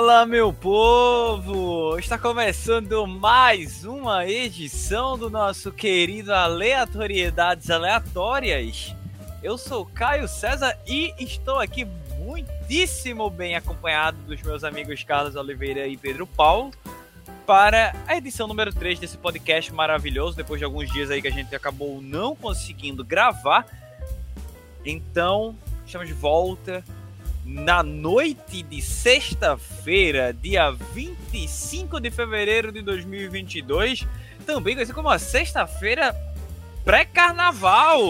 Fala, meu povo! Está começando mais uma edição do nosso querido Aleatoriedades Aleatórias. Eu sou Caio César e estou aqui muitíssimo bem acompanhado dos meus amigos Carlos Oliveira e Pedro Paulo para a edição número 3 desse podcast maravilhoso, depois de alguns dias aí que a gente acabou não conseguindo gravar. Então, estamos de volta na noite de sexta-feira, dia 25 de fevereiro de 2022, também conhecido como a sexta-feira pré-carnaval.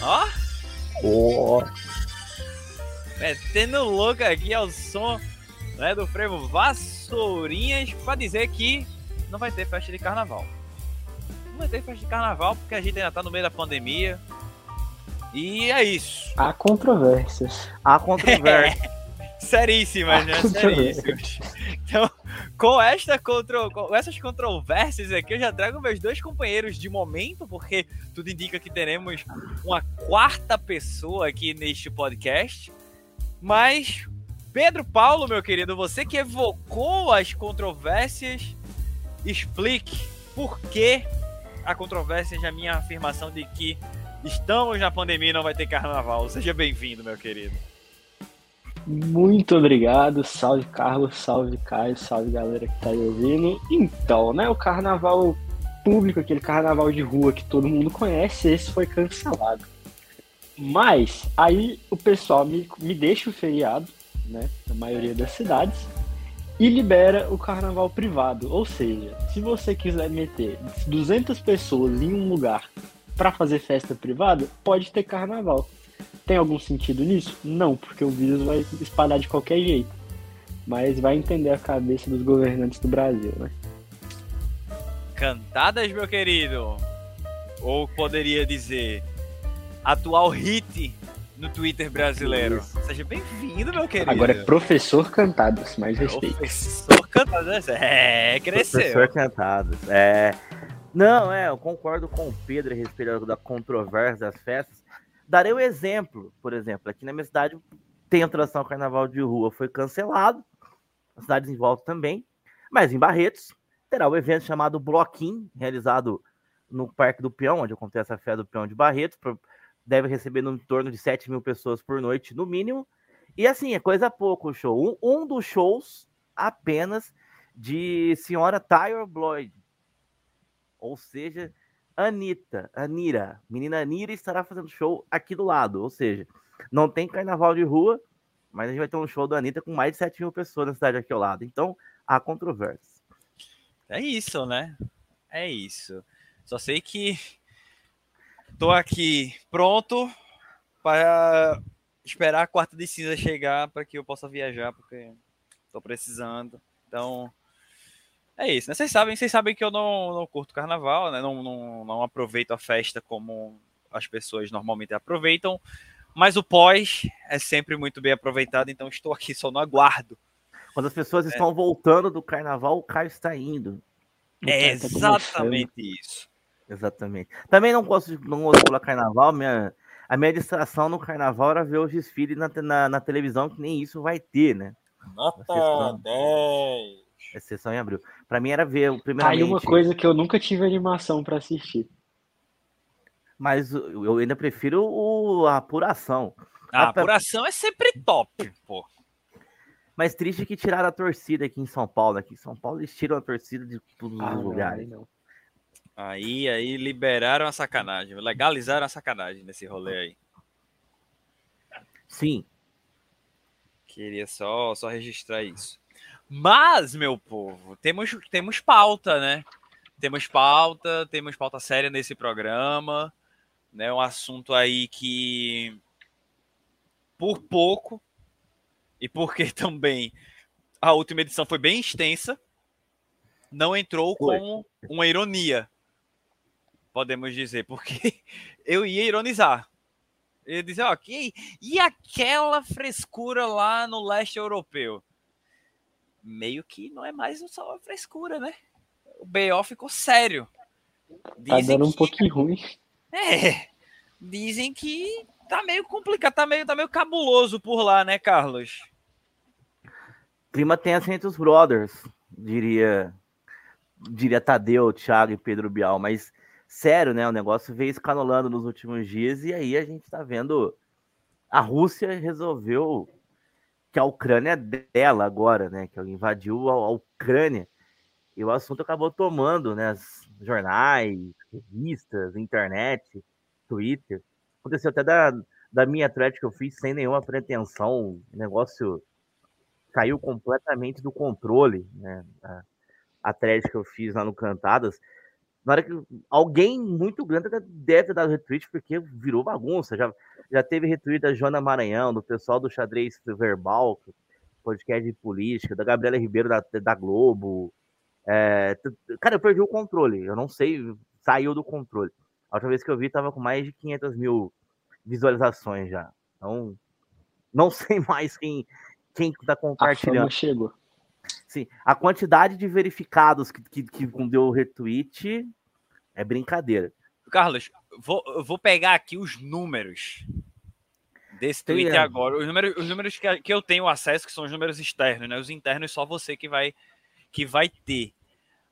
Ó. Oh. Metendo louco aqui ao som né, do frevo Vassourinhas para dizer que não vai ter festa de carnaval. Não vai ter festa de carnaval porque a gente ainda tá no meio da pandemia. E é isso. Há controvérsias. Há controvérsias. Seríssimas, né? Seríssimas. Então, com, esta contro... com essas controvérsias aqui, eu já trago meus dois companheiros de momento, porque tudo indica que teremos uma quarta pessoa aqui neste podcast. Mas, Pedro Paulo, meu querido, você que evocou as controvérsias, explique por que a controvérsia é a minha afirmação de que Estamos na pandemia e não vai ter carnaval. Seja bem-vindo, meu querido. Muito obrigado. Salve, Carlos. Salve, Caio. Salve, galera que tá aí ouvindo. Então, né? O carnaval público, aquele carnaval de rua que todo mundo conhece, esse foi cancelado. Mas, aí o pessoal me, me deixa o feriado, né? Na maioria das cidades. E libera o carnaval privado. Ou seja, se você quiser meter 200 pessoas em um lugar para fazer festa privada, pode ter carnaval. Tem algum sentido nisso? Não, porque o vírus vai espalhar de qualquer jeito. Mas vai entender a cabeça dos governantes do Brasil, né? Cantadas, meu querido. Ou poderia dizer, atual hit no Twitter brasileiro. Isso. Seja bem-vindo, meu querido. Agora é professor Cantadas, mais respeito. Professor Cantadas, é, cresceu. Professor Cantadas, é. Não, é, eu concordo com o Pedro a respeito da controvérsia das festas. Darei o um exemplo, por exemplo, aqui na minha cidade tem a atração Carnaval de Rua, foi cancelado, as cidades em volta também, mas em Barretos terá o um evento chamado Bloquim, realizado no Parque do Peão, onde acontece a festa do Peão de Barretos, deve receber no torno de 7 mil pessoas por noite, no mínimo, e assim, é coisa pouco o show. Um, um dos shows apenas de senhora Tyler Bloyd, ou seja, Anitta, Anira, menina Anira estará fazendo show aqui do lado. Ou seja, não tem carnaval de rua, mas a gente vai ter um show da Anitta com mais de 7 mil pessoas na cidade aqui ao lado. Então, há controvérsia. É isso, né? É isso. Só sei que tô aqui pronto para esperar a quarta de cinza chegar para que eu possa viajar, porque tô precisando. Então, é isso, né? Vocês sabem, vocês sabem que eu não, não curto carnaval, né? Não, não, não aproveito a festa como as pessoas normalmente aproveitam, mas o pós é sempre muito bem aproveitado, então estou aqui só no aguardo. Quando as pessoas é. estão voltando do carnaval, o Caio está indo. É tá exatamente isso. Exatamente. Também não gosto de não gosto de carnaval, minha, a minha distração no carnaval era ver os desfiles na, na, na televisão, que nem isso vai ter, né? Nota 10. Exceção em abril. Para mim era ver, primeiramente... Aí uma coisa que eu nunca tive animação para assistir. Mas eu ainda prefiro o, a apuração. A apuração é sempre top, pô. Mas triste que tiraram a torcida aqui em São Paulo. Aqui em São Paulo eles tiram a torcida de todos ah, os lugares. Não. Aí, aí liberaram a sacanagem, legalizaram a sacanagem nesse rolê aí. Sim. Queria só, só registrar isso. Mas, meu povo, temos, temos pauta, né? Temos pauta, temos pauta séria nesse programa, né? Um assunto aí que, por pouco, e porque também a última edição foi bem extensa, não entrou foi. com uma ironia, podemos dizer, porque eu ia ironizar. Eu ia dizer, ok, e aquela frescura lá no leste europeu? Meio que não é mais só uma frescura, né? O BO ficou sério. Dizem tá dando um pouquinho ruim. É. Dizem que tá meio complicado, tá meio, tá meio cabuloso por lá, né, Carlos? Clima tenso entre os brothers, diria, diria Tadeu, Thiago e Pedro Bial, mas sério, né? O negócio veio escanolando nos últimos dias e aí a gente tá vendo a Rússia resolveu que a Ucrânia é dela agora, né? Que invadiu a, Ucrânia e o assunto acabou tomando, né? Jornais, revistas, internet, Twitter. Aconteceu até da, da minha thread que eu fiz sem nenhuma pretensão. O negócio caiu completamente do controle, né? A, a thread que eu fiz lá no Cantadas. Na hora que alguém muito grande deve dado retweet, porque virou bagunça. Já, já teve retweet da Joana Maranhão, do pessoal do Xadrez Verbal, podcast de política, da Gabriela Ribeiro da, da Globo. É, cara, eu perdi o controle. Eu não sei, saiu do controle. A última vez que eu vi, tava com mais de 500 mil visualizações já. Então, não sei mais quem quem tá compartilhando. A chegou. Sim, a quantidade de verificados que, que, que deu retweet é brincadeira. Carlos, vou, vou pegar aqui os números desse tweet é. agora. Os números, os números que, que eu tenho acesso, que são os números externos, né? Os internos só você que vai, que vai ter.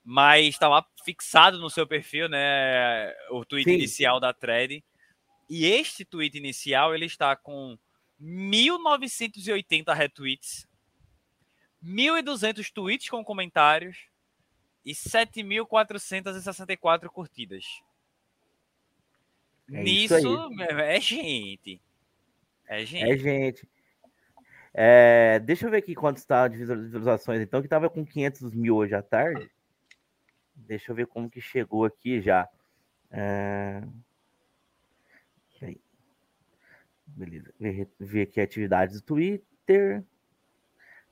Mas está lá fixado no seu perfil, né? O tweet Sim. inicial da thread. E este tweet inicial, ele está com 1980 retweets, 1.200 tweets com comentários e 7.464 curtidas. É Nisso é gente. É gente. É gente. É, deixa eu ver aqui quanto está de visualizações, então, que estava com 500 mil hoje à tarde. Deixa eu ver como que chegou aqui já. É... Beleza. Ver, ver aqui atividades do Twitter.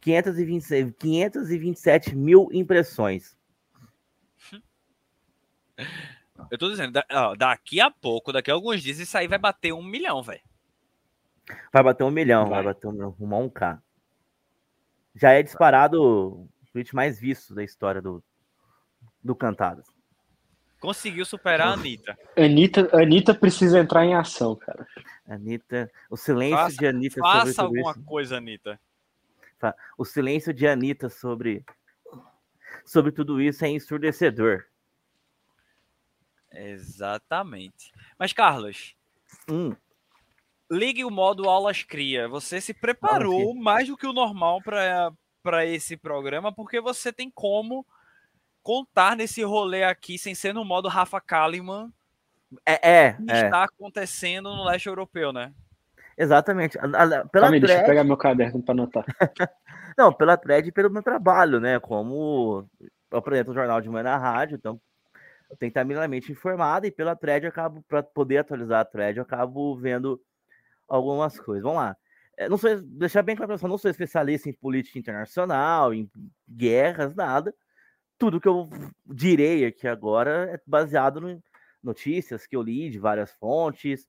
526, 527 mil impressões. Eu tô dizendo, daqui a pouco, daqui a alguns dias, isso aí vai bater um milhão, velho. Vai bater um milhão, vai, vai bater um, um K. Já é disparado o tweet mais visto da história do, do Cantadas. Conseguiu superar a Anitta. Anitta. Anitta precisa entrar em ação, cara. Anitta, o silêncio faça, de Anitta faça sobre alguma isso. coisa, Anitta. O silêncio de Anitta sobre sobre tudo isso é ensurdecedor. Exatamente. Mas Carlos, hum. Ligue o modo aulas cria. Você se preparou mais do que o normal para esse programa porque você tem como contar nesse rolê aqui sem ser no modo Rafa Kalimann. É, é, que é. está acontecendo no leste europeu, né? Exatamente. Pela Calma, thread... deixa eu pegar meu caderno para anotar. Não, pela thread e pelo meu trabalho, né? Como eu apresento o jornal de manhã na rádio, então eu tenho que estar minimamente informado e pela thread eu acabo, para poder atualizar a thread, eu acabo vendo algumas coisas. Vamos lá. É, não sou, deixar bem claro, eu não sou especialista em política internacional, em guerras, nada tudo que eu direi aqui agora é baseado em notícias que eu li de várias fontes,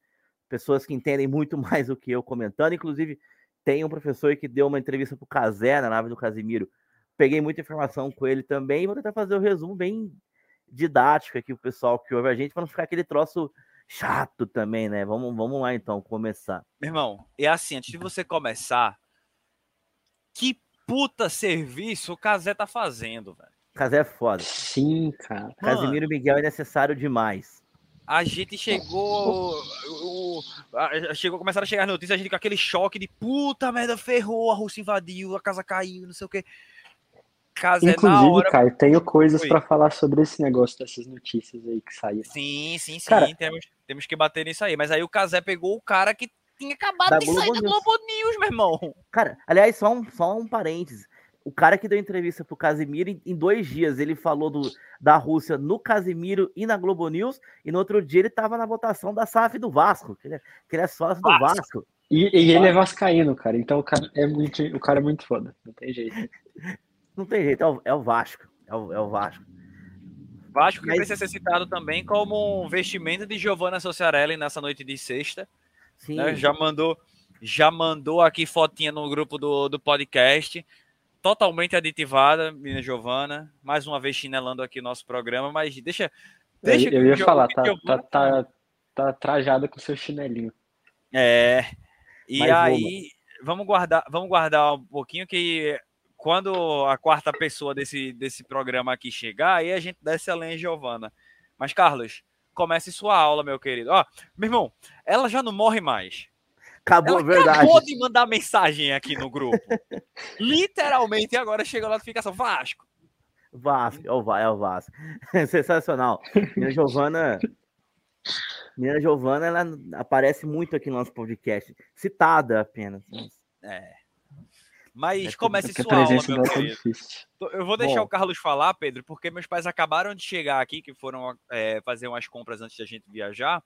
pessoas que entendem muito mais do que eu comentando. Inclusive, tem um professor que deu uma entrevista para o Casé na nave do Casimiro. Peguei muita informação com ele também vou tentar fazer o um resumo bem didático aqui, o pessoal que ouve a gente, para não ficar aquele troço chato também, né? Vamos, vamos lá então, começar. Meu irmão, é assim, antes de você começar, que puta serviço o Casé tá fazendo, velho? Casé é foda. Sim, cara. Casimiro Miguel é necessário demais. A gente chegou. O, a, chegou começaram a chegar as notícias, a gente com aquele choque de puta merda, ferrou, a Rússia invadiu, a casa caiu, não sei o quê. Casé Inclusive, na hora... Caio, tenho coisas para falar sobre esse negócio dessas notícias aí que saíram. Sim, sim, sim. Cara, temos, temos que bater nisso aí. Mas aí o Casé pegou o cara que tinha acabado de Globo sair News. da Globo News, meu irmão. Cara, aliás, só um, só um parênteses. O cara que deu entrevista pro Casimiro, em, em dois dias, ele falou do, da Rússia no Casimiro e na Globo News, e no outro dia ele tava na votação da SAF do Vasco, que ele, é, que ele é sócio do Vasco. E, e, ele é vascaíno, cara. Então o cara é muito, o cara é muito foda. Não tem jeito. Não tem jeito, é o, é o Vasco. É o, é o Vasco. Vasco que Mas... precisa ser citado também como um vestimento de Giovanna Sociarelli nessa noite de sexta. Sim. Né? Já mandou já mandou aqui fotinha no grupo do, do podcast totalmente aditivada, menina Giovana. Mais uma vez chinelando aqui o nosso programa, mas deixa. deixa eu, eu ia falar, tá, tá, tá, tá, trajada com seu chinelinho. É. E mas aí, vamos. vamos guardar, vamos guardar um pouquinho que quando a quarta pessoa desse, desse programa aqui chegar, aí a gente desce além de Giovana. Mas, Carlos, comece sua aula, meu querido. Ó, meu irmão, ela já não morre mais. Acabou, ela verdade. acabou de mandar mensagem aqui no grupo. Literalmente, agora chega a notificação. Vasco. Vasco, é o, Va- é o Vasco. Sensacional. Minha Giovana. Minha Giovana, ela aparece muito aqui no nosso podcast. Citada apenas. É. Mas É comece sua aula, meu tá querido. Eu vou deixar Bom. o Carlos falar, Pedro, porque meus pais acabaram de chegar aqui, que foram é, fazer umas compras antes da gente viajar.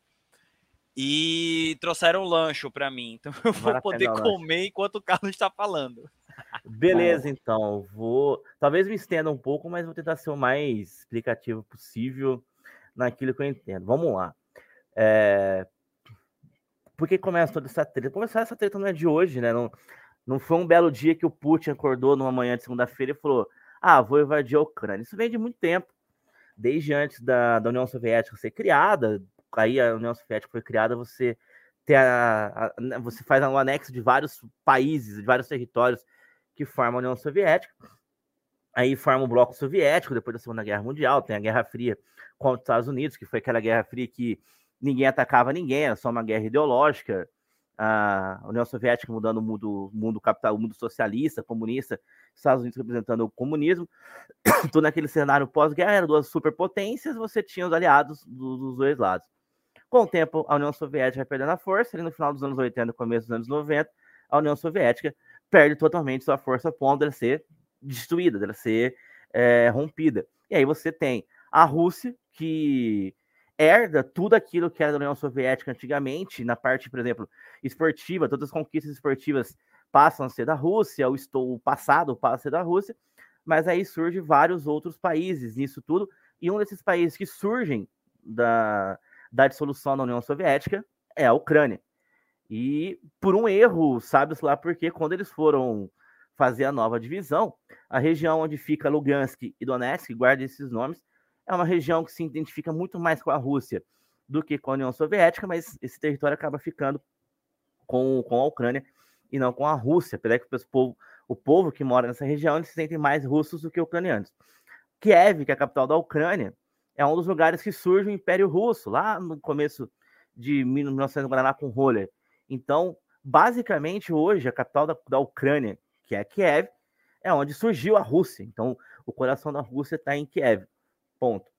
E trouxeram lanche pra mim. Então eu vou Bora poder lanche. comer enquanto o Carlos está falando. Beleza, então. Vou. Talvez me estenda um pouco, mas vou tentar ser o mais explicativo possível naquilo que eu entendo. Vamos lá. É... Por que começa toda essa treta? Começar essa treta não é de hoje, né? Não, não foi um belo dia que o Putin acordou numa manhã de segunda-feira e falou: Ah, vou invadir a Ucrânia. Isso vem de muito tempo. Desde antes da, da União Soviética ser criada, aí a União Soviética foi criada, você tem a, a- você faz um anexo de vários países, de vários territórios que formam a União Soviética. Aí forma o Bloco Soviético, depois da Segunda Guerra Mundial, tem a Guerra Fria contra os Estados Unidos, que foi aquela Guerra Fria que ninguém atacava ninguém, era só uma guerra ideológica. A União Soviética mudando o mundo, mundo capital, o mundo socialista, comunista, Estados Unidos representando o comunismo. Tudo naquele cenário pós-guerra, duas superpotências, você tinha os aliados do- dos dois lados. Com o tempo, a União Soviética vai perdendo a força, e no final dos anos 80, começo dos anos 90, a União Soviética perde totalmente sua força a ser destruída, dela ser é, rompida. E aí você tem a Rússia, que herda tudo aquilo que era da União Soviética antigamente, na parte, por exemplo, esportiva, todas as conquistas esportivas passam a ser da Rússia, o, esto- o passado passa a ser da Rússia, mas aí surgem vários outros países nisso tudo, e um desses países que surgem da, da dissolução da União Soviética é a Ucrânia. E por um erro, sabe-se lá porque, quando eles foram fazer a nova divisão, a região onde fica Lugansk e Donetsk, guarde esses nomes, é uma região que se identifica muito mais com a Rússia do que com a União Soviética, mas esse território acaba ficando com, com a Ucrânia e não com a Rússia, apesar que o povo, o povo que mora nessa região se sentem mais russos do que ucranianos. Kiev, que é a capital da Ucrânia, é um dos lugares que surge o Império Russo, lá no começo de 1900 Guaraná com Roller. Então, basicamente, hoje, a capital da, da Ucrânia, que é Kiev, é onde surgiu a Rússia. Então, o coração da Rússia está em Kiev. Ponto.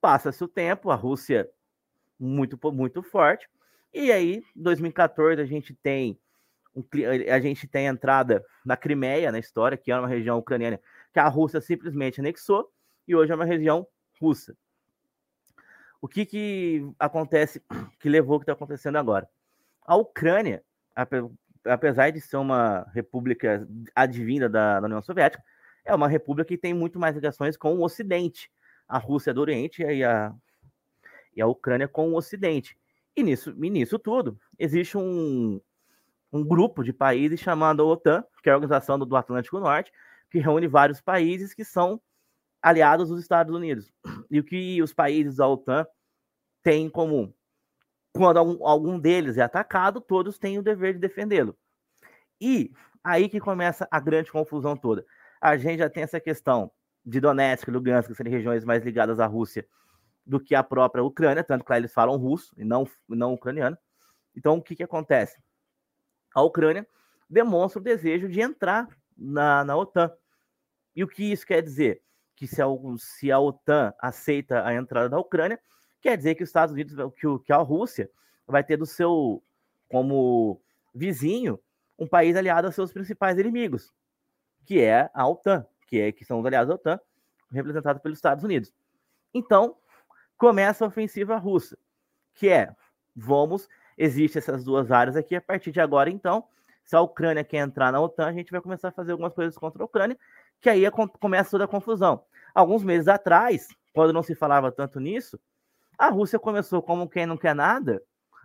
Passa-se o tempo, a Rússia muito, muito forte. E aí, em 2014, a gente tem cli- a gente tem a entrada na Crimeia na história, que é uma região ucraniana que a Rússia simplesmente anexou, e hoje é uma região russa. O que, que acontece, que levou o que está acontecendo agora? A Ucrânia, ape- apesar de ser uma república advinda da, da União Soviética, é uma república que tem muito mais ligações com o Ocidente. A Rússia do Oriente e a, e a Ucrânia com o Ocidente. E nisso, e nisso tudo, existe um, um grupo de países chamado OTAN, que é a Organização do, do Atlântico Norte, que reúne vários países que são aliados dos Estados Unidos. E o que os países da OTAN têm em comum? Quando algum, algum deles é atacado, todos têm o dever de defendê-lo. E aí que começa a grande confusão toda. A gente já tem essa questão de Donetsk Lugansk serem regiões mais ligadas à Rússia do que a própria Ucrânia, tanto que lá eles falam russo e não, não ucraniano. Então, o que, que acontece? A Ucrânia demonstra o desejo de entrar na, na OTAN. E o que isso quer dizer? Que se a, se a OTAN aceita a entrada da Ucrânia, quer dizer que os Estados Unidos, que, que a Rússia vai ter do seu, como vizinho, um país aliado aos seus principais inimigos, que é a OTAN, que, é, que são os aliados da OTAN, representados pelos Estados Unidos. Então, começa a ofensiva russa, que é, vamos, existem essas duas áreas aqui, a partir de agora, então, se a Ucrânia quer entrar na OTAN, a gente vai começar a fazer algumas coisas contra a Ucrânia, que aí é com- começa toda a confusão. Alguns meses atrás, quando não se falava tanto nisso, a Rússia começou, como quem não quer nada,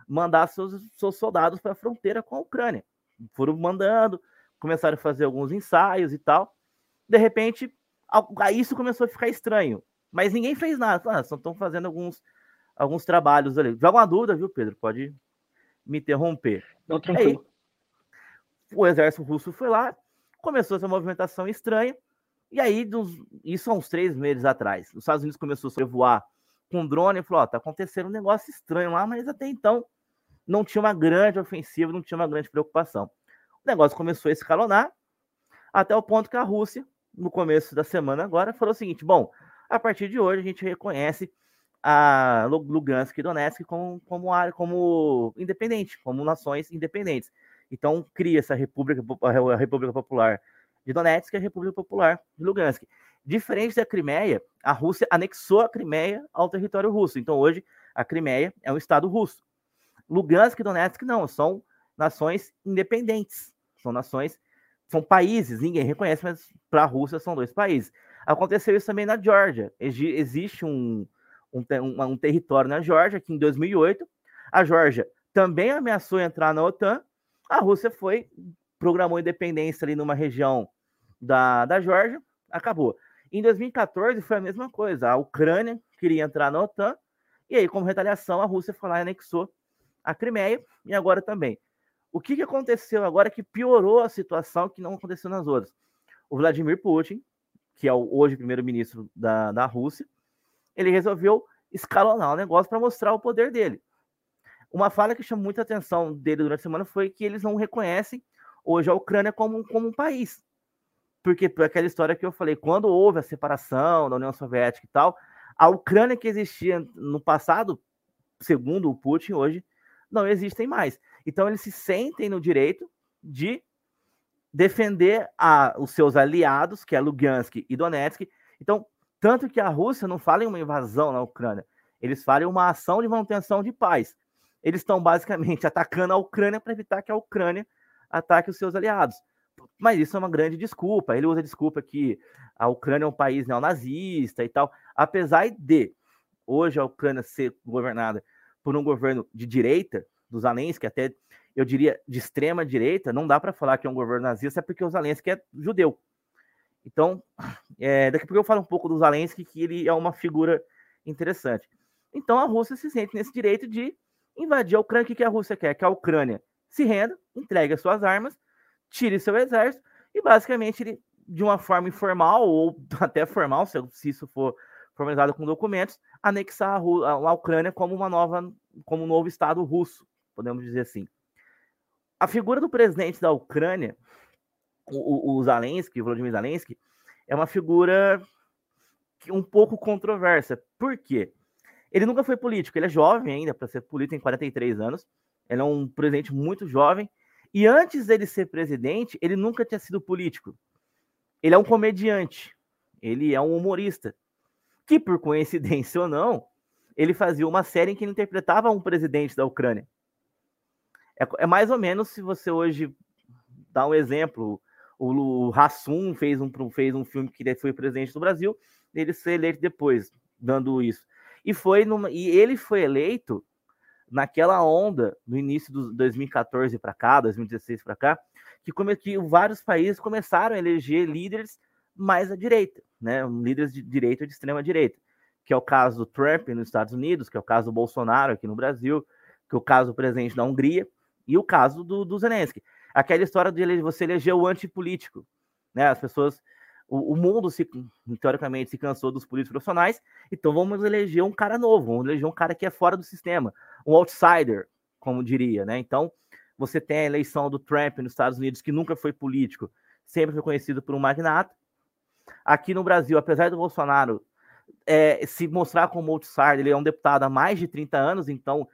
mandar seus, seus soldados para a fronteira com a Ucrânia. Foram mandando, começaram a fazer alguns ensaios e tal. De repente, aí isso começou a ficar estranho. Mas ninguém fez nada. Ah, só estão fazendo alguns, alguns trabalhos ali. Joga uma dúvida, viu, Pedro? Pode me interromper. Não, tranquilo. o exército russo foi lá, começou essa movimentação estranha, e aí, dos, isso há uns três meses atrás, os Estados Unidos começou a sobrevoar com drone e falou: ó, tá acontecendo um negócio estranho lá, mas até então não tinha uma grande ofensiva, não tinha uma grande preocupação. O negócio começou a escalonar, até o ponto que a Rússia, no começo da semana agora, falou o seguinte: bom, a partir de hoje a gente reconhece a Lugansk e Donetsk como, como área, como independente, como nações independentes. Então cria essa República, a República Popular de Donetsk e a República Popular de Lugansk. Diferente da Crimeia, a Rússia anexou a Crimeia ao território russo. Então hoje a Crimeia é um estado russo. Lugansk e Donetsk não, são nações independentes. São nações, são países, ninguém reconhece, mas para a Rússia são dois países. Aconteceu isso também na Geórgia. Existe um, um, um, um território na Geórgia que em 2008 a Geórgia também ameaçou entrar na OTAN. A Rússia foi, programou independência ali numa região da, da Geórgia, acabou. Em 2014 foi a mesma coisa. A Ucrânia queria entrar na OTAN, e aí, como retaliação, a Rússia foi lá e anexou a Crimeia e agora também. O que, que aconteceu agora que piorou a situação que não aconteceu nas outras? O Vladimir Putin, que é o hoje primeiro-ministro da, da Rússia, ele resolveu escalonar o negócio para mostrar o poder dele. Uma falha que chamou muita atenção dele durante a semana foi que eles não reconhecem hoje a Ucrânia como, como um país. Porque por aquela história que eu falei, quando houve a separação da União Soviética e tal, a Ucrânia que existia no passado, segundo o Putin, hoje não existem mais. Então eles se sentem no direito de defender a, os seus aliados, que é Lugansk e Donetsk. Então, tanto que a Rússia não fala em uma invasão na Ucrânia, eles falam em uma ação de manutenção de paz. Eles estão basicamente atacando a Ucrânia para evitar que a Ucrânia ataque os seus aliados. Mas isso é uma grande desculpa. Ele usa a desculpa que a Ucrânia é um país neonazista e tal. Apesar de hoje a Ucrânia ser governada por um governo de direita, dos Zelensky, até eu diria de extrema direita, não dá para falar que é um governo nazista, é porque o Zelensky é judeu. Então, é, daqui a pouco eu falo um pouco do Zelensky, que ele é uma figura interessante. Então, a Rússia se sente nesse direito de invadir a Ucrânia. O que a Rússia quer? Que a Ucrânia se renda, entregue as suas armas, tire seu exército e, basicamente, ele, de uma forma informal ou até formal, se isso for formalizado com documentos, anexar a, a Ucrânia como uma nova, como um novo estado russo, podemos dizer assim. A figura do presidente da Ucrânia o, o Zelensky, o Volodymyr Zelensky, é uma figura um pouco controversa. Por quê? Ele nunca foi político, ele é jovem ainda para ser político, tem 43 anos. Ele é um presidente muito jovem. E antes dele ser presidente, ele nunca tinha sido político. Ele é um comediante, ele é um humorista. Que, por coincidência ou não, ele fazia uma série em que ele interpretava um presidente da Ucrânia. É, é mais ou menos se você hoje dá um exemplo, o Hassum fez um, fez um filme que foi presidente do Brasil, ele foi eleito depois, dando isso. E foi numa, e ele foi eleito naquela onda no início de 2014 para cá, 2016 para cá, que, come, que vários países começaram a eleger líderes mais à direita, né? Líderes de direita ou de extrema direita, que é o caso do Trump nos Estados Unidos, que é o caso do Bolsonaro aqui no Brasil, que é o caso do presidente da Hungria e o caso do, do Zelensky aquela história de você eleger o antipolítico, né? As pessoas, o, o, mundo se, teoricamente se cansou dos políticos profissionais, então vamos eleger um cara novo, vamos eleger um cara que é fora do sistema, um outsider, como diria, né? Então você tem a eleição do Trump nos Estados Unidos, que nunca foi político, sempre foi conhecido por um magnata. Aqui no Brasil, apesar do Bolsonaro é, se mostrar como outsider, ele é um deputado há mais de 30 anos, então.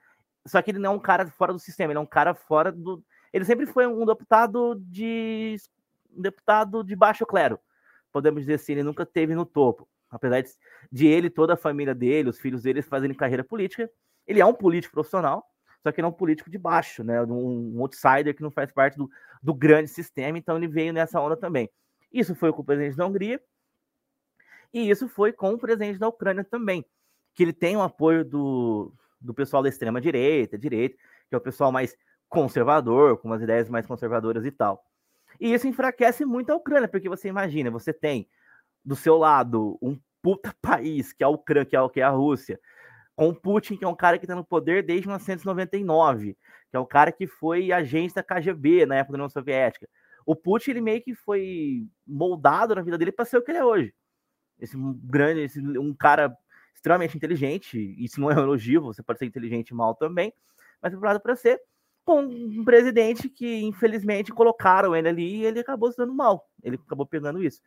Só que ele não é um cara fora do sistema, ele é um cara fora do, ele sempre foi um deputado de um deputado de baixo clero, podemos dizer assim, ele nunca teve no topo, apesar de, de ele, toda a família dele, os filhos dele fazerem carreira política, ele é um político profissional, só que ele é um político de baixo, né, um, outsider que não faz parte do, do grande sistema, então ele veio nessa onda também. Isso foi com o presidente da Hungria, e isso foi com o presidente da Ucrânia também, que ele tem o apoio do, do pessoal da extrema direita, direita, que é o pessoal mais conservador, com umas ideias mais conservadoras e tal. E isso enfraquece muito a Ucrânia, porque você imagina, você tem do seu lado um puta país, que é a Ucrânia, que é, que é a Rússia, com Putin, que é um cara que está no poder desde 1999, que é um cara que foi agente da KGB na época da União Soviética. O Putin, ele meio que foi moldado na vida dele para ser o que ele é hoje. Esse grande, esse, um cara extremamente inteligente, isso não é um elogio, você pode ser inteligente mal também, mas preparado para ser com um presidente que, infelizmente, colocaram ele ali e ele acabou se dando mal. Ele acabou pegando isso.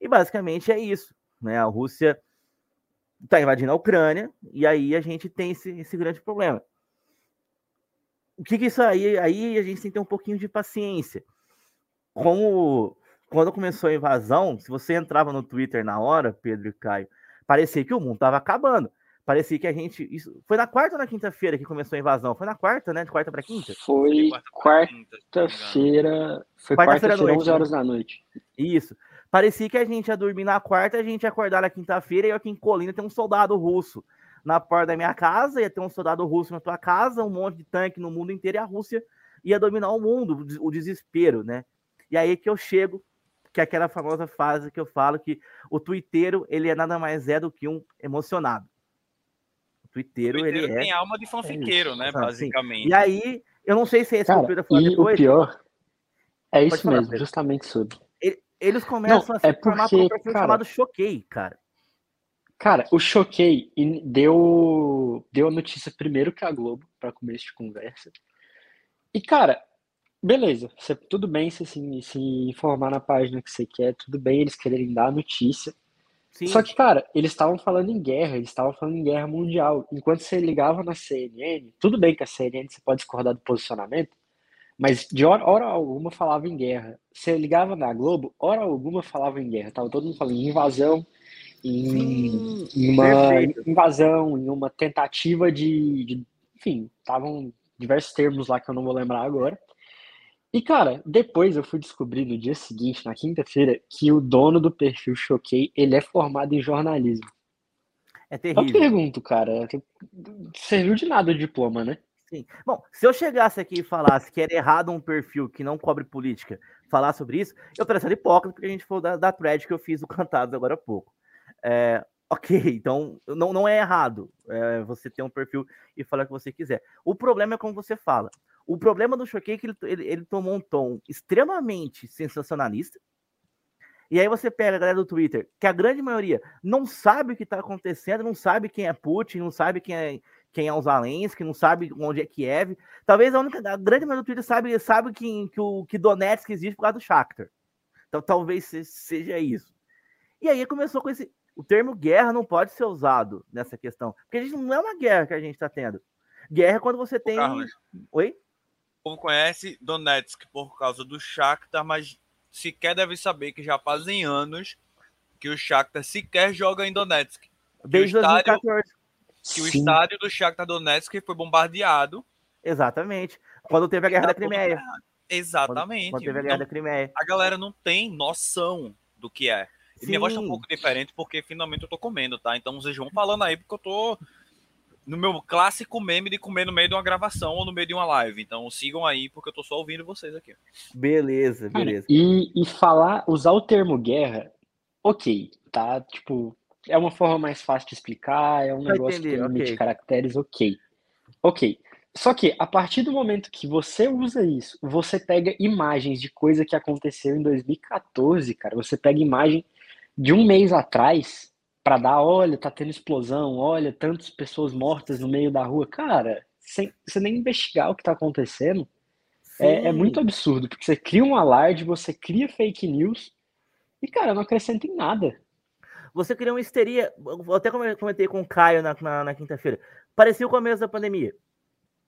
E basicamente é isso. Né? A Rússia está invadindo a Ucrânia, e aí a gente tem esse, esse grande problema. O que, que isso aí? Aí a gente tem que ter um pouquinho de paciência como quando começou a invasão, se você entrava no Twitter na hora, Pedro e Caio, parecia que o mundo estava acabando. Parecia que a gente. Isso, foi na quarta ou na quinta-feira que começou a invasão? Foi na quarta, né? De quarta para quinta? Foi quarta-feira. Foi quarta-feira, quarta 11 horas né? da noite. Isso. Parecia que a gente ia dormir na quarta, a gente ia acordar na quinta-feira e aqui em Colina tem um soldado russo na porta da minha casa, ia ter um soldado russo na tua casa, um monte de tanque no mundo inteiro e a Rússia ia dominar o mundo, o desespero, né? E aí que eu chego, que é aquela famosa fase que eu falo que o twitteiro, ele é nada mais é do que um emocionado. O twitteiro, o ele é tem alma de fanfiqueiro, é né, basicamente. E aí, eu não sei se é esse Cara, que o Pedro depois. o pior é isso falar, mesmo, Pedro. justamente sobre. Eles começam não, a se é formar porque, um cara, chamado Choquei, cara. Cara, o Choquei deu, deu a notícia primeiro que a Globo, para começo de conversa. E, cara, Beleza, você, tudo bem se, se informar na página que você quer, tudo bem eles quererem dar a notícia. Sim. Só que, cara, eles estavam falando em guerra, eles estavam falando em guerra mundial. Enquanto você ligava na CNN, tudo bem que a CNN você pode discordar do posicionamento, mas de hora, hora alguma falava em guerra. Você ligava na Globo, hora alguma falava em guerra. Tava todo mundo falando em invasão, em, em uma Perfeito. invasão, em uma tentativa de, de enfim, estavam diversos termos lá que eu não vou lembrar agora. E, cara, depois eu fui descobrir no dia seguinte, na quinta-feira, que o dono do perfil Choquei, ele é formado em jornalismo. É terrível. Eu pergunto, cara, serviu de nada o diploma, né? Sim. Bom, se eu chegasse aqui e falasse que era errado um perfil que não cobre política falar sobre isso, eu pareceria hipócrita porque a gente falou da, da thread que eu fiz do Cantados agora há pouco. É, ok, então não, não é errado é, você ter um perfil e falar o que você quiser. O problema é como você fala. O problema do Choquei é que ele, ele, ele tomou um tom extremamente sensacionalista. E aí você pega a galera do Twitter, que a grande maioria não sabe o que está acontecendo, não sabe quem é Putin, não sabe quem é, quem é o Zelensky, não sabe onde é Kiev. Talvez a única, a grande maioria do Twitter sabe, sabe que, que, o, que Donetsk existe por causa do Shakhtar. Então talvez seja isso. E aí começou com esse... O termo guerra não pode ser usado nessa questão. Porque a gente não é uma guerra que a gente está tendo. Guerra é quando você tem... Oi? Povo conhece Donetsk por causa do Shakhtar, mas sequer deve saber que já fazem anos que o Shakhtar sequer joga em Donetsk. Desde 2014. Que o estádio do Shakhtar Donetsk foi bombardeado. Exatamente. Quando teve a Guerra da Crimeia. Exatamente. Quando, quando teve a Guerra então, da Crimeia. A galera não tem noção do que é. E minha voz tá um pouco diferente porque finalmente eu tô comendo, tá? Então vocês vão falando aí porque eu tô no meu clássico meme de comer no meio de uma gravação ou no meio de uma live. Então sigam aí, porque eu tô só ouvindo vocês aqui. Beleza, beleza. e, e falar, usar o termo guerra, ok, tá? Tipo, é uma forma mais fácil de explicar, é um Vai negócio entender, que limite okay. de caracteres, ok. Ok. Só que a partir do momento que você usa isso, você pega imagens de coisa que aconteceu em 2014, cara. Você pega imagem de um mês atrás para dar, olha, tá tendo explosão, olha, tantas pessoas mortas no meio da rua. Cara, sem você nem investigar o que tá acontecendo, é, é, muito absurdo, porque você cria um alarde, você cria fake news e, cara, não acrescenta em nada. Você cria uma histeria, eu até comentei com o Caio na, na, na quinta-feira, parecia o começo da pandemia.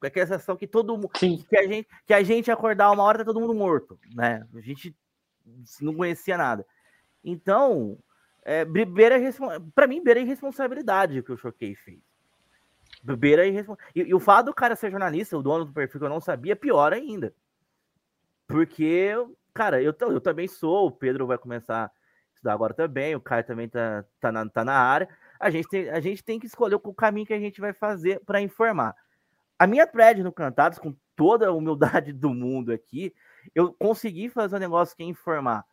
Com aquela sensação que todo mundo, que a gente, que a gente acordar uma hora tá todo mundo morto, né? A gente não conhecia nada. Então, é, beira para mim, beira irresponsabilidade que o Choquei fez. Beira irresponsabilidade. E, e, o fato do cara ser jornalista, o dono do perfil que eu não sabia, pior ainda. Porque, cara, eu, eu também sou, o Pedro vai começar a estudar agora também, o Caio também tá, tá, na, tá na área. A gente, tem, a gente tem que escolher o caminho que a gente vai fazer para informar. A minha thread no Cantados, com toda a humildade do mundo aqui, eu consegui fazer um negócio que é informar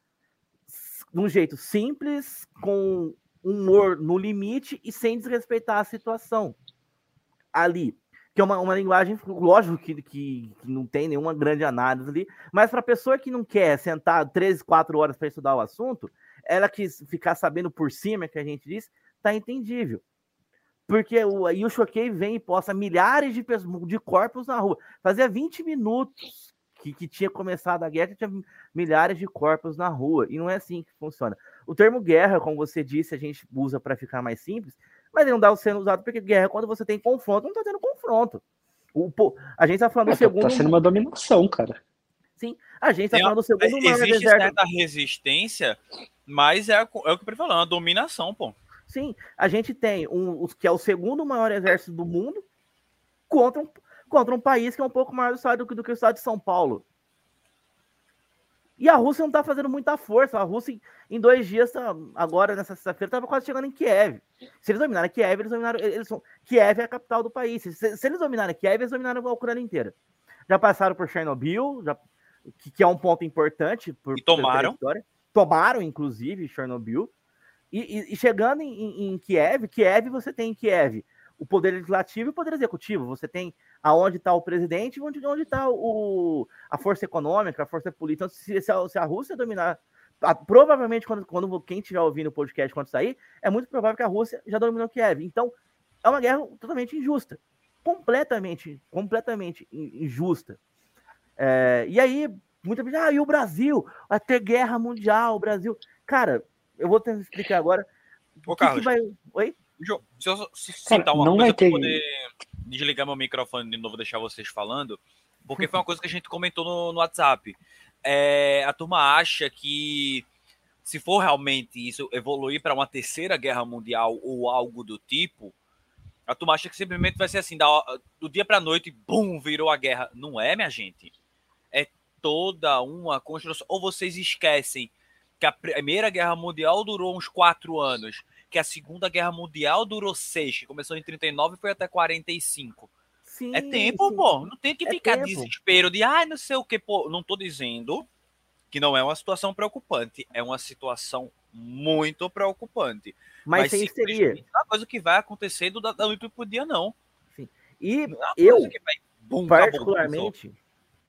de um jeito simples, com humor no limite e sem desrespeitar a situação. Ali, que é uma, uma linguagem, lógico que, que, que não tem nenhuma grande análise ali, mas para pessoa que não quer sentar 13, 4 horas para estudar o assunto, ela quis ficar sabendo por cima, que a gente diz, tá entendível. Porque o, aí o Choquei vem e posta milhares de, de corpos na rua. Fazia 20 minutos que, que tinha começado a guerra, tinha milhares de corpos na rua. E não é assim que funciona. O termo guerra, como você disse, a gente usa para ficar mais simples, mas ele não dá sendo usado porque guerra é quando você tem confronto, não está tendo confronto. O, pô, a gente está falando é, do segundo. Tá sendo uma dominação, cara. Sim, a gente está falando do segundo maior Existe deserto. certa resistência, mas é, é o que eu falando, uma dominação, pô. Sim, a gente tem um, que é o segundo maior exército do mundo contra um, contra um país que é um pouco maior do, estado, do que o estado de São Paulo. E a Rússia não está fazendo muita força. A Rússia, em dois dias, tá, agora nessa sexta-feira, estava quase chegando em Kiev. Se eles dominarem Kiev, eles dominaram. Eles Kiev é a capital do país. Se, se, eles dominarem Kiev, eles dominaram a Ucrânia inteira. Já passaram por Chernobyl, já, que, que, é um ponto importante. Por, e tomaram. Tomaram, inclusive, Chernobyl. E, e, e chegando em, em, em Kiev, Kiev você tem em Kiev o poder legislativo e o poder executivo. Você tem aonde está o presidente e onde está o, a força econômica, a força política. Então, se, se, a, se a Rússia dominar, a, provavelmente quando, quando quem estiver ouvindo o podcast quando sair, é muito provável que a Rússia já dominou Kiev. Então, é uma guerra totalmente injusta. Completamente, completamente injusta. É, e aí, muita gente, ah, e o Brasil? Vai ter guerra mundial, o Brasil. Cara, eu vou tentar explicar agora. Ô, que Carlos, que vai... Oi? Se eu citar uma não coisa para poder desligar meu microfone de novo, deixar vocês falando, porque foi uma coisa que a gente comentou no, no WhatsApp. É, a turma acha que se for realmente isso evoluir para uma terceira guerra mundial ou algo do tipo, a turma acha que simplesmente vai ser assim, da, do dia para noite, bum, virou a guerra. Não é, minha gente. É toda uma construção. Ou vocês esquecem que a Primeira Guerra Mundial durou uns quatro anos que a Segunda Guerra Mundial durou seis, que começou em 39 e foi até 45. Sim, é tempo, sim. pô. Não tem que é ficar tempo. desespero de, ah, não sei o que, pô. Não tô dizendo que não é uma situação preocupante. É uma situação muito preocupante. Mas, Mas seria. Não é uma coisa que vai acontecer do, da noite pro dia, não. Sim. E é eu, vai, bum, particularmente, acabou,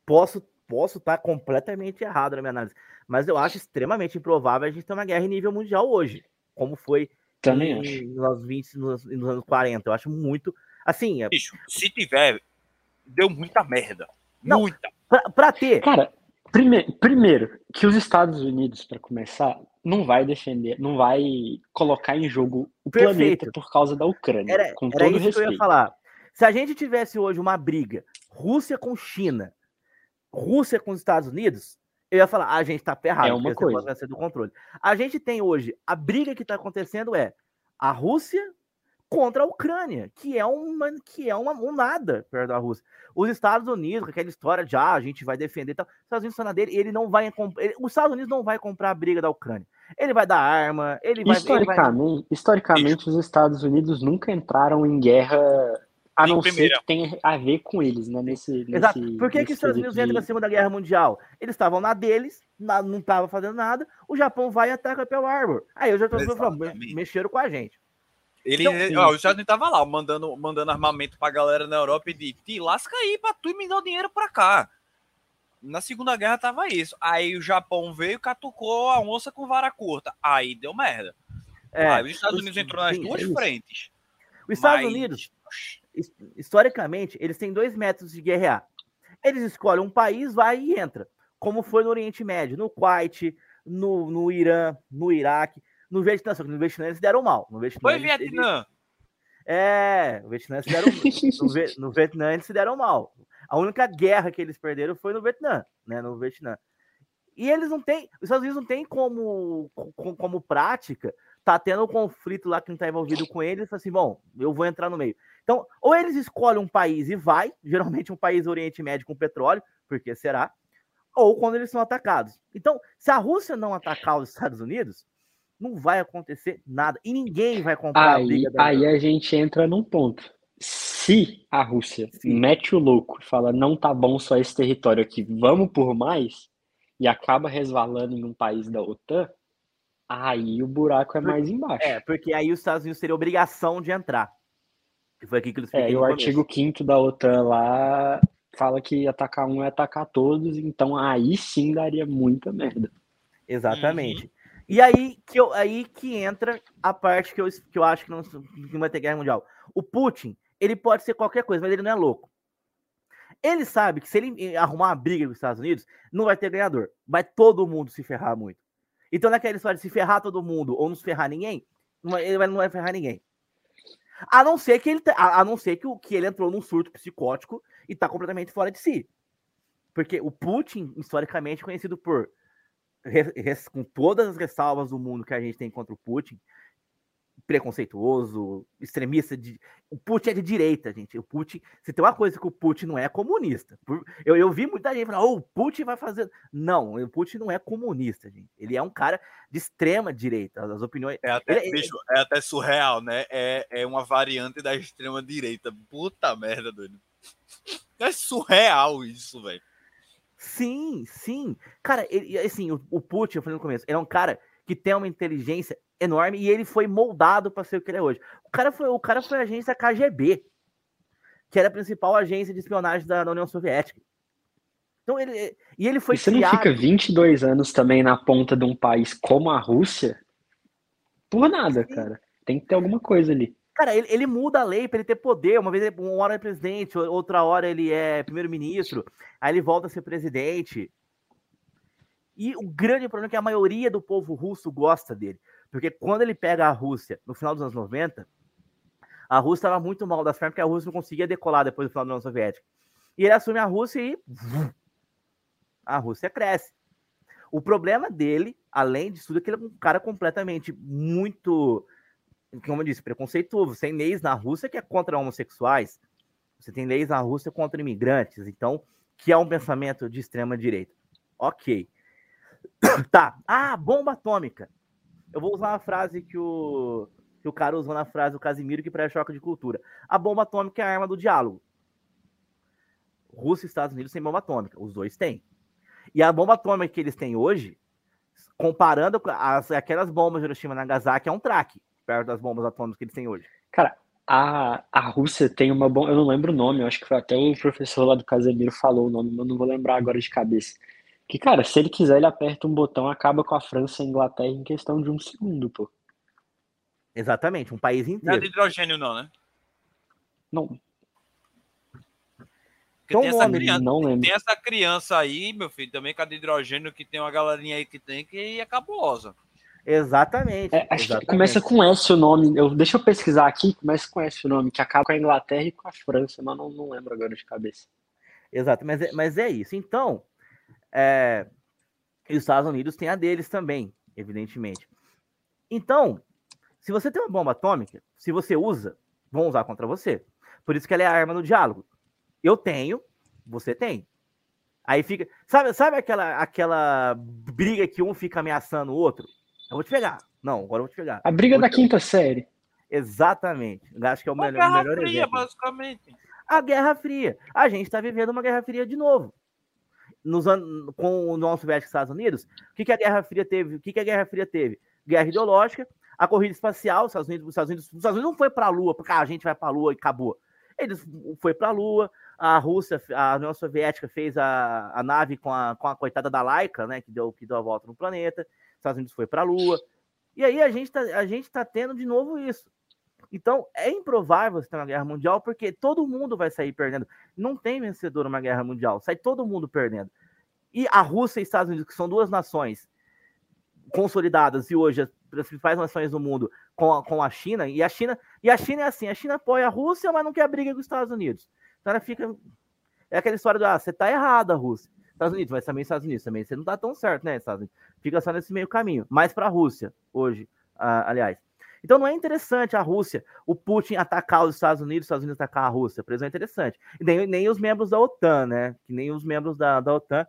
posso posso estar completamente errado na minha análise. Mas eu acho extremamente improvável a gente ter uma guerra em nível mundial hoje, como foi também acho. Nos 20, nos, nos anos 40. Eu acho muito. Assim. É... Bicho, se tiver, deu muita merda. Não, muita. Pra, pra ter. Cara, prime primeiro, que os Estados Unidos, para começar, não vai defender, não vai colocar em jogo o Perfeito. planeta por causa da Ucrânia. Era, com era todo isso respeito. que eu ia falar. Se a gente tivesse hoje uma briga Rússia com China, Rússia com os Estados Unidos, eu ia falar, ah, a gente tá ferrado, é uma coisa. vai ser do controle. A gente tem hoje, a briga que tá acontecendo é a Rússia contra a Ucrânia, que é uma que é uma, um nada perto da Rússia. Os Estados Unidos, com aquela história de ah, a gente vai defender tal. Os Estados Unidos na dele, ele não vai ele, os Estados Unidos não vai comprar a briga da Ucrânia. Ele vai dar arma, ele vai Historicamente, ele vai... historicamente os Estados Unidos nunca entraram em guerra a não ser que tenha a ver com eles, né? Nesse, Exato. Nesse, Por que, que os Estados Unidos entram na Segunda Guerra Mundial? Eles estavam na deles, na, não estavam fazendo nada, o Japão vai e ataca Pearl Harbor. Aí eu já tô falando, mexeram com a gente. Ele, então, ó, os Estados Unidos tava lá, mandando, mandando armamento pra galera na Europa e de te lasca aí pra tu e me dar o dinheiro pra cá. Na Segunda Guerra tava isso. Aí o Japão veio e catucou a onça com vara curta. Aí deu merda. É, aí os Estados Unidos entrou nas duas é frentes. Os Estados Mas... Unidos historicamente, eles têm dois métodos de guerrear. Eles escolhem um país, vai e entra. Como foi no Oriente Médio, no Kuwait, no, no Irã, no Iraque, no Vietnã. Só que no Vietnã eles deram mal. No Vietnã, foi Vietnã. Eles... É, no Vietnã eles deram no, no Vietnã eles se deram mal. A única guerra que eles perderam foi no Vietnã, né? No Vietnã. E eles não têm, os Estados Unidos não tem como, como, como prática, tá tendo um conflito lá que não tá envolvido com eles, assim, bom, eu vou entrar no meio. Então, ou eles escolhem um país e vai, geralmente um país Oriente Médio com petróleo, porque será, ou quando eles são atacados. Então, se a Rússia não atacar os Estados Unidos, não vai acontecer nada. E ninguém vai comprar aí, a briga da Aí a gente entra num ponto. Se a Rússia Sim. mete o louco e fala não tá bom só esse território aqui, vamos por mais, e acaba resvalando em um país da OTAN, aí o buraco é mais embaixo. É, porque aí os Estados Unidos teriam obrigação de entrar. Que foi aqui que eles É, e o artigo 5 da OTAN lá fala que atacar um é atacar todos, então aí sim daria muita merda. Exatamente. Uhum. E aí que, eu, aí que entra a parte que eu, que eu acho que não, que não vai ter guerra mundial. O Putin, ele pode ser qualquer coisa, mas ele não é louco. Ele sabe que se ele arrumar uma briga com os Estados Unidos, não vai ter ganhador. Vai todo mundo se ferrar muito. Então, naquela história de se ferrar todo mundo ou não se ferrar ninguém, ele não vai ferrar ninguém. A não ser que ele, a, não ser que, que ele entrou num surto psicótico e tá completamente fora de si. Porque o Putin, historicamente, conhecido por, com todas as ressalvas do mundo que a gente tem contra o Putin, preconceituoso, extremista. De... O Putin é de direita, gente. O Putin, se tem uma coisa que o Putin não é, é comunista. Eu, eu vi muita gente falar, oh, o Putin vai fazer. Não, o Putin não é comunista, gente. Ele é um cara de extrema direita. As opiniões. É até, ele, bicho, é até surreal, né? É, é uma variante da extrema direita. Puta merda, doido. É surreal isso, velho. Sim, sim. Cara, ele, assim, o, o Putin, eu falei no começo, ele é um cara que tem uma inteligência enorme e ele foi moldado para ser o que ele é hoje. O cara foi, o cara foi agência KGB, que era a principal agência de espionagem da, da União Soviética. Então ele e ele foi você criado... não fica 22 anos também na ponta de um país como a Rússia? Por nada, Sim. cara. Tem que ter alguma coisa ali. Cara, ele, ele muda a lei para ele ter poder. Uma vez, uma hora é presidente, outra hora ele é primeiro-ministro, aí ele volta a ser presidente. E o grande problema é que a maioria do povo russo gosta dele. Porque quando ele pega a Rússia no final dos anos 90, a Rússia estava muito mal das pernas, porque a Rússia não conseguia decolar depois do final da União Soviética. E ele assume a Rússia e a Rússia cresce. O problema dele, além de tudo, é que ele é um cara completamente muito, como eu disse, preconceituoso. Sem leis na Rússia que é contra homossexuais. Você tem leis na Rússia contra imigrantes. Então, que é um pensamento de extrema direita. Ok. Tá. Ah, bomba atômica. Eu vou usar uma frase que o, que o cara usou na frase do Casimiro que pré-choque de cultura. A bomba atômica é a arma do diálogo. Rússia e Estados Unidos têm bomba atômica. Os dois têm. E a bomba atômica que eles têm hoje, comparando com as, aquelas bombas de Hiroshima e Nagasaki, é um traque perto das bombas atômicas que eles têm hoje. Cara, a, a Rússia tem uma bomba, eu não lembro o nome, eu acho que foi até o professor lá do Casemiro falou o nome, mas não vou lembrar agora de cabeça. Que, cara, se ele quiser, ele aperta um botão, acaba com a França e a Inglaterra em questão de um segundo, pô. Exatamente, um país inteiro. Não é de hidrogênio, não, né? Não. Porque tem, essa criança, não lembro. tem essa criança aí, meu filho, também com a de hidrogênio, que tem uma galerinha aí que tem, que é cabulosa. Exatamente. É, exatamente. começa com S o nome. Eu, deixa eu pesquisar aqui, começa com S o nome, que acaba com a Inglaterra e com a França, mas não, não lembro agora de cabeça. Exato, mas é, mas é isso. Então, é, e os Estados Unidos têm a deles também, evidentemente. Então, se você tem uma bomba atômica, se você usa, vão usar contra você. Por isso que ela é a arma do diálogo. Eu tenho, você tem. Aí fica. Sabe, sabe aquela, aquela briga que um fica ameaçando o outro? Eu vou te pegar. Não, agora eu vou te pegar. A briga da quinta série. Exatamente. Acho que é o melhor, Guerra melhor Fria, exemplo. basicamente. A Guerra Fria. A gente está vivendo uma Guerra Fria de novo nos com o União Soviética Estados Unidos, o que, que a Guerra Fria teve? O que, que a Guerra Fria teve? Guerra ideológica, a corrida espacial, os Estados Unidos, os Estados Unidos, os Estados Unidos não foi para a Lua, porque ah, a gente vai para a Lua e acabou. Eles foi para a Lua, a Rússia, a União Soviética fez a, a nave com a, com a coitada da Laika, né, que deu, que deu a volta no planeta, os Estados Unidos foi para a Lua. E aí a gente tá, gente tá tendo de novo isso. Então, é improvável você ter uma guerra mundial, porque todo mundo vai sair perdendo. Não tem vencedor numa guerra mundial, sai todo mundo perdendo. E a Rússia e Estados Unidos, que são duas nações consolidadas e hoje as principais nações do mundo com a, com a China, e a China, e a China é assim, a China apoia a Rússia, mas não quer briga com os Estados Unidos. Então ela fica. É aquela história do ah, você tá errada, Rússia. Estados Unidos, mas também Estados Unidos, também você não tá tão certo, né, Estados Unidos? Fica só nesse meio caminho. Mais para a Rússia, hoje, ah, aliás. Então não é interessante a Rússia, o Putin atacar os Estados Unidos, os Estados Unidos atacar a Rússia, por exemplo, é interessante. E nem, nem os membros da OTAN, né? Que nem os membros da, da OTAN,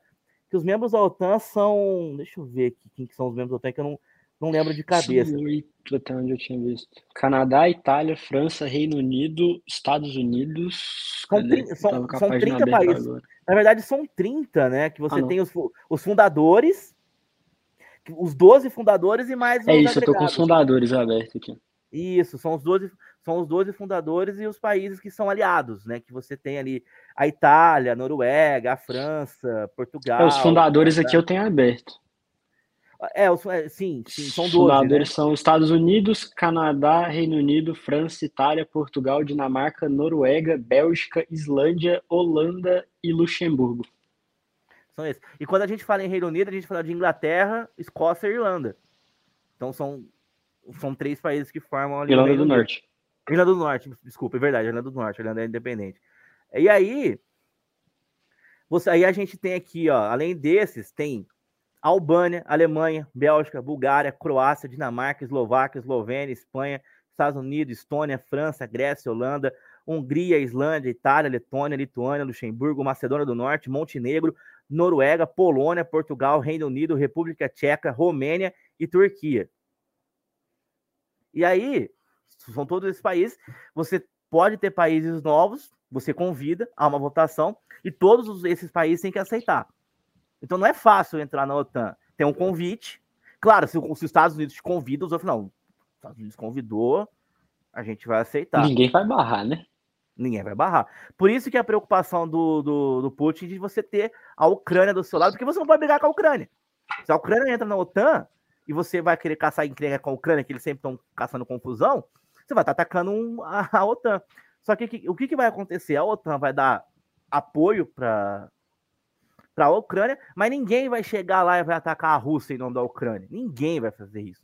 que os membros da OTAN são. Deixa eu ver aqui quem que são os membros da OTAN, que eu não, não lembro de cabeça. Oito, até onde eu tinha visto. Canadá, Itália, França, Reino Unido, Estados Unidos. São, tri... são, são 30 países. Agora. Na verdade, são 30, né? Que você ah, tem os, os fundadores os 12 fundadores e mais É isso, eu tô com os fundadores abertos aqui. Isso, são os 12, são os 12 fundadores e os países que são aliados, né? Que você tem ali a Itália, a Noruega, a França, Portugal. É, os fundadores aqui eu tenho aberto. É, os, é, sim, sim, são 12. Os fundadores né? são Estados Unidos, Canadá, Reino Unido, França, Itália, Portugal, Dinamarca, Noruega, Bélgica, Islândia, Holanda e Luxemburgo. São esses. E quando a gente fala em Reino Unido, a gente fala de Inglaterra, Escócia e Irlanda. Então são, são três países que formam ali. Irlanda do Norte. Irlanda do Norte, desculpa, é verdade, Irlanda do Norte, Irlanda é independente. E aí, você, aí a gente tem aqui, ó, além desses, tem Albânia, Alemanha, Bélgica, Bulgária, Croácia, Dinamarca, Eslováquia, Eslovênia, Espanha, Estados Unidos, Estônia, França, Grécia, Holanda, Hungria, Islândia, Itália, Letônia, Lituânia, Luxemburgo, Macedônia do Norte, Montenegro, Noruega, Polônia, Portugal, Reino Unido, República Tcheca, Romênia e Turquia. E aí, são todos esses países. Você pode ter países novos, você convida a uma votação e todos esses países têm que aceitar. Então não é fácil entrar na OTAN. Tem um convite. Claro, se, se os Estados Unidos te convidam, os outros não. Os Estados Unidos convidou, a gente vai aceitar. Ninguém vai barrar, né? Ninguém vai barrar. Por isso que a preocupação do, do, do Putin de você ter a Ucrânia do seu lado, porque você não pode brigar com a Ucrânia. Se a Ucrânia entra na OTAN e você vai querer caçar encrenca com a Ucrânia, que eles sempre estão caçando confusão, você vai estar tá atacando um, a, a, OTAN. Só que, que o que, que vai acontecer? A OTAN vai dar apoio para a Ucrânia, mas ninguém vai chegar lá e vai atacar a Rússia em nome da Ucrânia. Ninguém vai fazer isso.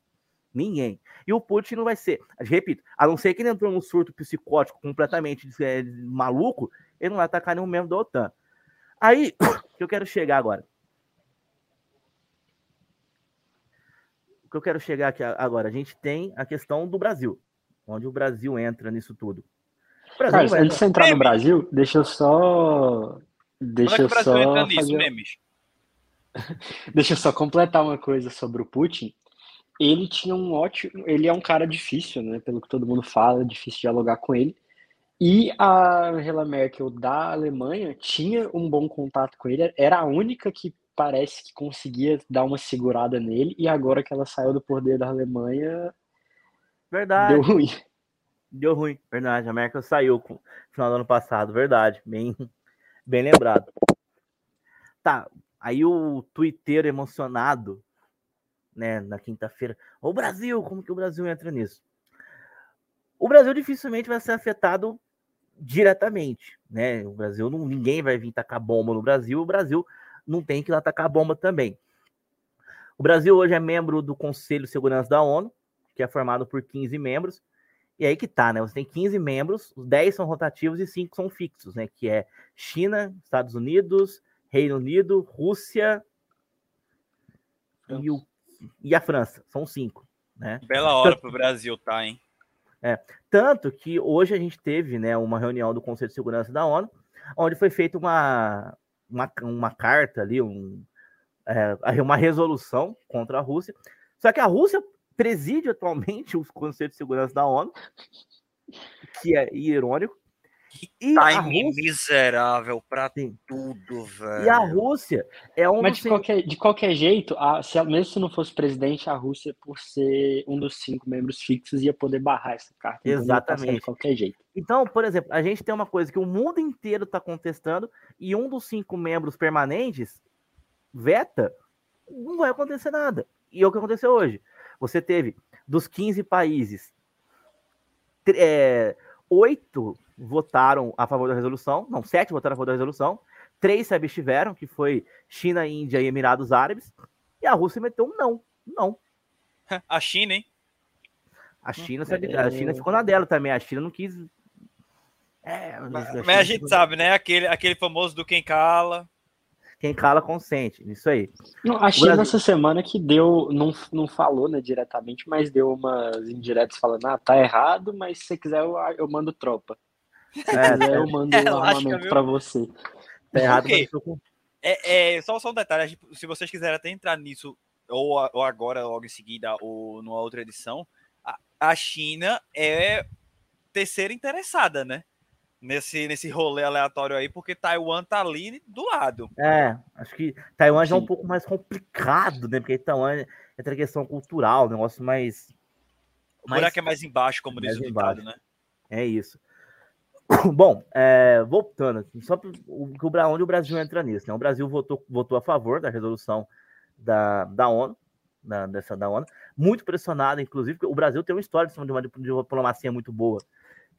Ninguém. E o Putin não vai ser. Repito, a não ser que ele entrou num surto psicótico completamente é, maluco, ele não vai atacar nenhum membro da OTAN. Aí, que eu quero chegar agora. O que eu quero chegar aqui agora, a gente tem a questão do Brasil, onde o Brasil entra nisso tudo. Carlos, antes de entrar no Brasil, deixa eu só. Deixa é Brasil só nisso, fazer... memes? deixa eu só completar uma coisa sobre o Putin ele tinha um ótimo. Ele é um cara difícil, né? Pelo que todo mundo fala, difícil dialogar com ele. E a Angela Merkel da Alemanha tinha um bom contato com ele, era a única que parece que conseguia dar uma segurada nele, e agora que ela saiu do poder da Alemanha. Verdade. Deu ruim. Deu ruim, verdade. A Merkel saiu no final do ano passado, verdade. Bem, bem lembrado. Tá, aí o Twitter emocionado né, na quinta-feira. O Brasil, como que o Brasil entra nisso? O Brasil dificilmente vai ser afetado diretamente, né? O Brasil não, ninguém vai vir tacar bomba no Brasil, o Brasil não tem que ir lá tacar bomba também. O Brasil hoje é membro do Conselho de Segurança da ONU, que é formado por 15 membros. E aí que tá, né? Você tem 15 membros, os 10 são rotativos e 5 são fixos, né? Que é China, Estados Unidos, Reino Unido, Rússia e o e a França. São cinco. Né? Bela hora para o Brasil, tá, hein? É, tanto que hoje a gente teve né, uma reunião do Conselho de Segurança da ONU, onde foi feita uma, uma, uma carta ali, um, é, uma resolução contra a Rússia. Só que a Rússia preside atualmente o Conselho de Segurança da ONU, que é irônico, que e time Rússia... miserável pra Sim. tudo, velho. E a Rússia é um Mas de, qualquer, de qualquer jeito, a, se, mesmo se não fosse presidente, a Rússia, por ser um dos cinco membros fixos, ia poder barrar essa carta. Exatamente. De qualquer jeito. Então, por exemplo, a gente tem uma coisa que o mundo inteiro está contestando e um dos cinco membros permanentes veta, não vai acontecer nada. E é o que aconteceu hoje. Você teve, dos 15 países, é, oito votaram a favor da resolução, não, sete votaram a favor da resolução, três se abstiveram, que foi China, Índia e Emirados Árabes, e a Rússia meteu um não, não. A China, hein? A China, a China ficou na dela também, a China não quis. É, mas, a, mas a gente sabe, né? Aquele, aquele famoso do quem cala. Quem cala consente, isso aí. Não, a China Brasil... essa semana que deu, não, não falou né, diretamente, mas deu umas indiretas falando, ah, tá errado, mas se você quiser eu, eu mando tropa. É, eu mando é, um armamento para você. Tá errado, okay. é, é, só, só um detalhe, se vocês quiserem até entrar nisso, ou, ou agora, logo em seguida, ou numa outra edição, a, a China é terceira interessada, né? Nesse, nesse rolê aleatório aí, porque Taiwan tá ali do lado. É, acho que Taiwan já é um pouco mais complicado, né? Porque Taiwan é outra questão cultural, um negócio mais O Mas, buraco é mais embaixo, como diz o ditado, né? É isso. Bom, é, voltando, só para onde o Brasil entra nisso. Né? O Brasil votou, votou a favor da resolução da, da ONU, da, dessa da ONU, muito pressionado, inclusive, porque o Brasil tem uma história de uma, de uma diplomacia muito boa.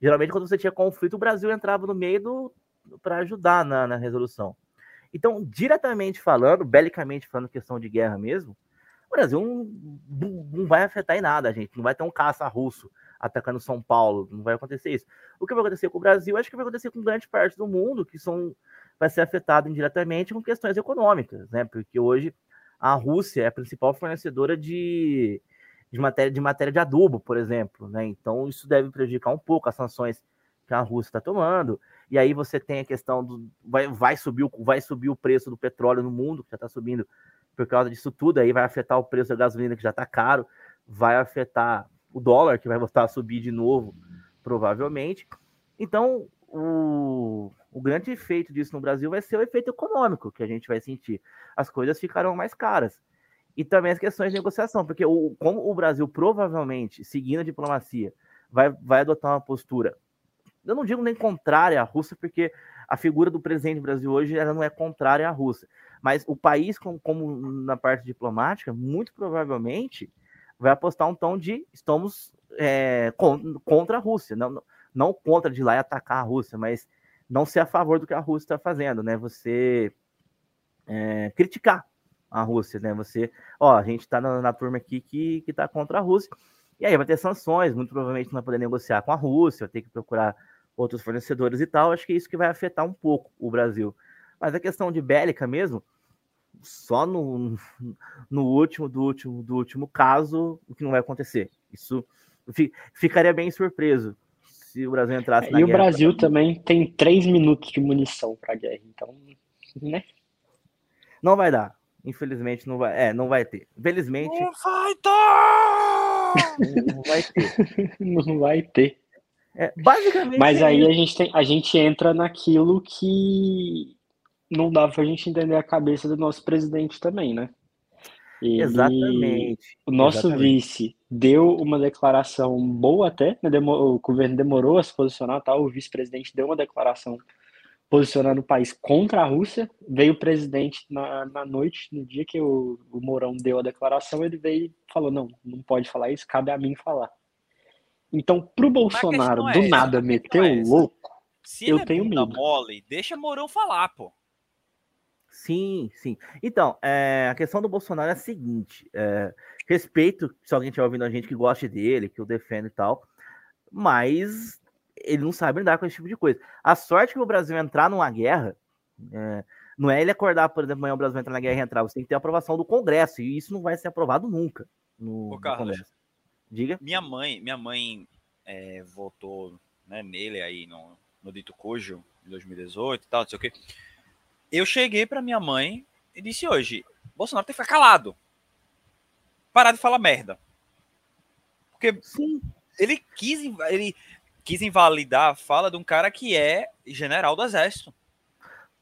Geralmente, quando você tinha conflito, o Brasil entrava no meio para ajudar na, na resolução. Então, diretamente falando, belicamente falando, questão de guerra mesmo, o Brasil não, não vai afetar em nada, gente. Não vai ter um caça russo atacando São Paulo. Não vai acontecer isso. O que vai acontecer com o Brasil, acho que vai acontecer com grande parte do mundo, que são, vai ser afetado indiretamente com questões econômicas, né? Porque hoje a Rússia é a principal fornecedora de, de, matéria, de matéria de adubo, por exemplo, né? Então isso deve prejudicar um pouco as sanções que a Rússia está tomando. E aí você tem a questão do vai, vai subir o, vai subir o preço do petróleo no mundo, que já está subindo por causa disso tudo, aí vai afetar o preço da gasolina que já está caro, vai afetar o dólar, que vai voltar a subir de novo, provavelmente. Então, o, o grande efeito disso no Brasil vai ser o efeito econômico que a gente vai sentir. As coisas ficarão mais caras. E também as questões de negociação, porque o, como o Brasil provavelmente, seguindo a diplomacia, vai, vai adotar uma postura, eu não digo nem contrária à Rússia, porque a figura do presidente do Brasil hoje ela não é contrária à Rússia. Mas o país, como, como na parte diplomática, muito provavelmente vai apostar um tom de estamos é, contra a Rússia, não, não contra de lá e atacar a Rússia, mas não ser a favor do que a Rússia está fazendo, né? Você é, criticar a Rússia, né? Você, ó, a gente está na, na, turma aqui que está contra a Rússia, e aí vai ter sanções, muito provavelmente não vai poder negociar com a Rússia, vai ter que procurar outros fornecedores e tal. Acho que é isso que vai afetar um pouco o Brasil. Mas a questão de bélica mesmo, só no, no último do último do último caso o que não vai acontecer. Isso ficaria bem surpreso se o Brasil entrasse na e guerra. E o Brasil também tem três minutos de munição para guerra, então, né? Não vai dar. Infelizmente não vai. É, não vai ter. Infelizmente. Não vai dar! Não vai ter. não vai ter. É, basicamente. Mas é aí a gente, tem, a gente entra naquilo que não dá pra gente entender a cabeça do nosso presidente também, né? Ele, Exatamente. O nosso Exatamente. vice deu uma declaração boa até, né? o governo demorou a se posicionar, tá? o vice-presidente deu uma declaração posicionando o país contra a Rússia. Veio o presidente na, na noite, no dia que o, o Mourão deu a declaração, ele veio e falou: não, não pode falar isso, cabe a mim falar. Então, pro Bolsonaro do é nada meter é o louco, Se eu é tenho medo. mole, deixa Mourão falar, pô. Sim, sim. Então, é, a questão do Bolsonaro é a seguinte: é, respeito se alguém estiver ouvindo a gente que goste dele, que o defende e tal, mas ele não sabe lidar com esse tipo de coisa. A sorte que o Brasil entrar numa guerra é, não é ele acordar, por exemplo, amanhã o Brasil entrar na guerra e entrar, você tem que ter a aprovação do Congresso, e isso não vai ser aprovado nunca no, Ô, Carlos, no Congresso. Diga. Minha mãe, minha mãe é, votou né, nele aí no, no dito cujo em 2018 e tal, não sei o quê eu cheguei para minha mãe e disse hoje: Bolsonaro tem que ficar calado. Parar de falar merda. Porque Sim. ele quis, ele quis invalidar a fala de um cara que é general do exército.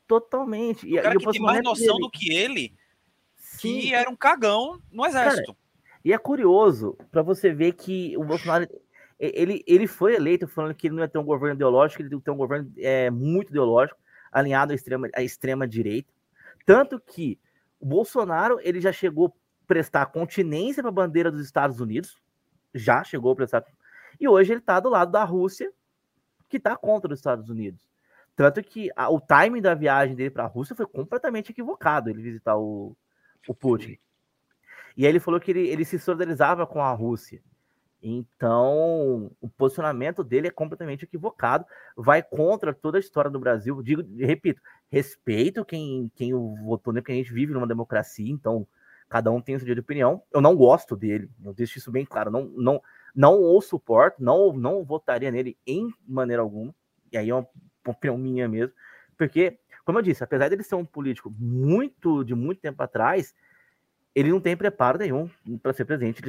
Totalmente. Um cara e que tem mais noção dele. do que ele, Sim. que era um cagão no exército. Cara, e é curioso para você ver que o Bolsonaro ele, ele foi eleito falando que ele não ia ter um governo ideológico, ele ia ter um governo é, muito ideológico alinhado à extrema, à extrema direita. Tanto que o Bolsonaro ele já chegou a prestar continência para a bandeira dos Estados Unidos, já chegou a prestar. E hoje ele está do lado da Rússia, que está contra os Estados Unidos. Tanto que a, o timing da viagem dele para a Rússia foi completamente equivocado, ele visitar o, o Putin. E aí ele falou que ele, ele se solidarizava com a Rússia. Então, o posicionamento dele é completamente equivocado, vai contra toda a história do Brasil. Digo, repito, respeito quem, quem o votou nele, porque a gente vive numa democracia, então cada um tem o seu dia de opinião. Eu não gosto dele, eu deixo isso bem claro, não, não, não o suporto, não, não votaria nele em maneira alguma, e aí é uma opinião minha mesmo, porque, como eu disse, apesar dele ser um político muito de muito tempo atrás, ele não tem preparo nenhum para ser presidente.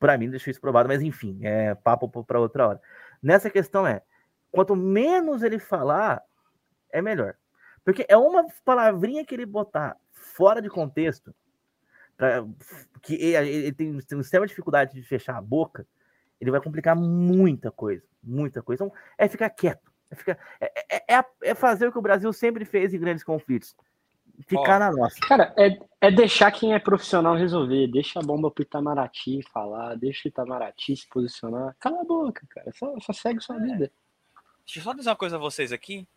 Para mim, deixou isso provado, mas enfim, é papo para outra hora. Nessa questão é, quanto menos ele falar, é melhor. Porque é uma palavrinha que ele botar fora de contexto, pra, que ele, ele tem, tem uma extrema dificuldade de fechar a boca, ele vai complicar muita coisa, muita coisa. Então, é ficar quieto, é, ficar, é, é, é, é fazer o que o Brasil sempre fez em grandes conflitos, ficar na nossa. Cara, é, é deixar quem é profissional resolver, deixa a bomba pro Itamaraty falar, deixa o Itamaraty se posicionar. Cala a boca, cara, só, só segue sua vida. Deixa eu só dizer uma coisa a vocês aqui.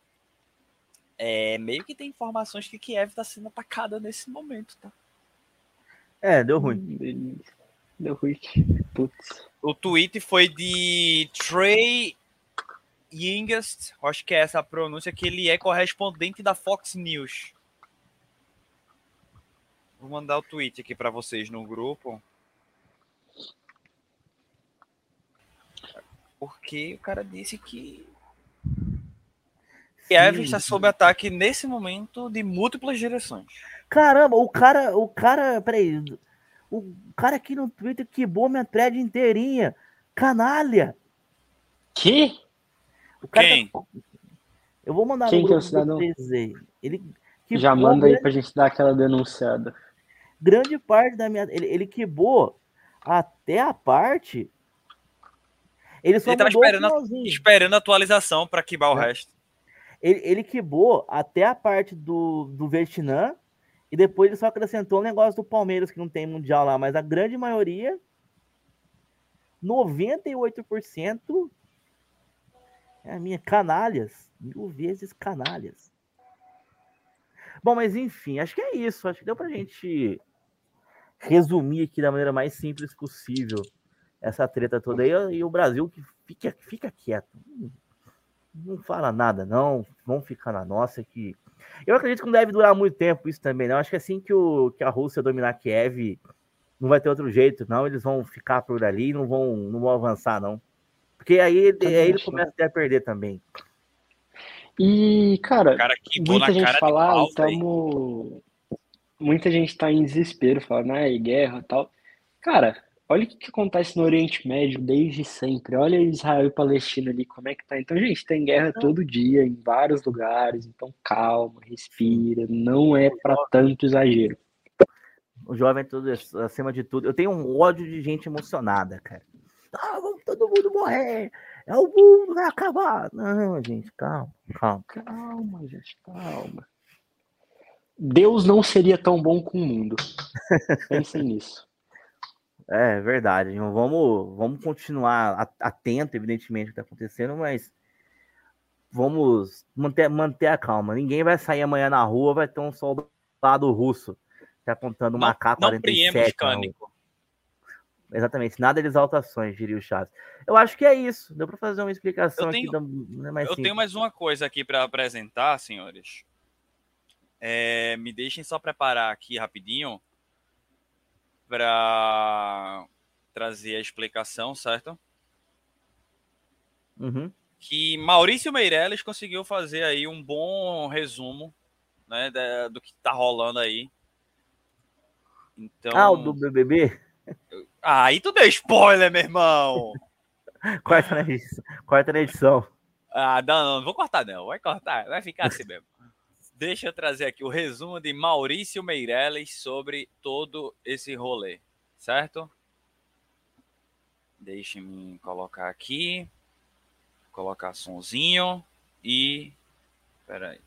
É, meio que tem informações que Kiev está sendo atacada nesse momento, tá? É, deu ruim. Ruim. Putz. O tweet foi de Trey Yingest, acho que é essa a pronúncia, que ele é correspondente da Fox News. Vou mandar o tweet aqui para vocês no grupo. Porque o cara disse que Kiev está sob ataque nesse momento de múltiplas direções. Caramba, o cara, o cara, peraí, o cara aqui no Twitter quebrou minha thread inteirinha. Canalha! Que? O cara Quem? Tá... Eu vou mandar Quem no que é o cidadão? Ele Já manda aí pra gente dar aquela denunciada. Grande parte da minha. Ele, ele quebrou até a parte. Ele só ele tava esperando, esperando a atualização para quebrar o é. resto. Ele, ele quebrou até a parte do, do Vietnã e depois ele só acrescentou o negócio do Palmeiras, que não tem mundial lá, mas a grande maioria, 98%, é a minha canalhas, mil vezes canalhas. Bom, mas enfim, acho que é isso. Acho que deu pra gente resumir aqui da maneira mais simples possível essa treta toda aí. E o Brasil que fica, fica quieto não fala nada, não. Vamos ficar na nossa que. Eu acredito que não deve durar muito tempo isso também, não. Acho que assim que, o, que a Rússia dominar Kiev, não vai ter outro jeito, não. Eles vão ficar por ali não vão, não vão avançar, não. Porque aí, aí ele começa a perder também. E, cara, cara muita gente fala, ah, tamo... muita gente tá em desespero, falando, ah, é guerra e tal. Cara, Olha o que, que, acontece no Oriente Médio desde sempre. Olha Israel e Palestina ali, como é que tá. Então, gente, tem guerra todo dia, em vários lugares. Então, calma, respira. Não é para tanto exagero. O jovem, tudo, acima de tudo. Eu tenho um ódio de gente emocionada, cara. Ah, vamos todo mundo morrer. É o mundo vai acabar. Não, gente, calma, calma. Calma, gente, calma. Deus não seria tão bom com o mundo. Pensem nisso. É verdade. Vamos, vamos continuar atento, evidentemente, ao que está acontecendo, mas vamos manter, manter a calma. Ninguém vai sair amanhã na rua, vai ter um soldado russo tá apontando uma K-47. Exatamente, nada de exaltações, diria o Chaves. Eu acho que é isso. Deu para fazer uma explicação eu tenho, aqui. Da, mais eu tenho mais uma coisa aqui para apresentar, senhores. É, me deixem só preparar aqui rapidinho para trazer a explicação, certo? Uhum. Que Maurício Meirelles conseguiu fazer aí um bom resumo né, do que tá rolando aí. Então... Ah, o do BBB? Ah, aí tu deu spoiler, meu irmão! Quarta edição. Quarta na edição. Ah, não, não, não vou cortar não, vai cortar, vai ficar assim mesmo. Deixa eu trazer aqui o resumo de Maurício Meirelles sobre todo esse rolê, certo? Deixe-me colocar aqui, colocar sonzinho e. Peraí.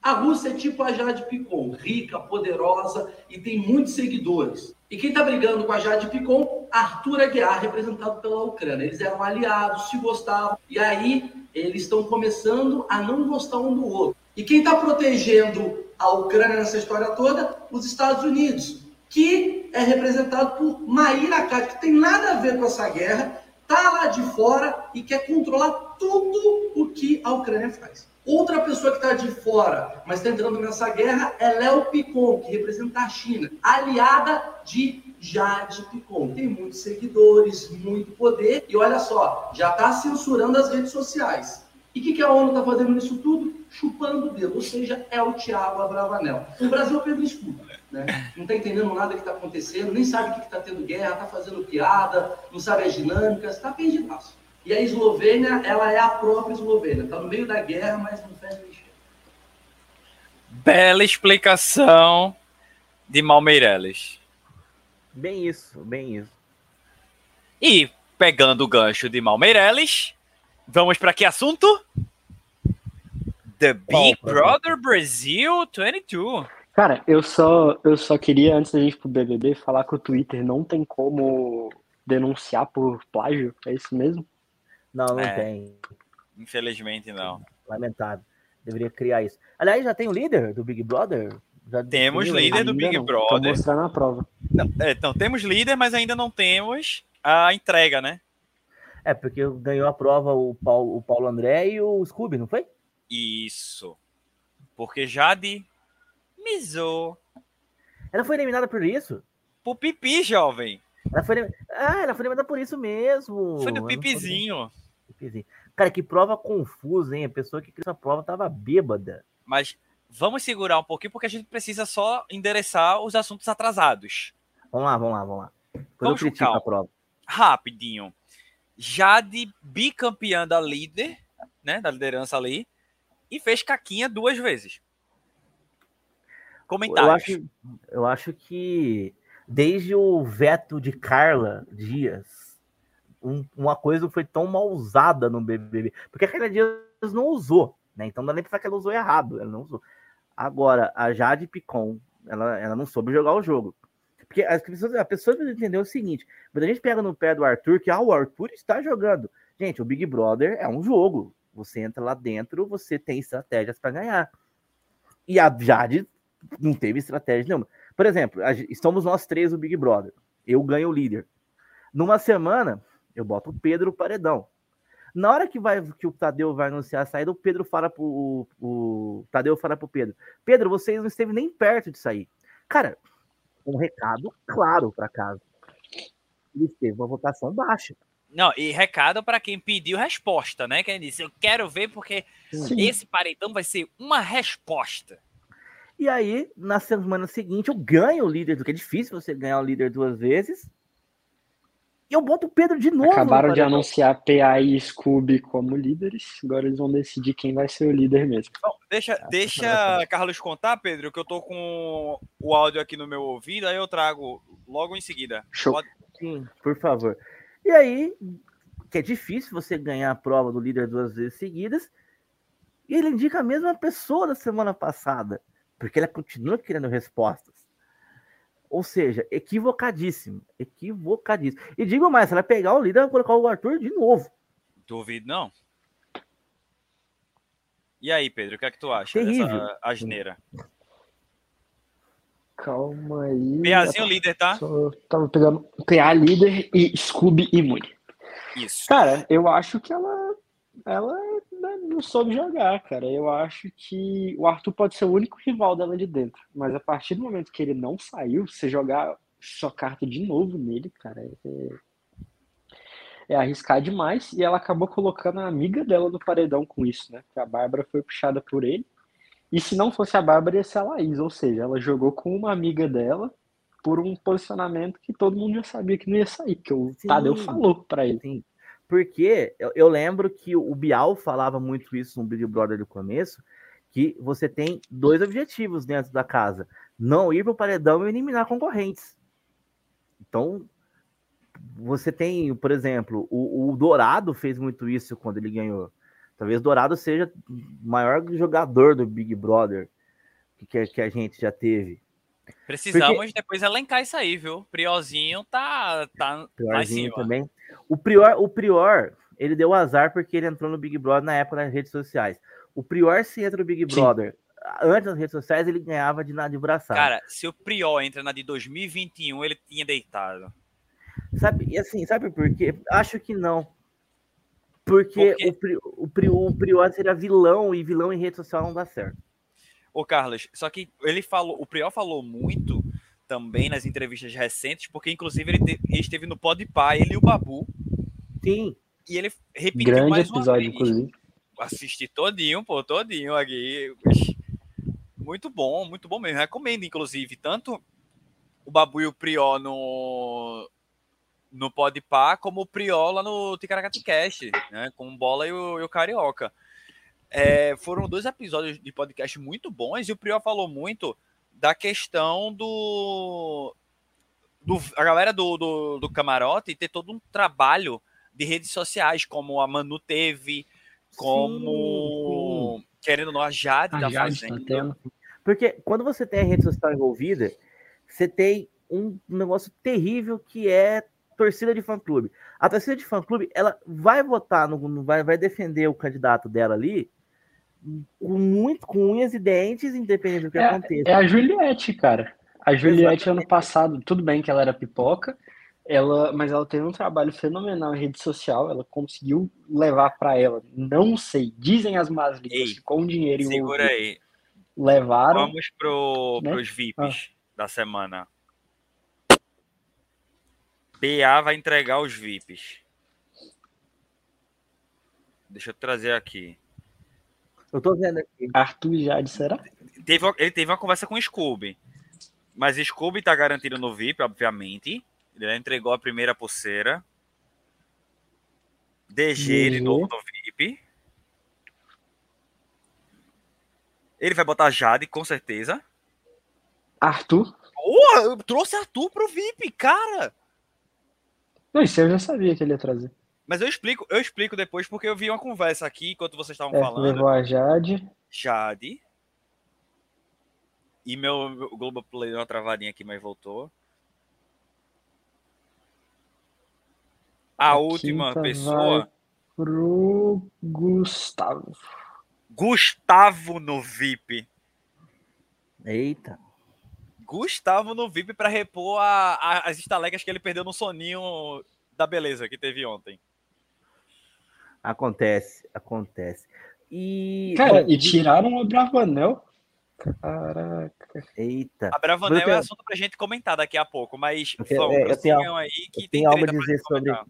A Rússia é tipo a Jade Picon, rica, poderosa e tem muitos seguidores. E quem está brigando com a Jade Picon? Arthur Aguiar, representado pela Ucrânia. Eles eram aliados, se gostavam, e aí eles estão começando a não gostar um do outro. E quem está protegendo a Ucrânia nessa história toda? Os Estados Unidos, que é representado por Maíra Kad, que tem nada a ver com essa guerra, está lá de fora e quer controlar tudo o que a Ucrânia faz. Outra pessoa que está de fora, mas está entrando nessa guerra, é Léo Picon, que representa a China, aliada de Jade Picon. Tem muitos seguidores, muito poder, e olha só, já está censurando as redes sociais. E o que, que, a ONU está fazendo nisso tudo? Chupando o dedo, ou seja, é o Tiago Abravanel. O Brasil é o Pedro Escudo, né? Não está entendendo nada que está acontecendo, nem sabe o que está tendo guerra, está fazendo piada, não sabe as dinâmicas, está perdidaço. E a Eslovênia, ela é a própria Eslovênia, está no meio da guerra, mas não faz mexer. Bela explicação de Malmeireles. Bem isso, bem isso. E pegando o gancho de Malmeireles, vamos para que assunto? The Big Brother Brasil 22. Cara, eu só, eu só queria, antes da gente ir pro BBB, falar que o Twitter não tem como denunciar por plágio, é isso mesmo? Não, não É. tem. Infelizmente não. Lamentável. Deveria criar isso. Aliás, já tem o líder do Big Brother? Já Temos líder ele? do Ainda Big não, Brother. Tô mostrando a prova. Não, é, então, temos líder, mas ainda não temos a entrega, né? É, porque ganhou a prova o Paulo, o Paulo André e o Scooby, não foi? Isso. Porque Jade misou Ela foi eliminada por isso? pro pipi, jovem. Ela foi, ah, ela foi eliminada por isso mesmo. Foi foi- pipizinho. pipizinho. Cara, que prova confusa, hein? A pessoa que criou essa prova tava bêbada. Mas vamos segurar um pouquinho, porque a gente precisa só endereçar os assuntos atrasados. Vamos lá, vamos lá, vamos lá. Depois Vamos eu critico a prova. Rapidinho. Jade, bicampeã da líder, né? Da liderança ali. E fez caquinha duas vezes. Eu Comentários. acho, eu acho que desde o veto de Carla Dias, um- uma coisa foi tão mal usada no BBB. Porque a Carla Dias não usou, né? Então não dá nem pra falar que ela usou errado. Ela não usou. Agora, a Jade Picon, ela, ela não soube jogar o jogo. Porque as pessoas, a pessoa precisa entender o seguinte: quando a gente pega no pé do Arthur, que ah, o Arthur está jogando. Gente, o Big Brother é um jogo. Você entra lá dentro, você tem estratégias para ganhar. E a Jade não teve estratégia nenhuma. Por exemplo, a estamos nós três no Big Brother. Eu ganho o líder. Numa semana, eu boto o Pedro paredão. Na hora que, vai, que o Tadeu vai anunciar a saída, o Pedro fala pro. O, o Tadeu fala pro Pedro: Pedro, vocês não esteve nem perto de sair. Cara, um recado claro para casa. Ele teve uma votação baixa. Não, e recado para quem pediu resposta, né? Quem disse, eu quero ver porque Sim. esse paredão vai ser uma resposta. E aí, na semana seguinte, eu ganho o líder, porque é difícil você ganhar o líder duas vezes. E eu boto o Pedro de novo. no Acabaram de anunciar PA e Scooby como líderes, agora eles vão decidir quem vai ser o líder mesmo. Bom, deixa, deixa Carlos contar, Pedro, que eu tô com o áudio aqui no meu ouvido, aí eu trago logo em seguida. Show. Pode- Sim, por favor. E aí, que é difícil você ganhar a prova do líder duas vezes seguidas, e ele indica a mesma pessoa da semana passada, porque ela continua querendo respostas. Ou seja, equivocadíssimo, equivocadíssimo. E digo mais, se ela pegar o líder, vai colocar o Arthur de novo. Duvido, não. E aí, Pedro, o que é que tu acha Terrível. dessa asneira? Calma aí. PAzinho líder, tá? Só tava pegando PA líder e Scooby imune. Isso. Cara, eu acho que ela, ela né, não soube jogar, cara. Eu acho que o Arthur pode ser o único rival dela de dentro. Mas a partir do momento que ele não saiu, você jogar sua carta de novo nele, cara, é, é arriscar demais. E ela acabou colocando a amiga dela no paredão com isso, né? Que a Bárbara foi puxada por ele. E se não fosse a Bárbara, ia ser a Laís. Ou seja, ela jogou com uma amiga dela por um posicionamento que todo mundo já sabia que não ia sair, porque o Sim. Tadeu falou pra ele. Sim. Porque eu, eu lembro que o Bial falava muito isso no Big Brother do começo, que você tem dois objetivos dentro da casa: não ir para o paredão e eliminar concorrentes. Então, você tem, por exemplo, o, o Dourado fez muito isso quando ele ganhou. Talvez Dourado seja o maior jogador do Big Brother que, que, a gente já teve. Precisamos depois elencar isso aí, viu? Priorzinho tá, tá cima. também. O Prior, o Prior, ele deu azar porque ele entrou no Big Brother na época nas redes sociais. O Prior, se entra no Big Sim. Brother antes das redes sociais, ele ganhava de nada de braçada. Cara, se o Prior entra na de 2021, ele tinha deitado. Sabe, e assim, sabe por quê? Acho que não. Porque o, Pri- o, Pri- o Prior seria vilão e vilão em rede social não dá certo. Ô, Carlos, só que ele falou, o Prior falou muito também nas entrevistas recentes, porque inclusive ele, te- ele esteve no Podpah, ele e o Babu, Sim, e ele repetiu Grande mais uma episódio, vez. inclusive. Assisti todinho, pô, todinho aqui. Muito bom, muito bom mesmo. Recomendo, inclusive, tanto o Babu e o Prior no, no Podpah, como o Prior lá no Ticaracati Cast, né? Com o Bola e o, e o Carioca. É, foram dois episódios de podcast muito bons e o Prior falou muito da questão do do, a galera do, do, do camarote ter todo um trabalho de redes sociais, como a Manu teve, como sim, sim. querendo ou não, a Jade a tá Jade tá fazendo. tendo. Porque quando você tem a rede social envolvida, você tem um negócio terrível que é torcida de fã-clube. A torcida de fã-clube, ela vai votar, no, vai, vai defender o candidato dela ali com, muito, com unhas e dentes, independente do que É, aconteça. é a Juliette, cara. A Juliette, Exatamente. ano passado, tudo bem que ela era pipoca, ela, mas ela teve um trabalho fenomenal em rede social. Ela conseguiu levar pra ela, não sei, dizem as más línguas, com dinheiro Segura envolvido, aí. levaram. Vamos pro, né? pros VIPs da semana. PA vai entregar os VIPs. Deixa eu trazer aqui. Eu tô vendo aqui. Arthur e Jade, será? Teve, ele teve uma conversa com o Scooby. Mas Scooby tá garantido no VIP, obviamente. Ele já entregou a primeira pulseira. DG de DG. novo no VIP. Ele vai botar Jade, com certeza. Arthur? Porra, eu trouxe Arthur pro VIP, cara! Não, isso eu já sabia que ele ia trazer. Mas eu explico, eu explico depois, porque eu vi uma conversa aqui enquanto vocês estavam É, falando. levou a Jade. Jade. E meu, meu Globoplay deu uma travadinha aqui, mas voltou. A, A última pessoa, Pro Gustavo. Gustavo no VIP. Eita. Gustavo no VIP para repor a- a- as estalecas que ele perdeu no soninho da beleza que teve ontem. Acontece, acontece. E. Cara, bom, e tiraram o Bravanel. Caraca. Eita. A Bravanel tenho- é assunto pra gente comentar daqui a pouco, mas Eu tenho- vamos, é, eu tenho aí que eu tem tenho algo a dizer comentar.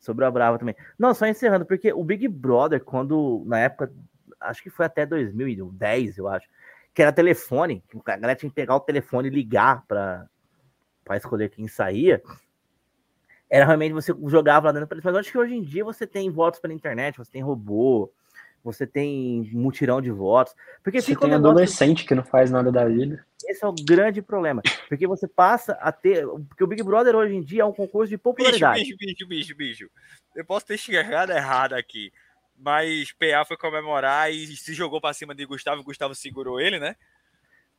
Sobre a Brava também. Não, só encerrando, porque o Big Brother, quando, na época, acho que foi até 2010, eu acho, que era telefone, que a galera tinha que pegar o telefone e ligar pra, pra escolher quem saía, era realmente você jogava lá dentro. Mas eu acho que hoje em dia você tem votos pela internet, você tem robô, você tem mutirão de votos. Porque Você fica um tem negócio- adolescente que não faz nada da vida. esse é o grande problema. Porque você passa a ter. Porque o Big Brother hoje em dia é um concurso de Bicho, popularidade. bicho, bicho, bicho, bicho. Eu posso ter enxergado errado aqui. Mas PA foi comemorar e se jogou pra cima de Gustavo. Gustavo segurou ele, né?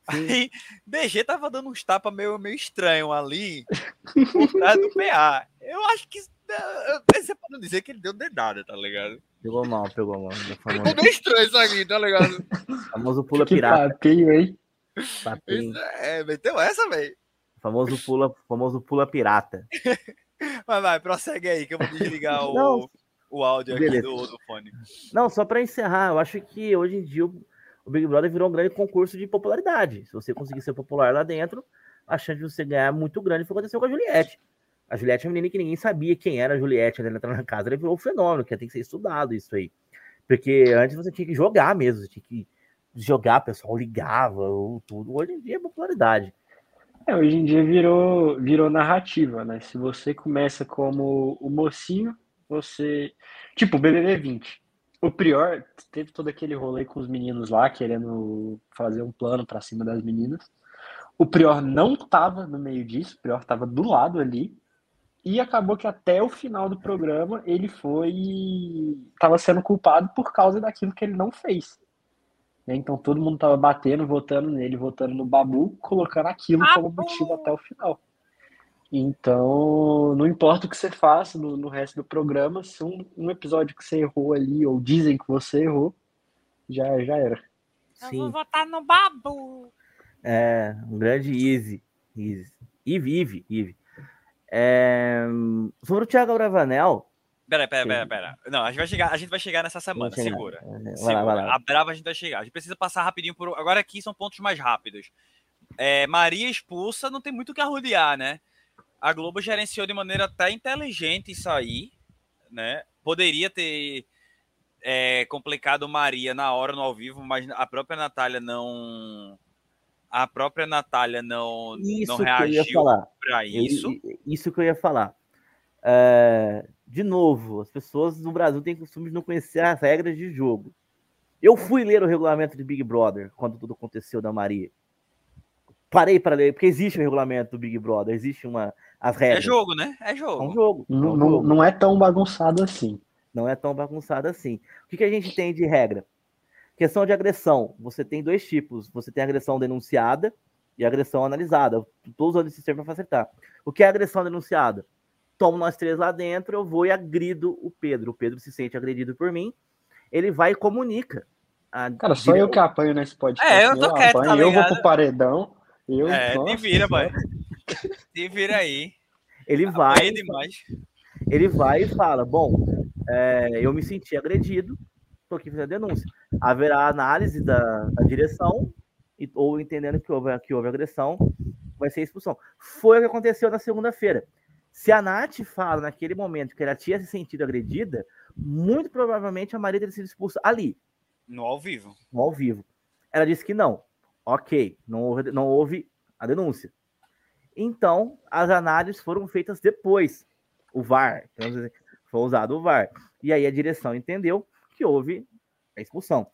Aí DG tava dando uns tapas meio, meio estranho ali por trás do PA. Eu acho que. Esse é pra não dizer que ele deu dedada, tá ligado? Pegou mal, pegou mal. O Ficou meio estranho isso aqui, tá ligado? famoso pula que pirata. papinho, hein? papinho. Isso é, meteu essa, velho. Famoso pula, famoso pula pirata. Mas vai, prossegue aí, que eu vou desligar o, o áudio aqui do, do fone. Não, só pra encerrar, eu acho que hoje em dia o, o Big Brother virou um grande concurso de popularidade. Se você conseguir ser popular lá dentro, a chance de você ganhar é muito grande foi o que aconteceu com a Juliette. A Juliette é uma menina que ninguém sabia quem era a Juliette, ela entrou na casa, ela virou um fenômeno, que tem que ser estudado isso aí. Porque antes você tinha que jogar mesmo, você tinha que jogar, o pessoal ligava, tudo. Hoje em dia é popularidade. É, hoje em dia virou, virou narrativa, né? Se você começa como o mocinho, você. Tipo, BBB 20. O Prior teve todo aquele rolê com os meninos lá, querendo fazer um plano pra cima das meninas. O Prior não tava no meio disso, o Prior tava do lado ali. E acabou que até o final do programa ele foi. tava sendo culpado por causa daquilo que ele não fez. né? Então todo mundo tava batendo, votando nele, votando no Babu, colocando aquilo como motivo até o final. Então, não importa o que você faça no, no resto do programa, se um, um episódio que você errou ali, ou dizem que você errou, já, já era. Sim. votar no Babu. É, um grande easy. easy. Ive, Ive, Ive. É, sobre o Thiago Bravanel. Pera, pera, pera, pera. Não, a gente vai chegar, a gente vai chegar nessa semana, chegar. segura. Vai lá, Segura. vai lá. A brava a gente vai chegar. A gente precisa passar rapidinho por. Agora aqui são pontos mais rápidos. É, Maria expulsa, não tem muito o que arrodear, né? A Globo gerenciou de maneira até inteligente isso aí, né? Poderia ter é, complicado Maria na hora no ao vivo, mas a própria Natália não. A própria Natália não, Isso não que eu ia reagiu para isso. Isso que eu ia falar. É, de novo, as pessoas no Brasil têm costume de não conhecer as regras de jogo. Eu fui ler o regulamento de Big Brother quando tudo aconteceu da Maria. Parei para ler, porque existe o regulamento do Big Brother, existe uma as regras. É jogo, né? É É um jogo. jogo. é um Não, não, jogo. não é tão bagunçado assim. Não é tão bagunçado assim. O que, que a gente tem de regra? Questão de agressão. Você tem dois tipos. Você tem agressão denunciada e agressão analisada. Estou usando esse termo para facilitar. O que é agressão denunciada? Tomo nós três lá dentro, eu vou e agrido o Pedro. O Pedro se sente agredido por mim. Ele vai e comunica. a Cara, só eu que apanho nesse podcast. É, eu tô quieto, tá eu vou pro paredão. Eu, É, nossa, vira, senhora. Te vira aí. Ele Vai vai, demais. ele vai e fala: Bom, é, eu me senti agredido, estou aqui fazendo a denúncia. Haverá análise da, da direção, e- ou entendendo que houve, que houve agressão, vai ser expulsão. Foi o que aconteceu na segunda-feira. Se a Nath fala naquele momento que ela tinha se sentido agredida, muito provavelmente a Maria teria sido expulsa ali, No ao vivo. no ao vivo. Ela disse que não. Ok, não houve, não houve a denúncia. Então, as análises foram feitas depois. O VAR, dizer, foi usado o VAR. E aí a direção entendeu que houve a expulsão.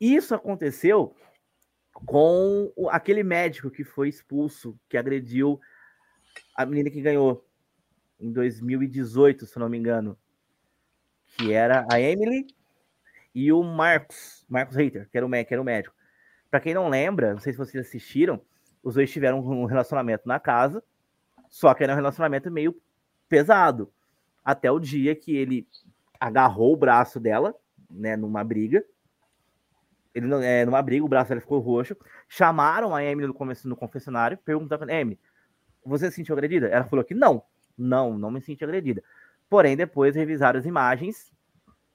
Isso aconteceu com aquele médico que foi expulso, que agrediu a menina que ganhou em 2018, se não me engano, que era a Emily e o Marcos, Marcos Reiter, que era o médico. Para quem não lembra, não sei se vocês assistiram, os dois tiveram um relacionamento na casa, só que era um relacionamento meio pesado. Até o dia que ele agarrou o braço dela, né, numa briga. Ele é, numa briga, o braço dela ficou roxo. Chamaram a Emily no, no confessionário, perguntaram, Emily, você se sentiu agredida? Ela falou que não, não, não me senti agredida. Porém, depois revisaram as imagens,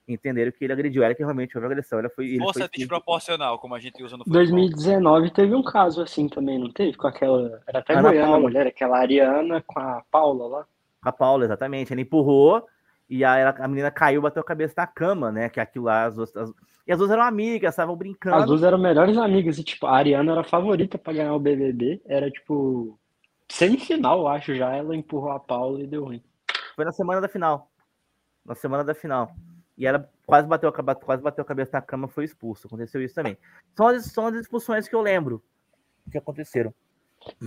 entenderam que ele agrediu ela, que realmente houve agressão. Ela foi, ele Força foi desproporcional, como a gente usa no futebol. 2019 teve um caso assim também, não teve? Com aquela. Era até Ana Goiânia a mulher, aquela Ariana com a Paula lá. A Paula, exatamente. Ela empurrou e a, ela- a menina caiu, bateu a cabeça na cama, né? Que aquilo lá, as duas, as- e as duas eram amigas, estavam brincando. As duas eram melhores amigas e, tipo, a Ariana era a favorita pra ganhar o BBB. Era, tipo, semifinal, eu acho já. Ela empurrou a Paula e deu ruim. Foi na semana da final. Na semana da final. E ela quase bateu, a quase bateu a cabeça na cama foi expulsa. Aconteceu isso também. São as, são as expulsões que eu lembro que aconteceram.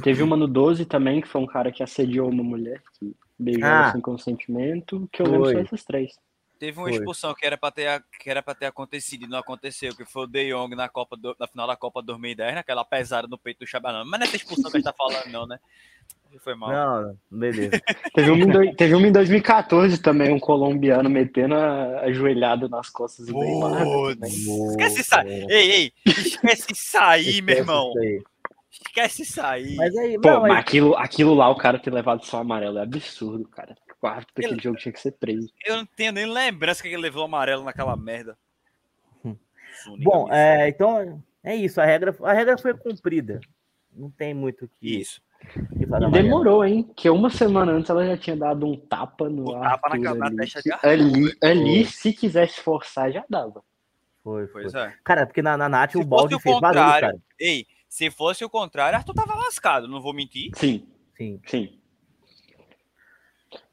Teve uma no 12 também, que foi um cara que assediou uma mulher, que beijou Ah. sem consentimento, que eu lembro Foi. só essas três. Teve uma Foi. expulsão que era pra ter, que era pra ter acontecido e não aconteceu, que foi o De Jong na, Copa do- na final da Copa 2010, naquela pesada no peito do Chabanão. Mas não é essa expulsão que a gente tá falando, não, né? Foi mal. Não, beleza. Teve uma, em doi- teve uma em 2014 também, um colombiano metendo a ajoelhado nas costas do Neymar. Esquece isso aí. Ei, ei, esquece isso aí, meu irmão. Isso aí. Esquece isso aí. Mas aí, Pô, não, mas mas- aquilo, aquilo lá, o cara ter levado só amarelo é absurdo, cara. O árbitro daquele jogo tinha que ser preso. Eu não tenho nem lembrança que ele levou amarelo naquela merda. Hum. Bom, é, então é isso. A regra, a regra foi cumprida. Não tem muito o que, Isso. E demorou, hein? Que uma semana antes ela já tinha dado um tapa no Um tapa na na ali. testa de Arthur, ali, ali, se quisesse forçar, já dava. Foi, foi. Pois é. Cara, porque na, na Nath Se o balde fosse o fez barulho, contrário- cara. Ei, se fosse o contrário, Arthur tava lascado, não vou mentir. Sim, Sim. sim.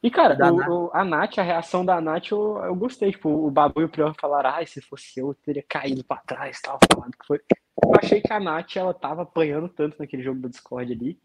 E, cara, o- Nath. o- a Nath, a reação da Nath, eu, eu gostei. Tipo, o Babu e o Prior falaram, ai, se fosse eu, eu teria caído pra trás, tal, falando que foi. Eu achei que a Nath, ela tava apanhando tanto naquele jogo do Discord ali.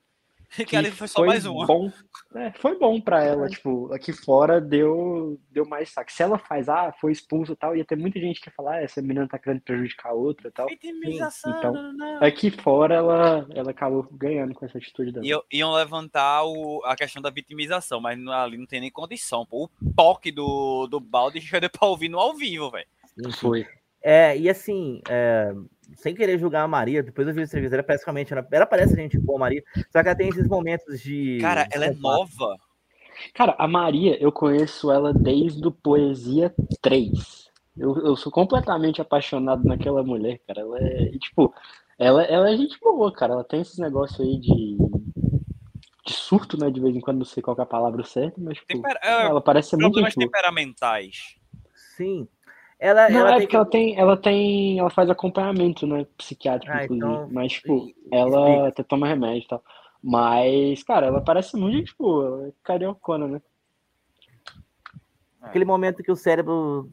Que ali foi só mais uma. Bom, é, foi bom pra ela, tipo, aqui fora deu, deu mais saco. Se ela faz, ah, foi expulso e tal, ia ter muita gente que ia falar, ah, essa menina tá querendo prejudicar a outra e tal. Vitimização. Então, não, não. Aqui fora ela, ela acabou ganhando com essa atitude dela. Iam, iam levantar o- a questão da vitimização, mas não- ali não tem nem condição. Pô. O POC do, do balde já deu pra ouvir no ao vivo, velho. Sim. Foi. É, e assim, é, sem querer julgar a Maria, depois eu vi a entrevista, ela parece realmente, ela, ela parece gente boa, a Maria, só que ela tem esses momentos de... Cara, ela é nova. Cara, a Maria, eu conheço ela desde o Poesia 3. Eu, eu sou completamente apaixonado naquela mulher, cara. Ela é, tipo, ela, ela é gente boa, cara. Ela tem esses negócios aí de, de surto, né? De vez em quando, não sei qual que é a palavra certa, mas, tipo, Tempera- é, ela parece ser muito problemas temperamentais. Sim. Ela, Não, ela é tem porque ela tem, ela tem, ela faz acompanhamento, né, psiquiátrico, Ah, inclusive. então, Mas, tipo, ela explica. até toma remédio e tal. Mas, cara, ela parece muito boa. Ela é cariocona, né? Aquele momento que o cérebro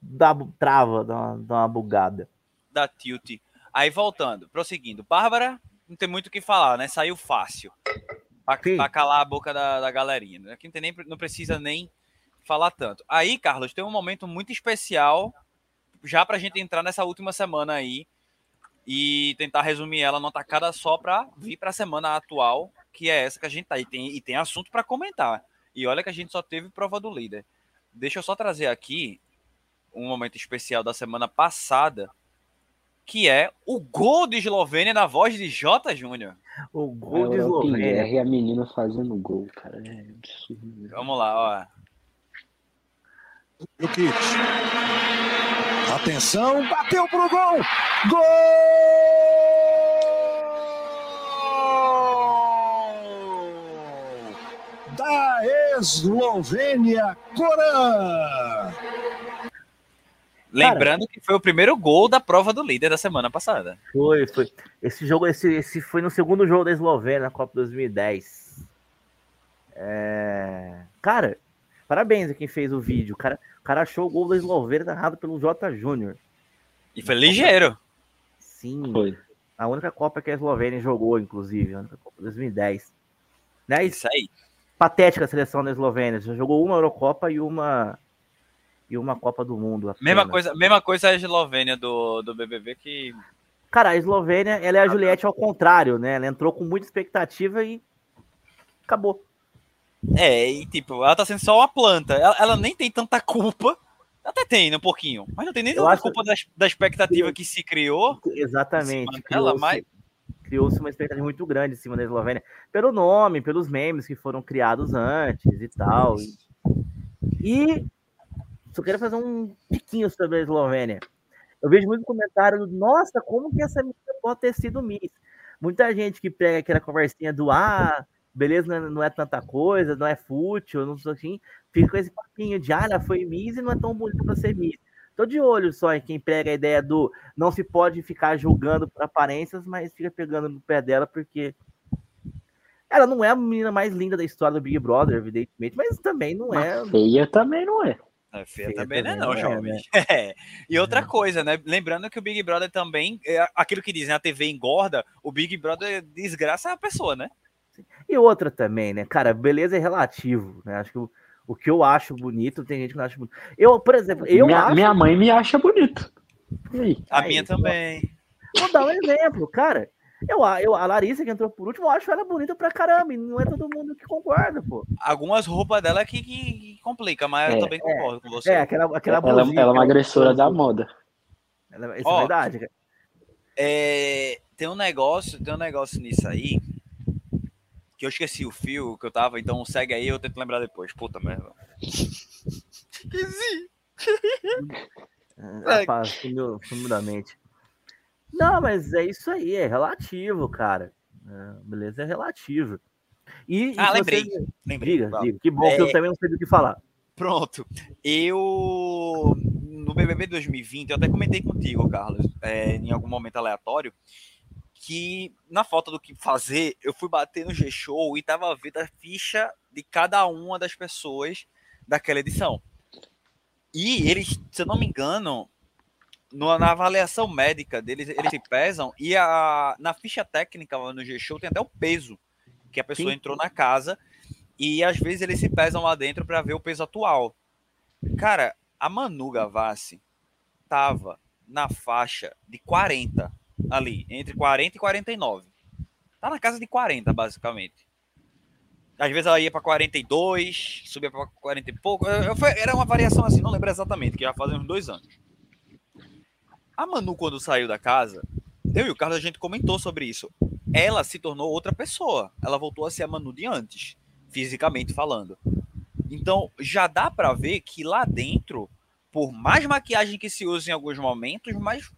dá, trava, dá uma, dá uma bugada. da Tilt. Aí voltando, prosseguindo. Bárbara, não tem muito o que falar, né? Saiu fácil. Pra, pra calar a boca da, da galerinha. Né? Aqui não, tem nem, não precisa nem falar tanto. Aí, Carlos, tem um momento muito especial já pra gente entrar nessa última semana aí e tentar resumir ela numa tacada só pra vir pra semana atual, que é essa que a gente tá. E tem, e tem assunto para comentar. E olha que a gente só teve prova do líder. Deixa eu só trazer aqui um momento especial da semana passada, que é o gol de Eslovênia na voz de J. Júnior. O gol de Eslovênia. E a menina fazendo gol, cara. É absurdo. Vamos lá, ó. Lukic. Atenção, bateu pro gol! Gol! Da Eslovênia, Coran! Lembrando Cara, que foi o primeiro gol da prova do líder da semana passada. Foi, foi. Esse jogo, esse, esse foi no segundo jogo da Eslovênia na Copa 2010. É... Cara, parabéns a quem fez o vídeo. O cara, o cara achou o gol da Eslovênia narrado pelo J. Júnior. E foi ligeiro. Sim. Foi. A única Copa que a Eslovênia jogou, inclusive, a única Copa 2010. Né? Isso aí. Patética a seleção da Eslovênia. Já jogou uma Eurocopa e uma e uma Copa do Mundo. Mesma coisa, mesma coisa a Eslovênia do, do BBB que. Cara, a Eslovênia, ela é a Juliette ao contrário, né? Ela entrou com muita expectativa e acabou. É, e tipo, ela tá sendo só uma planta. Ela, ela nem tem tanta culpa. Até tem, né, um pouquinho. Mas não tem nem tanta acho... culpa da, da expectativa que se criou. Exatamente. Ela, mas... Criou-se uma expectativa muito grande em cima da Eslovênia. Pelo nome, pelos memes que foram criados antes e tal. E só quero fazer um tiquinho sobre a Eslovênia. Eu vejo muito comentário nossa, como que essa menina pode ter sido Miss? Muita gente que pega aquela conversinha do, ah, beleza, não é, não é tanta coisa, não é fútil, não sei assim, fica com esse papinho de, ah, ela foi Miss e não é tão bonita pra ser Miss. Tô de olho só em quem pega a ideia do não se pode ficar julgando por aparências, mas fica pegando no pé dela porque ela não é a menina mais linda da história do Big Brother, evidentemente, mas também não é. Feia também não é. É feia, também, também não é, não, jovem. Né? É. E outra coisa, né? Lembrando que o Big Brother também, é aquilo que dizem, a TV engorda, o Big Brother desgraça a pessoa, né? E outra também, né? Cara, beleza é relativo, né? Acho que o, o que eu acho bonito, tem gente que não acha bonito. Eu, por exemplo, eu minha, acho... minha mãe me acha bonito. A minha também. Vou dar um exemplo, cara. Eu, eu, a Larissa, que entrou por último, eu acho ela bonita pra caramba. E não é todo mundo que concorda, pô. Algumas roupas dela que, que, que complica, mas é, eu também concordo é, com você. É, aquela, aquela ela, ela é uma agressora da moda. Ela, isso Ó, é verdade, cara. É, tem um negócio, tem um negócio nisso aí. Que eu esqueci o fio que eu tava, então segue aí, eu tento lembrar depois. Puta merda. Esqueci. Rapaz, sumiu, sumiu da mente. Não, mas é isso aí, é relativo, cara. É, beleza, é relativo. E, ah, lembrei. Você... lembrei. Diga, diga. Que bom é... que eu é. também não sei do que falar. Pronto. Eu, no BBB 2020, eu até comentei contigo, Carlos, é, em algum momento aleatório, que na falta do que fazer, eu fui bater no G-Show e tava vendo a ficha de cada uma das pessoas daquela edição. E eles, se eu não me engano, no, na avaliação médica deles, eles se pesam e a, na ficha técnica no G-Show tem até o peso que a pessoa Sim. entrou na casa e às vezes eles se pesam lá dentro para ver o peso atual. Cara, a Manu Gavassi tava na faixa de 40 ali, entre 40 e 49. Tá na casa de 40, basicamente. Às vezes ela ia para 42, subia para 40 e pouco. Eu, eu, era uma variação assim, não lembro exatamente, que já fazem uns dois anos. A Manu, quando saiu da casa, eu e o Carlos, a gente comentou sobre isso. Ela se tornou outra pessoa. Ela voltou a ser a Manu de antes, fisicamente falando. Então, já dá para ver que lá dentro, por mais maquiagem que se use em alguns momentos, mas,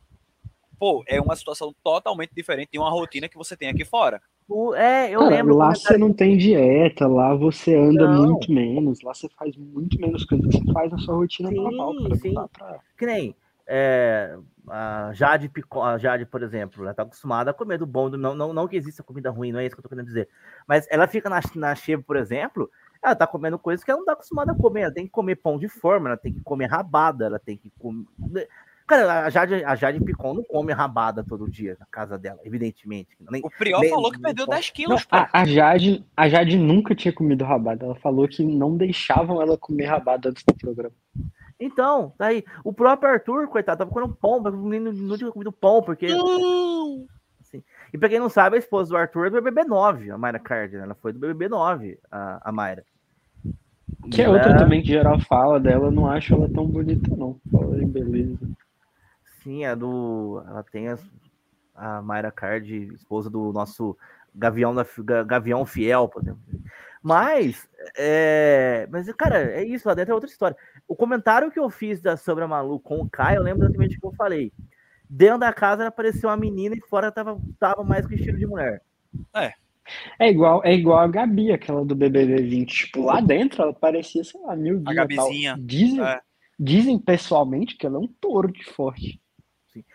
pô, é uma situação totalmente diferente de uma rotina que você tem aqui fora. É, eu Cara, lembro. Lá você não tem dieta, lá você anda não. muito menos, lá você faz muito menos coisa que você faz na sua rotina sim, normal. Cara, sim. Pra... Que nem é, a Jade, a Jade, por exemplo, ela tá acostumada a comer do bom, do, não, não, não que exista comida ruim, não é isso que eu tô querendo dizer. Mas ela fica na, na Cheva, por exemplo, ela tá comendo coisas que ela não tá acostumada a comer. Ela tem que comer pão de forma, ela tem que comer rabada, ela tem que comer. Cara, a Jade, a Jade Picon não come rabada todo dia na casa dela, evidentemente. Nem, O Priol nem- falou que perdeu pode. 10 Não, quilos, pô. a, a Jade, a Jade nunca tinha comido rabada. Ela falou que não deixavam ela comer rabada antes do programa. Então, tá aí. O próprio Arthur, coitado, tava comendo pão, mas o menino não tinha comido pão, porque. Assim, e pra quem não sabe, a esposa do Arthur é do BBB 9, a Mayra Card, né? Ela foi do BBB 9, a, a Mayra. Que é E outra também que geral fala dela, eu não acho ela tão bonita, não. Fala em beleza. Sim, é do. Ela tem as- a Mayra Card, esposa do nosso Gavião, da, Ga- Gavião Fiel, por exemplo. Mas, é, mas, cara, é isso, lá dentro é outra história. O comentário que eu fiz da, sobre a Malu com o Caio, eu lembro exatamente o que eu falei. Dentro da casa apareceu uma menina e fora tava, tava mais com estilo de mulher. É igual, é igual a Gabi, aquela do BBB 20. Tipo, lá dentro ela parecia, sei lá, mil dias. Gabizinha. Dizem, É. dizem pessoalmente que ela é um touro de forte.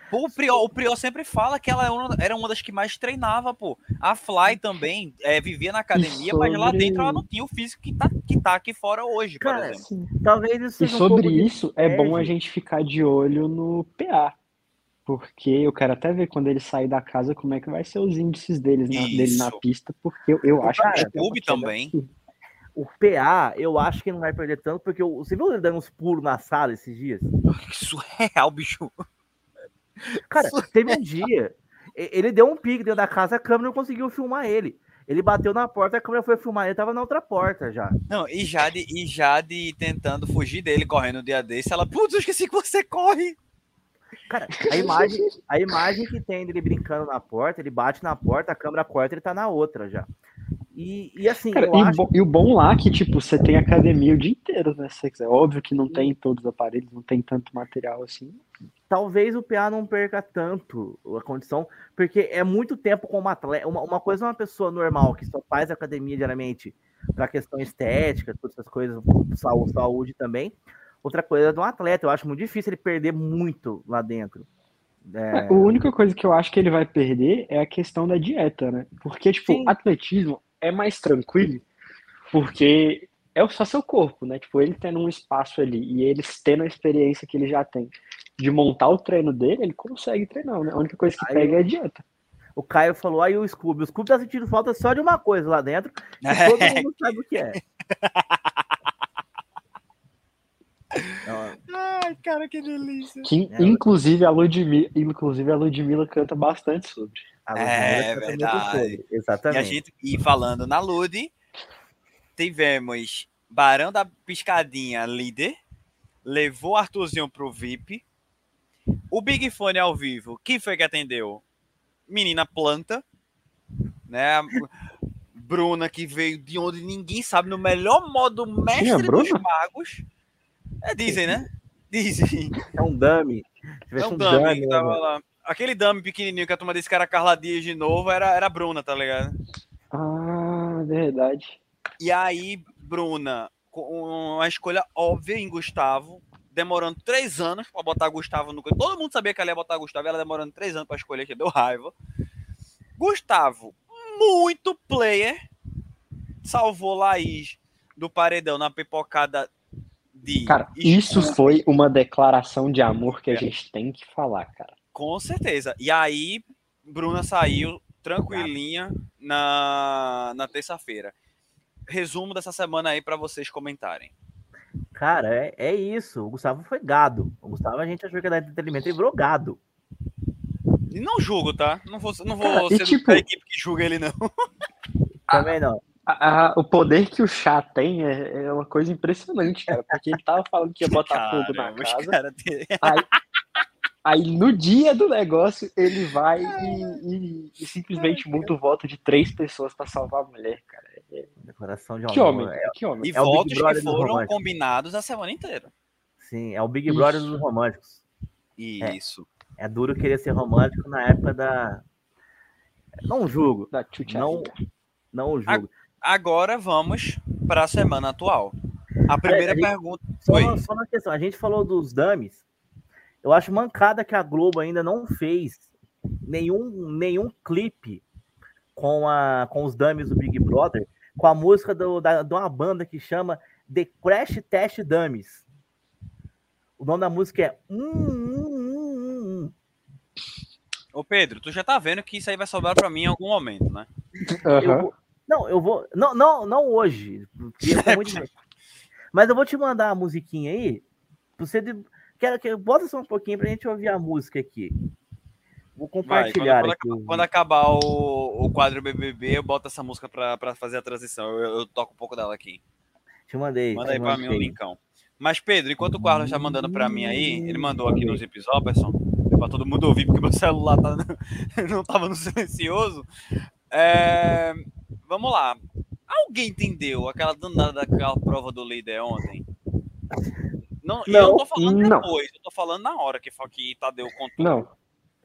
Pô, o Priol, o Priol sempre fala que ela é era uma das que mais treinava, pô. A Fly também é, vivia na academia, mas lá sobre- dentro ela não tinha o físico que tá, que tá aqui fora hoje, por Cara, exemplo. Talvez isso E um sobre pouco de isso, é bom a gente ficar de olho no PA. Porque eu quero até ver quando ele sair da casa como é que vai ser os índices deles na, dele na Isso. pista, porque eu, eu acho Cara, que queda também. O PA, eu acho que não vai perder tanto, porque o- você viu ele dando uns pulos na sala esses dias? Que surreal, bicho. Cara, teve um dia, ele deu um pique dentro da casa, a câmera não conseguiu filmar ele. Ele bateu na porta, a câmera foi filmar ele, tava na outra porta já. Não, e Jade, e Jade tentando fugir dele, correndo um dia desse, ela, putz, eu esqueci que você corre. Cara, a imagem, a imagem que tem dele brincando na porta, ele bate na porta, a câmera corta, ele tá na outra já. E, e assim, Cara, eu e, acho e o bom lá é que, tipo, você tem academia o dia inteiro, né? Se quiser. Óbvio que não tem todos os aparelhos, não tem tanto material assim. talvez o PA não perca tanto a condição, porque é muito tempo como atleta. Uma, uma coisa é uma pessoa normal que só faz academia diariamente para questão estética, todas essas coisas, saúde, saúde também. Outra coisa é de um atleta. Eu acho muito difícil ele perder muito lá dentro. É, A única coisa que eu acho que ele vai perder é a questão da dieta, né? Porque, tipo, Sim. atletismo é mais tranquilo, porque é só seu corpo, né? Tipo, ele tendo um espaço ali e eles tendo a experiência que ele já tem de montar o treino dele, ele consegue treinar, né? A única coisa que Aí pega é a dieta. o Caio falou, aí o Scooby. O Scooby tá sentindo falta só de uma coisa lá dentro, que todo mundo sabe o que é. Então, Ai, cara, que delícia. Que, É, inclusive, a Ludmilla, inclusive, a Ludmilla canta bastante sobre. a É, muito verdade. sobre. E, a Exatamente. gente, e falando na Lude, tivemos Barão da Piscadinha líder, levou Arthurzinho pro VIP, o Big Fone ao vivo, quem foi que atendeu? Menina Planta, né? Bruna, que veio de onde ninguém sabe, no melhor modo mestre Tinha dos magos. É, dizem, né? Dizem. É um dummy. É um um dummy dummy, que né, tava lá. Aquele dummy pequenininho que a turma desse cara Carla Dias de novo era, era a Bruna, tá ligado? Ah, verdade. E aí, Bruna, com uma escolha óbvia em Gustavo, demorando três anos pra botar Gustavo no. Todo mundo sabia que ela ia botar Gustavo, ela demorando três anos pra escolher, que deu raiva. Gustavo, muito player, salvou Laís do paredão na pipocada de. Cara, isso foi uma declaração de amor que a gente tem que falar, cara. Com certeza. E aí, Bruna saiu tranquilinha na, na terça-feira. Resumo dessa semana aí pra vocês comentarem. Cara, é, é isso. O Gustavo foi gado. O Gustavo a gente achou que era entretenimento e virou gado. E não julgo, tá? Não vou, não vou Cara, ser tipo- da equipe que julga ele, não. Também não. A- a- o poder que o chá tem é, é uma coisa impressionante, cara. Porque ele tava falando que ia botar fogo na casa. Aí, aí no dia do negócio ele vai e, e- e simplesmente muda o voto de três pessoas pra salvar a mulher, cara. É- Declaração de Que homem, É, que homem. E É votos que foram combinados a semana inteira. sim, é o Big Brother Isso. dos românticos. Isso. É duro querer ser romântico na época da. Não julgo. Da Não, não julgo. Agora vamos para a semana atual. A primeira a gente- pergunta. Só, Oi. uma- só uma questão. A gente falou dos dummies. Eu acho mancada que a Globo ainda não fez nenhum, nenhum clipe com, a, com os dummies do Big Brother, com a música do, da, de uma banda que chama The Crash Test Dummies. O nome da música é hum, hum, hum, Ô Pedro, tu já tá vendo que isso aí vai sobrar pra mim em algum momento, né? Aham. Eu não, eu vou. Não, não, não hoje. Mas eu vou te mandar a musiquinha aí. Você de... Quero que bota só um pouquinho pra gente ouvir a música aqui. Vou Vai, quando, compartilhar quando acabar, quando acabar o, o quadro BBB, eu boto essa música pra, pra fazer a transição. Eu, eu toco um pouco dela aqui. Te mandei. Manda aí pra mim o mandei. linkão. Mas, Pedro, enquanto o Carlos tá mandando pra mim aí, ele mandou aqui no Zip Zopperson, pra todo mundo ouvir, porque meu celular tá, não tava no silencioso. É, vamos lá. Alguém entendeu aquela danada daquela prova do líder ontem? Não, e eu Não, não tô falando não. depois, eu tô falando na hora que, que Tadeu contou. Não,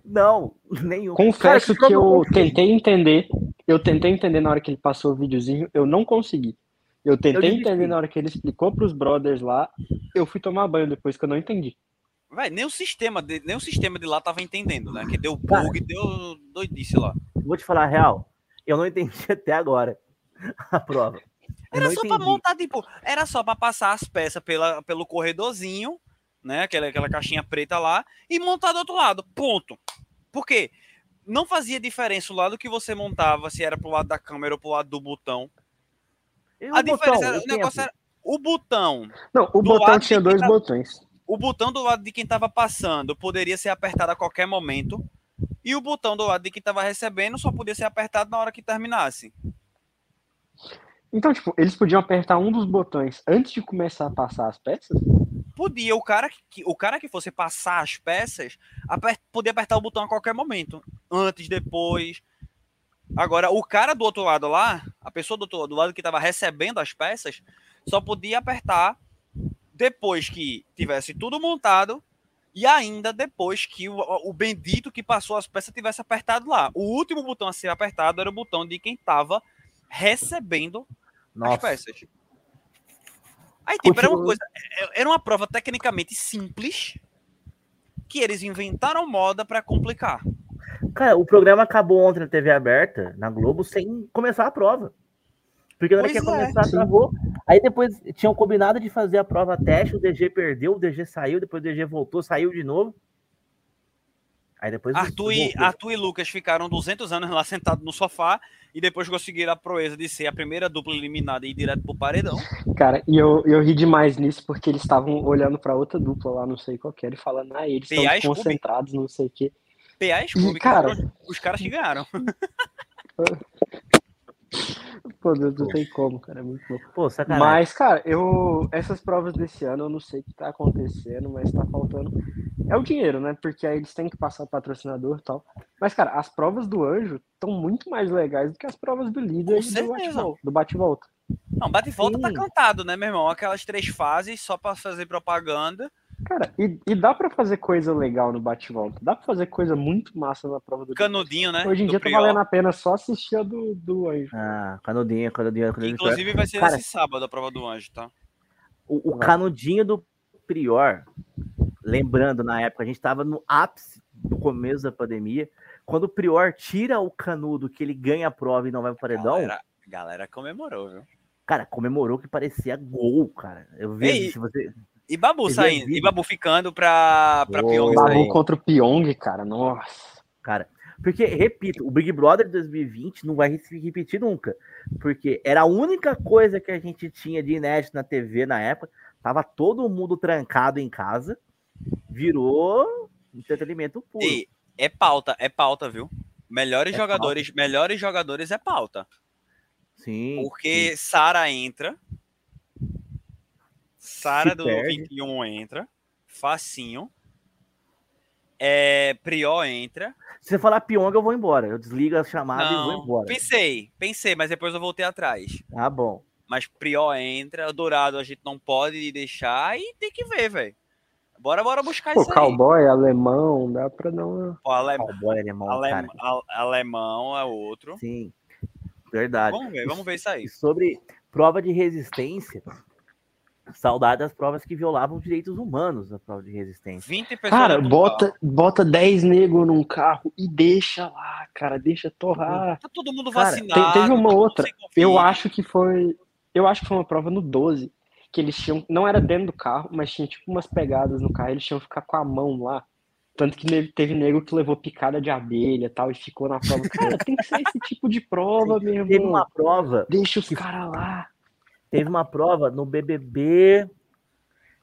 Não, nenhum. confesso Cara, que eu tentei entender. Eu tentei entender na hora que ele passou o videozinho, eu não consegui. Eu tentei desisti. entender na hora que ele explicou pros brothers lá. Eu fui tomar banho depois que eu não entendi. Vai, nem o sistema de, nem o sistema de lá tava entendendo, né? Que deu Cara. bug, deu doidice lá. Vou te falar a real. Eu não entendi até agora a prova. Era só pra entendi. montar, tipo, era só pra passar as peças pela, pelo corredorzinho, né? Aquela, aquela caixinha preta lá, e montar do outro lado. Ponto. Por quê? Não fazia diferença o lado que você montava, se era pro lado da câmera ou pro lado do botão. A o botão, diferença era, o negócio era o botão. Não, o Do botão tinha dois quem tá- botões. O botão do lado de quem tava passando poderia ser apertado a qualquer momento. E o botão do lado de quem tava recebendo só podia ser apertado na hora que terminasse. Então, tipo, eles podiam apertar um dos botões antes de começar a passar as peças? podia o cara que o cara que fosse passar as peças aper, podia apertar o botão a qualquer momento antes depois agora o cara do outro lado lá a pessoa do, outro, do lado que estava recebendo as peças só podia apertar depois que tivesse tudo montado e ainda depois que o, o bendito que passou as peças tivesse apertado lá o último botão a ser apertado era o botão de quem estava recebendo as Nossa, peças. Aí, tipo, era uma coisa. é- Era uma prova tecnicamente simples que eles inventaram moda pra complicar. cara, o programa acabou ontem na TV aberta, na Globo, sem começar a prova. Porque na hora que ia é, começar, sim. travou. Aí depois tinham combinado de fazer a prova teste, o DG perdeu, o DG saiu, depois o DG voltou, saiu de novo. Aí depois Arthur e. Arthur e Lucas ficaram 200 anos lá sentados no sofá e depois conseguiram a proeza de ser a primeira dupla eliminada e ir direto pro paredão. Cara, e eu, eu ri demais nisso porque eles estavam olhando pra outra dupla lá, não sei qual que era, e falando, ah, eles estão concentrados, não sei o quê. PA e Scooby, que cara- os caras que ganharam. Pô, não, não tem como, cara, é muito louco. Pô, sacanagem. Mas, cara, eu essas provas desse ano eu não sei o que tá acontecendo, mas tá faltando. É o dinheiro, né? Porque aí eles têm que passar o patrocinador e tal. Mas, cara, as provas do anjo estão muito mais legais do que as provas do líder e do bate-volta. Do bate-volta. Não, bate e volta tá cantado, né, meu irmão? Aquelas três fases só pra fazer propaganda. Cara, e, e dá pra fazer coisa legal no bate-volta. Dá pra fazer coisa muito massa na prova do. Canudinho, né? Hoje em do dia tá Prior. valendo a pena só assistir a do, do anjo. Ah, canudinho, canudinho, canudinho. Inclusive vai ser Cara- esse sábado a prova do anjo, tá? O, o canudinho do Prior, lembrando, na época, a gente estava no ápice do começo da pandemia. Quando o Prior tira o canudo que ele ganha a prova e não vai pro paredão, Galera, galera comemorou, viu? cara, comemorou que parecia gol, cara. Eu vi, Ei, se você. E Babu Vocês saindo, e Babu ficando pra, pra Boa. Pyong Babu sair. contra o Pyong, cara, nossa. Cara, porque, repito, o Big Brother 2020 não vai se repetir nunca. Porque era a única coisa que a gente tinha de inédito na TV na época. Tava todo mundo trancado em casa. Virou entretenimento puro. E é pauta, é pauta, viu? Melhores É jogadores, melhores jogadores é pauta. Sim. Porque Sara entra. Sara do perde. 21 entra. Facinho. É, Prior entra. Se você falar Pyong, eu vou embora. Eu desligo a chamada e vou Não, embora. pensei, pensei, mas depois eu voltei atrás. Tá bom. Mas Prior entra, o Dourado a gente não pode deixar e tem que ver, velho. Bora, bora buscar Pô, isso aí. cowboy, alemão, dá pra dar uma. Pô, ale- Cowboy alemão, alem- cara. al- alemão é outro. Sim. Verdade. Vamos ver, vamos ver isso aí. E sobre prova de resistência, saudade das provas que violavam os direitos humanos da prova de resistência. 20 pessoas. Cara, bota, bota 10 negros num carro e deixa lá, cara, deixa torrar. Tá todo mundo Cara, vacinado. Tem- teve uma mundo outra. Eu acho que foi. Eu acho que foi uma prova no 12. Que eles tinham. Não era dentro do carro, mas tinha tipo umas pegadas no carro. Eles tinham que ficar com a mão lá. Tanto que teve nego que levou picada de abelha e tal e ficou na prova. Cara, tem que ser esse tipo de prova, meu Teve irmão. uma prova, Deixa os caras lá. Teve uma prova no BBB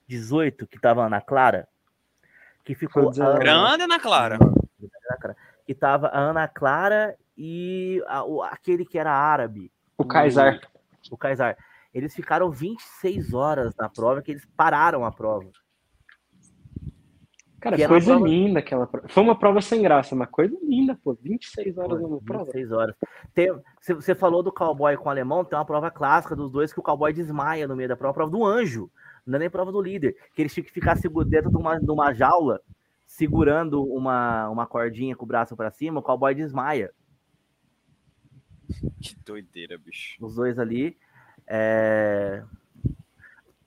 18 que tava a Ana Clara, que ficou Foi 19. a Ana- Grande, Ana Clara. que tava a Ana Clara e a- o- aquele que era árabe, O Kaysar. o Kaysar. Eles ficaram 26 horas na prova, que eles pararam a prova. Cara, uma coisa prova- linda aquela prova. Foi uma prova sem graça, mas coisa linda, pô. 26 horas numa prova. 26 horas. Tem- Você falou do cowboy com o alemão, tem uma prova clássica dos dois que o cowboy desmaia no meio da prova, a prova do anjo, não é nem prova do líder, que eles tinham que ficar seguro dentro de uma, de uma jaula, segurando uma, uma cordinha com o braço pra cima, o cowboy desmaia. Que doideira, bicho. Os dois ali. É,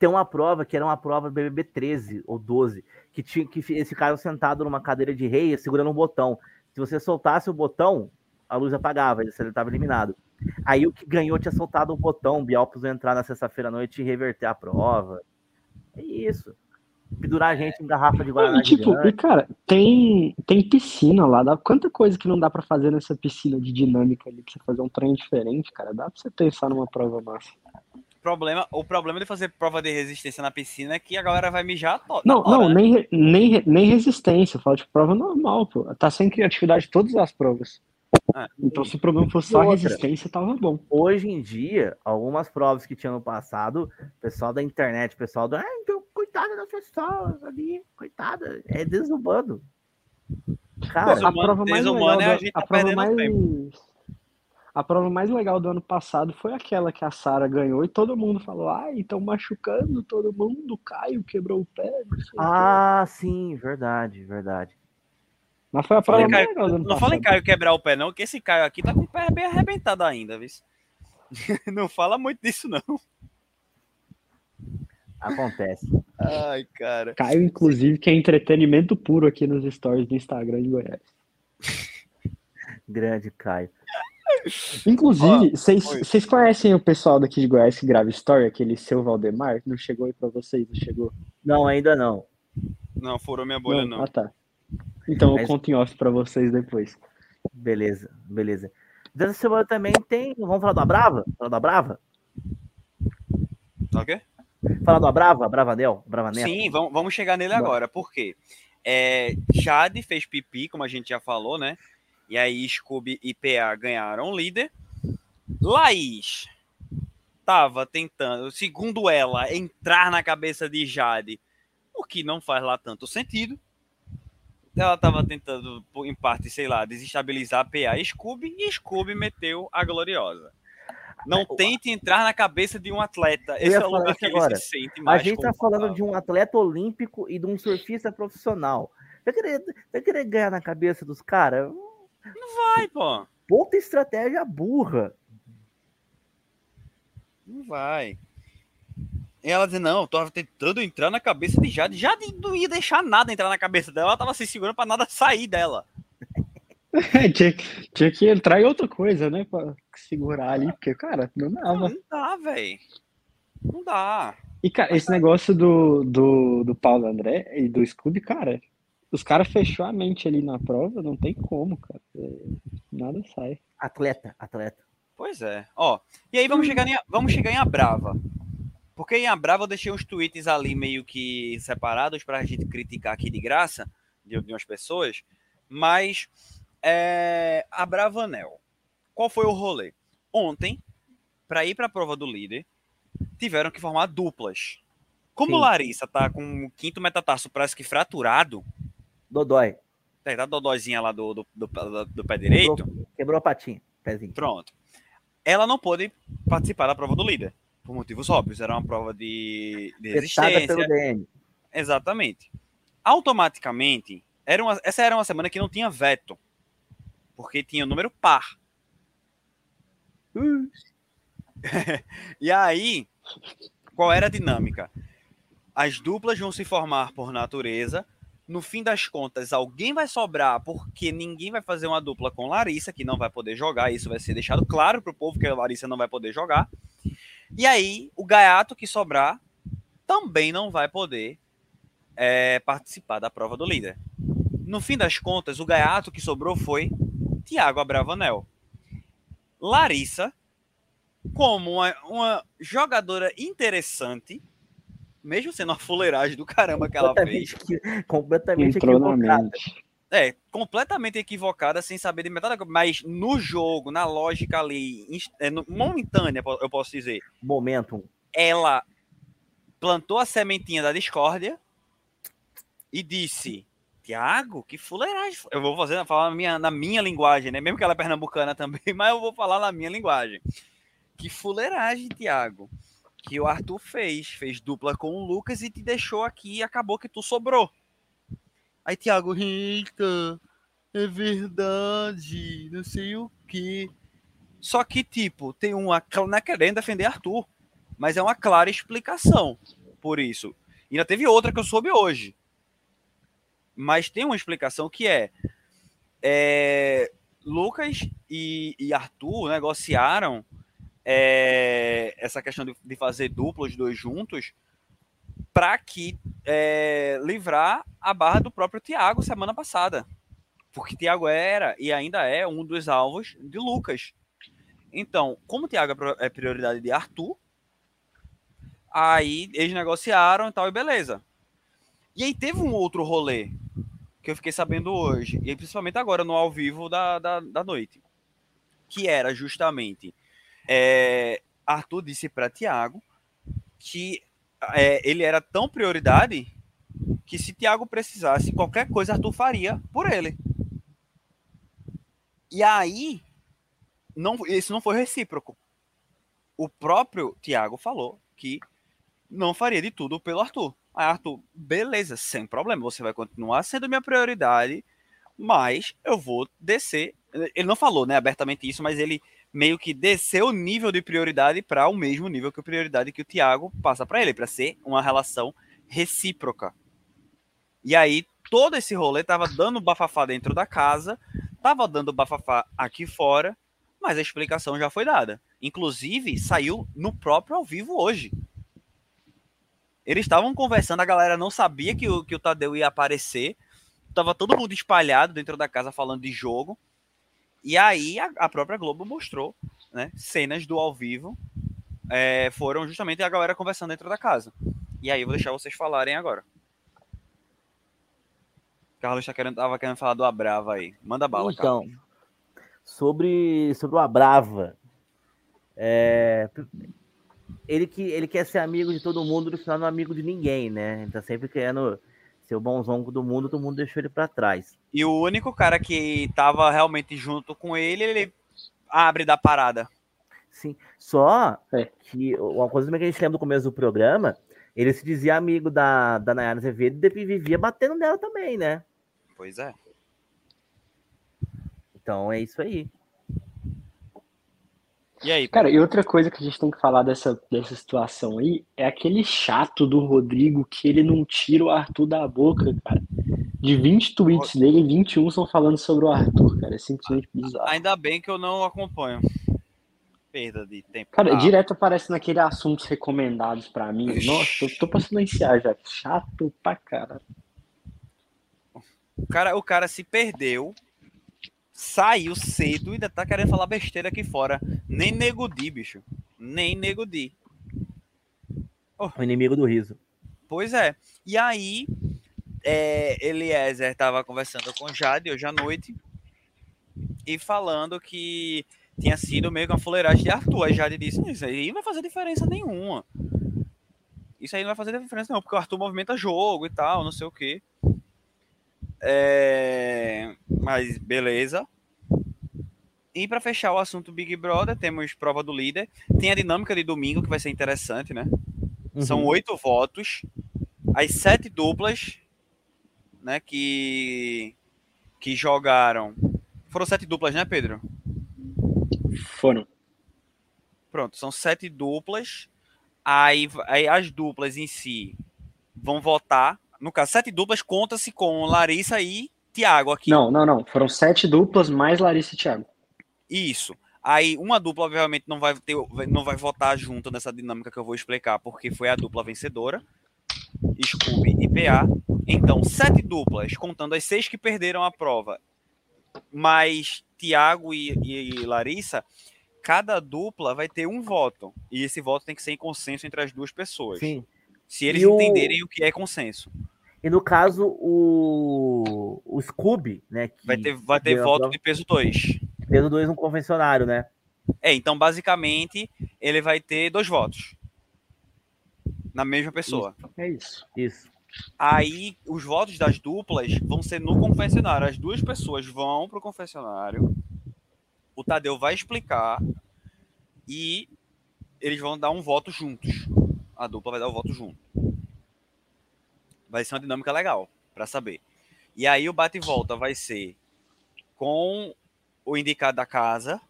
Tem uma prova que era uma prova do BBB 13 ou 12, que, tinha, que eles ficaram sentados numa cadeira de rei segurando um botão. Se você soltasse o botão, a luz apagava, ele estava eliminado. Aí o que ganhou tinha soltado o botão, o Biel precisou entrar na sexta-feira à noite e reverter a prova. É isso. Pendurar a gente em garrafa de Guaraná E, tipo, e, cara, tem, tem piscina lá. Dá, quanta coisa que não dá pra fazer nessa piscina de dinâmica ali, pra você fazer um trem diferente, cara. Dá pra você pensar numa prova massa. Problema, o problema de fazer prova de resistência na piscina é que a galera vai mijar Não, hora, não, né? nem, nem, nem resistência. Eu falo de prova normal, pô. Tá sem criatividade todas as provas. Ah, Então, se o problema fosse só a outra? resistência, tava bom. Hoje em dia, algumas provas que tinha no passado, o pessoal da internet, o pessoal do. Ah, então, coitada das pessoas ali, coitada, é desubando. Cara, Desumano- a prova mais desumano legal é a gente a tá prova mais a prova mais legal do ano passado foi aquela que a Sara ganhou e todo mundo falou: "Ai, estão machucando todo mundo, Caio quebrou o pé". Não, sei o quê." ah, sim, verdade, verdade. Mas foi a Fala prova em mais legal do ano Não fala em. Caio quebrar o pé, não, que esse Caio aqui tá com o pé bem arrebentado ainda, viu? Não fala muito disso, não. Acontece. Ai, cara. Caio, inclusive, que é entretenimento puro aqui nos stories do Instagram de Goiás. Grande Caio. Inclusive, vocês conhecem o pessoal daqui de Goiás que grava story, aquele seu Valdemar? Não chegou aí pra vocês? Não chegou? Não, ainda não. Não, furou minha bolha, não. Ah, tá. Então eu Mas- conto em off pra vocês depois. Beleza, beleza. Dessa semana também tem. Vamos falar da Brava? Falar da Brava? Tá ok? Falar da Brava? Bravanel? Bravanel? Sim, vamos, vamos chegar nele agora. Por quê? É, Jade fez pipi, como a gente já falou, né? E aí Scooby e PA ganharam o líder. Laís tava tentando, segundo ela, entrar na cabeça de Jade, o que não faz lá tanto sentido. Ela tava tentando, em parte, sei lá, desestabilizar PA e Scooby, e Scooby meteu a gloriosa. Não tente entrar na cabeça de um atleta. Esse é o lugar que ele agora. se sente A mais gente tá falando de um atleta olímpico e de um surfista profissional. Vai querer, vai querer ganhar na cabeça dos caras? Vai, pô. Puta estratégia burra. Não vai. E ela diz, não, eu tava tentando entrar na cabeça de Jade. Jade não ia deixar nada entrar na cabeça dela. Ela tava se segurando pra nada sair dela. tinha, tinha que entrar em outra coisa, né? Pra segurar ali, porque, cara, não Não, não dá, velho. Não dá. E, cara, esse negócio do, do, do Paulo André e do Scooby, cara, os caras fechou a mente ali na prova, não tem como, cara. É, nada sai. Atleta, atleta. Pois é. Ó, e aí vamos chegar em, vamos chegar em a Brava. Porque em a Brava eu deixei uns tweets ali meio que separados pra gente criticar aqui de graça, de algumas pessoas. Mas é, a Bravanel. Qual foi o rolê? Ontem, pra ir pra prova do líder, tiveram que formar duplas. Como Sim. Larissa tá com o quinto metatarso parece que fraturado, Dodói. tá a dodóizinha lá do, do, do, do pé direito, Quebrou, quebrou a patinha. Pezinho. Pronto. Ela não pôde participar da prova do líder, por motivos óbvios. Era uma prova de, de resistência. pelo DM. Exatamente. Automaticamente, era uma, essa era uma semana que não tinha veto, porque tinha o número par. e aí, qual era a dinâmica? As duplas vão se formar por natureza. No fim das contas, alguém vai sobrar porque ninguém vai fazer uma dupla com Larissa, que não vai poder jogar. Isso vai ser deixado claro para o povo que a Larissa não vai poder jogar. E aí, o gaiato que sobrar também não vai poder é, participar da prova do líder. no fim das contas, o gaiato que sobrou foi Tiago Abravanel. Larissa, como uma, uma jogadora interessante, mesmo sendo uma fuleiragem do caramba que ela fez. Completamente, equivocada. É, completamente equivocada, sem saber de metade, da coisa, mas no jogo, na lógica ali, é, no- momentânea, eu posso dizer, Momentum. ela plantou a sementinha da discórdia e disse: Tiago, que fuleiragem. Eu vou fazer, falar na minha, na minha linguagem, né? Mesmo que ela é pernambucana também, mas eu vou falar na minha linguagem. Que fuleiragem, Tiago. Que o Arthur fez. Fez dupla com o Lucas e te deixou aqui e acabou que tu sobrou. Aí, Tiago, eita, é verdade, não sei o quê. Só que, tipo, tem uma. Não é querendo defender Arthur, mas é uma clara explicação por isso. E ainda teve outra que eu soube hoje. Mas tem uma explicação que é, é, Lucas e, e Arthur negociaram é, essa questão de, de fazer dupla os dois juntos para que é, livrar a barra do próprio Thiago semana passada. Porque Thiago era e ainda é um dos alvos de Lucas. Então, como o Thiago é é prioridade de Arthur, aí eles negociaram e tal, e beleza. E aí teve um outro rolê que eu fiquei sabendo hoje, e principalmente agora no ao vivo da, da, da noite, que era justamente é, Arthur disse para Thiago que é, ele era tão prioridade que se Thiago precisasse qualquer coisa, Arthur faria por ele. E aí, não, isso não foi recíproco. O próprio Thiago falou que não faria de tudo pelo Arthur. Aí Arthur, beleza, sem problema, você vai continuar sendo minha prioridade, mas eu vou descer. Ele não falou, né, abertamente isso, mas ele meio que desceu o nível de prioridade para o mesmo nível que a prioridade que o Thiago passa para ele, para ser uma relação recíproca. E aí todo esse rolê tava dando bafafá dentro da casa, tava dando bafafá aqui fora, mas a explicação já foi dada. Inclusive, saiu no próprio ao vivo hoje. Eles estavam conversando, a galera não sabia que o, que o Tadeu ia aparecer. Tava todo mundo espalhado dentro da casa falando de jogo. E aí a, a própria Globo mostrou né, cenas do ao vivo. é, foram justamente a galera conversando dentro da casa. E aí eu vou deixar vocês falarem agora. Carlos tá querendo, tava querendo falar do Abrava aí. Manda bala, Então, sobre, sobre o Abrava. É, ele, que, ele quer ser amigo de todo mundo, no final não é amigo de ninguém, né? Ele tá sempre querendo ser o bonzão do mundo, todo mundo deixou ele pra trás. E o único cara que tava realmente junto com ele, ele abre da parada. Sim, só É. que uma coisa que a gente lembra do começo do programa, ele se dizia amigo da, da Nayara Azevedo e depois vivia batendo nela também, né? Pois é. Então é isso aí. E aí? Cara, e outra coisa que a gente tem que falar dessa, dessa situação aí é aquele chato do Rodrigo que ele não tira o Arthur da boca, cara. De 20 tweets dele, 21 são falando sobre o Arthur, cara. É simplesmente bizarro. Ainda bem que eu não acompanho. Perda de tempo. Cara, Ah, direto aparece naquele assuntos recomendados pra mim. Nossa, eu tô passando a iniciar já. Chato pra cara. o, cara, o cara se perdeu, saiu cedo e ainda tá querendo falar besteira aqui fora. Nem nego di, bicho. Nem nego di. O inimigo do riso. Pois é. E aí, é, Eliezer tava conversando com Jade hoje à noite e falando que tinha sido meio que uma fuleiragem de Arthur. Aí Jade disse: Isso aí não vai fazer diferença nenhuma. Isso aí não vai fazer diferença nenhuma, porque o Arthur movimenta jogo e tal, não sei o quê. É, Mas beleza. E para fechar o assunto Big Brother, temos prova do líder. Tem a dinâmica de domingo que vai ser interessante, né? São Uhum. oito votos. As sete duplas, né, que que jogaram. Foram sete duplas, né, Pedro? Foram. Pronto, são sete duplas. Aí, aí as duplas em si vão votar. No caso, sete duplas conta-se com Larissa e Tiago aqui. Não, não, não. Foram sete duplas mais Larissa e Thiago. Isso. Aí uma dupla, obviamente, não vai ter, não vai votar junto nessa dinâmica que eu vou explicar, porque foi a dupla vencedora. Scooby e PA. Então, sete duplas, contando as seis que perderam a prova, mais Tiago e, e Larissa, cada dupla vai ter um voto. E esse voto tem que ser em consenso entre as duas pessoas. Sim. Se eles E o- entenderem o que é consenso. E no caso, o, o Scooby, né? Vai ter, vai ter voto de peso 2. peso 2 no convencionário, né? É, então basicamente ele vai ter dois votos. Na mesma pessoa. É isso. Isso. Aí os votos das duplas vão ser no confessionário. As duas pessoas vão pro confessionário. O Tadeu vai explicar e eles vão dar um voto juntos. A dupla vai dar o voto junto. Vai ser uma dinâmica legal para saber. E aí o bate e volta vai ser com o indicado da casa,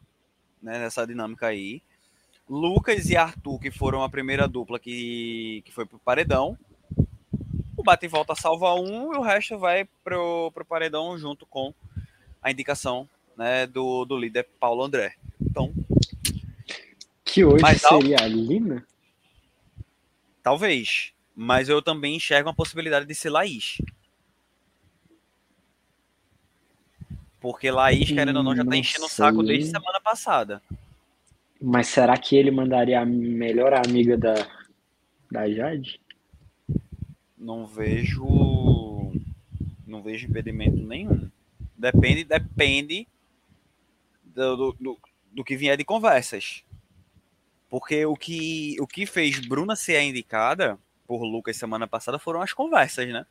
né, nessa dinâmica aí. Lucas e Arthur, que foram a primeira dupla que, que foi pro paredão. O bate e volta salva um e o resto vai pro, pro paredão junto com a indicação né, do, do líder Paulo André. Então, Que hoje seria a Lina? talvez. Mas eu também enxergo a possibilidade de ser Laís. Porque Laís, querendo ou não, já tá Não enchendo o saco desde semana passada. Mas será que ele mandaria a melhor amiga da, da Jade? Não vejo. Não vejo impedimento nenhum. Depende, depende do, do, do, do que vier de conversas. Porque o que, o que fez Bruna ser a indicada por Lucas semana passada foram as conversas, né?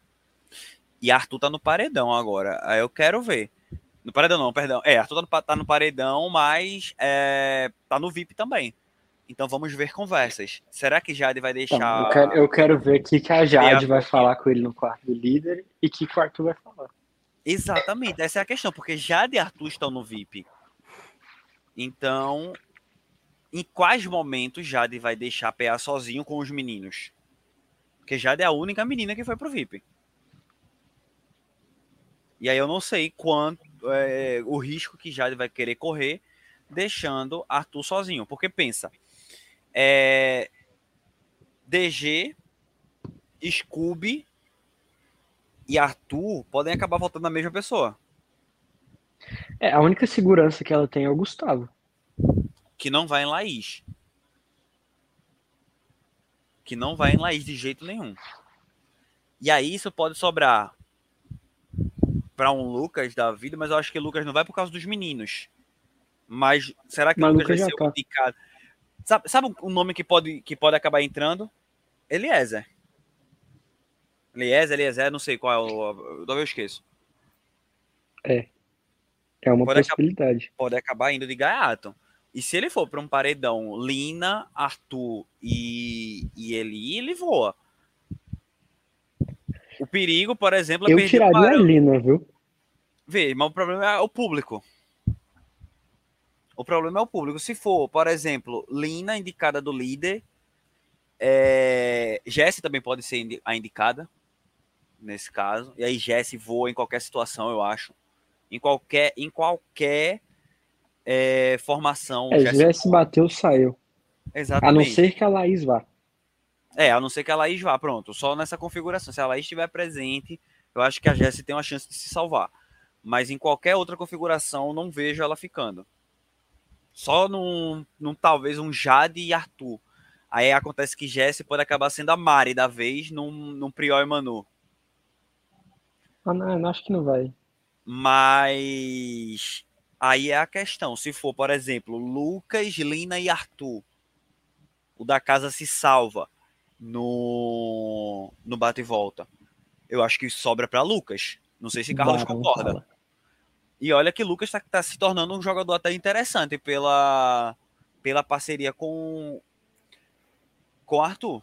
E Arthur tá no paredão agora. Aí eu quero ver. No paredão não, perdão. É, Arthur tá no, tá no paredão, mas é, tá no VIP também. Então vamos ver conversas. Será que Jade vai Então, deixar. eu, quero, eu quero ver o que, que a Jade a- vai falar com ele no quarto do líder e que o Arthur vai falar. Exatamente, essa é a questão, porque Jade e Arthur estão no VIP. Então, em quais momentos Jade vai deixar PA sozinho com os meninos? Porque Jade é a única menina que foi pro VIP. E aí eu não sei quanto é, o risco que Jade vai querer correr deixando Arthur sozinho. Porque pensa, é, DG, Scooby e Arthur podem acabar voltando na mesma pessoa. É, a única segurança que ela tem é o Gustavo. Que não vai em Laís. Que não vai em Laís de jeito nenhum. E aí isso pode sobrar para um Lucas da vida, mas eu acho que Lucas não vai por causa dos meninos. Mas será que Mas Lucas vai Lucas já ser o tá. indicado? Sabe, sabe um nome que pode, que pode acabar entrando? Eliezer. Eliezer, Eliezer, não sei qual é o. Talvez eu esqueço. É uma Pode acabar- possibilidade. pode acabar indo de gaiato. E se ele for para um paredão Lina, Arthur e, e Eli, ele voa. O perigo, por exemplo, é Eu tiraria a. Lina, viu? Vê, mas o problema é o público. O problema é o público. Se for, por exemplo, Lina, indicada do líder, é... Jesse também pode ser a indicada, nesse caso. E aí Jesse voa em qualquer situação, eu acho. Em qualquer, em qualquer é, formação. É, Jesse já se bateu, saiu. A não Exatamente. ser que a Laís vá. É, a não ser que a Laís vá, pronto. Só nessa configuração. Se a Laís estiver presente, eu acho que a Jessie tem uma chance de se salvar. Mas em qualquer outra configuração, eu não vejo ela ficando. Só num, num talvez um Jade e Arthur. Aí acontece que Jessie pode acabar sendo a Mari da vez num, num Prior e Manu. Ah, não, não, acho que não vai. Mas aí é a questão. Se for, por exemplo, Lucas, Lina e Arthur, o da casa se salva no, no bate e volta. Eu acho que sobra para Lucas. Não sei se Carlos concorda. fala. E olha que Lucas está se tornando um jogador até interessante pela, pela parceria com com Arthur.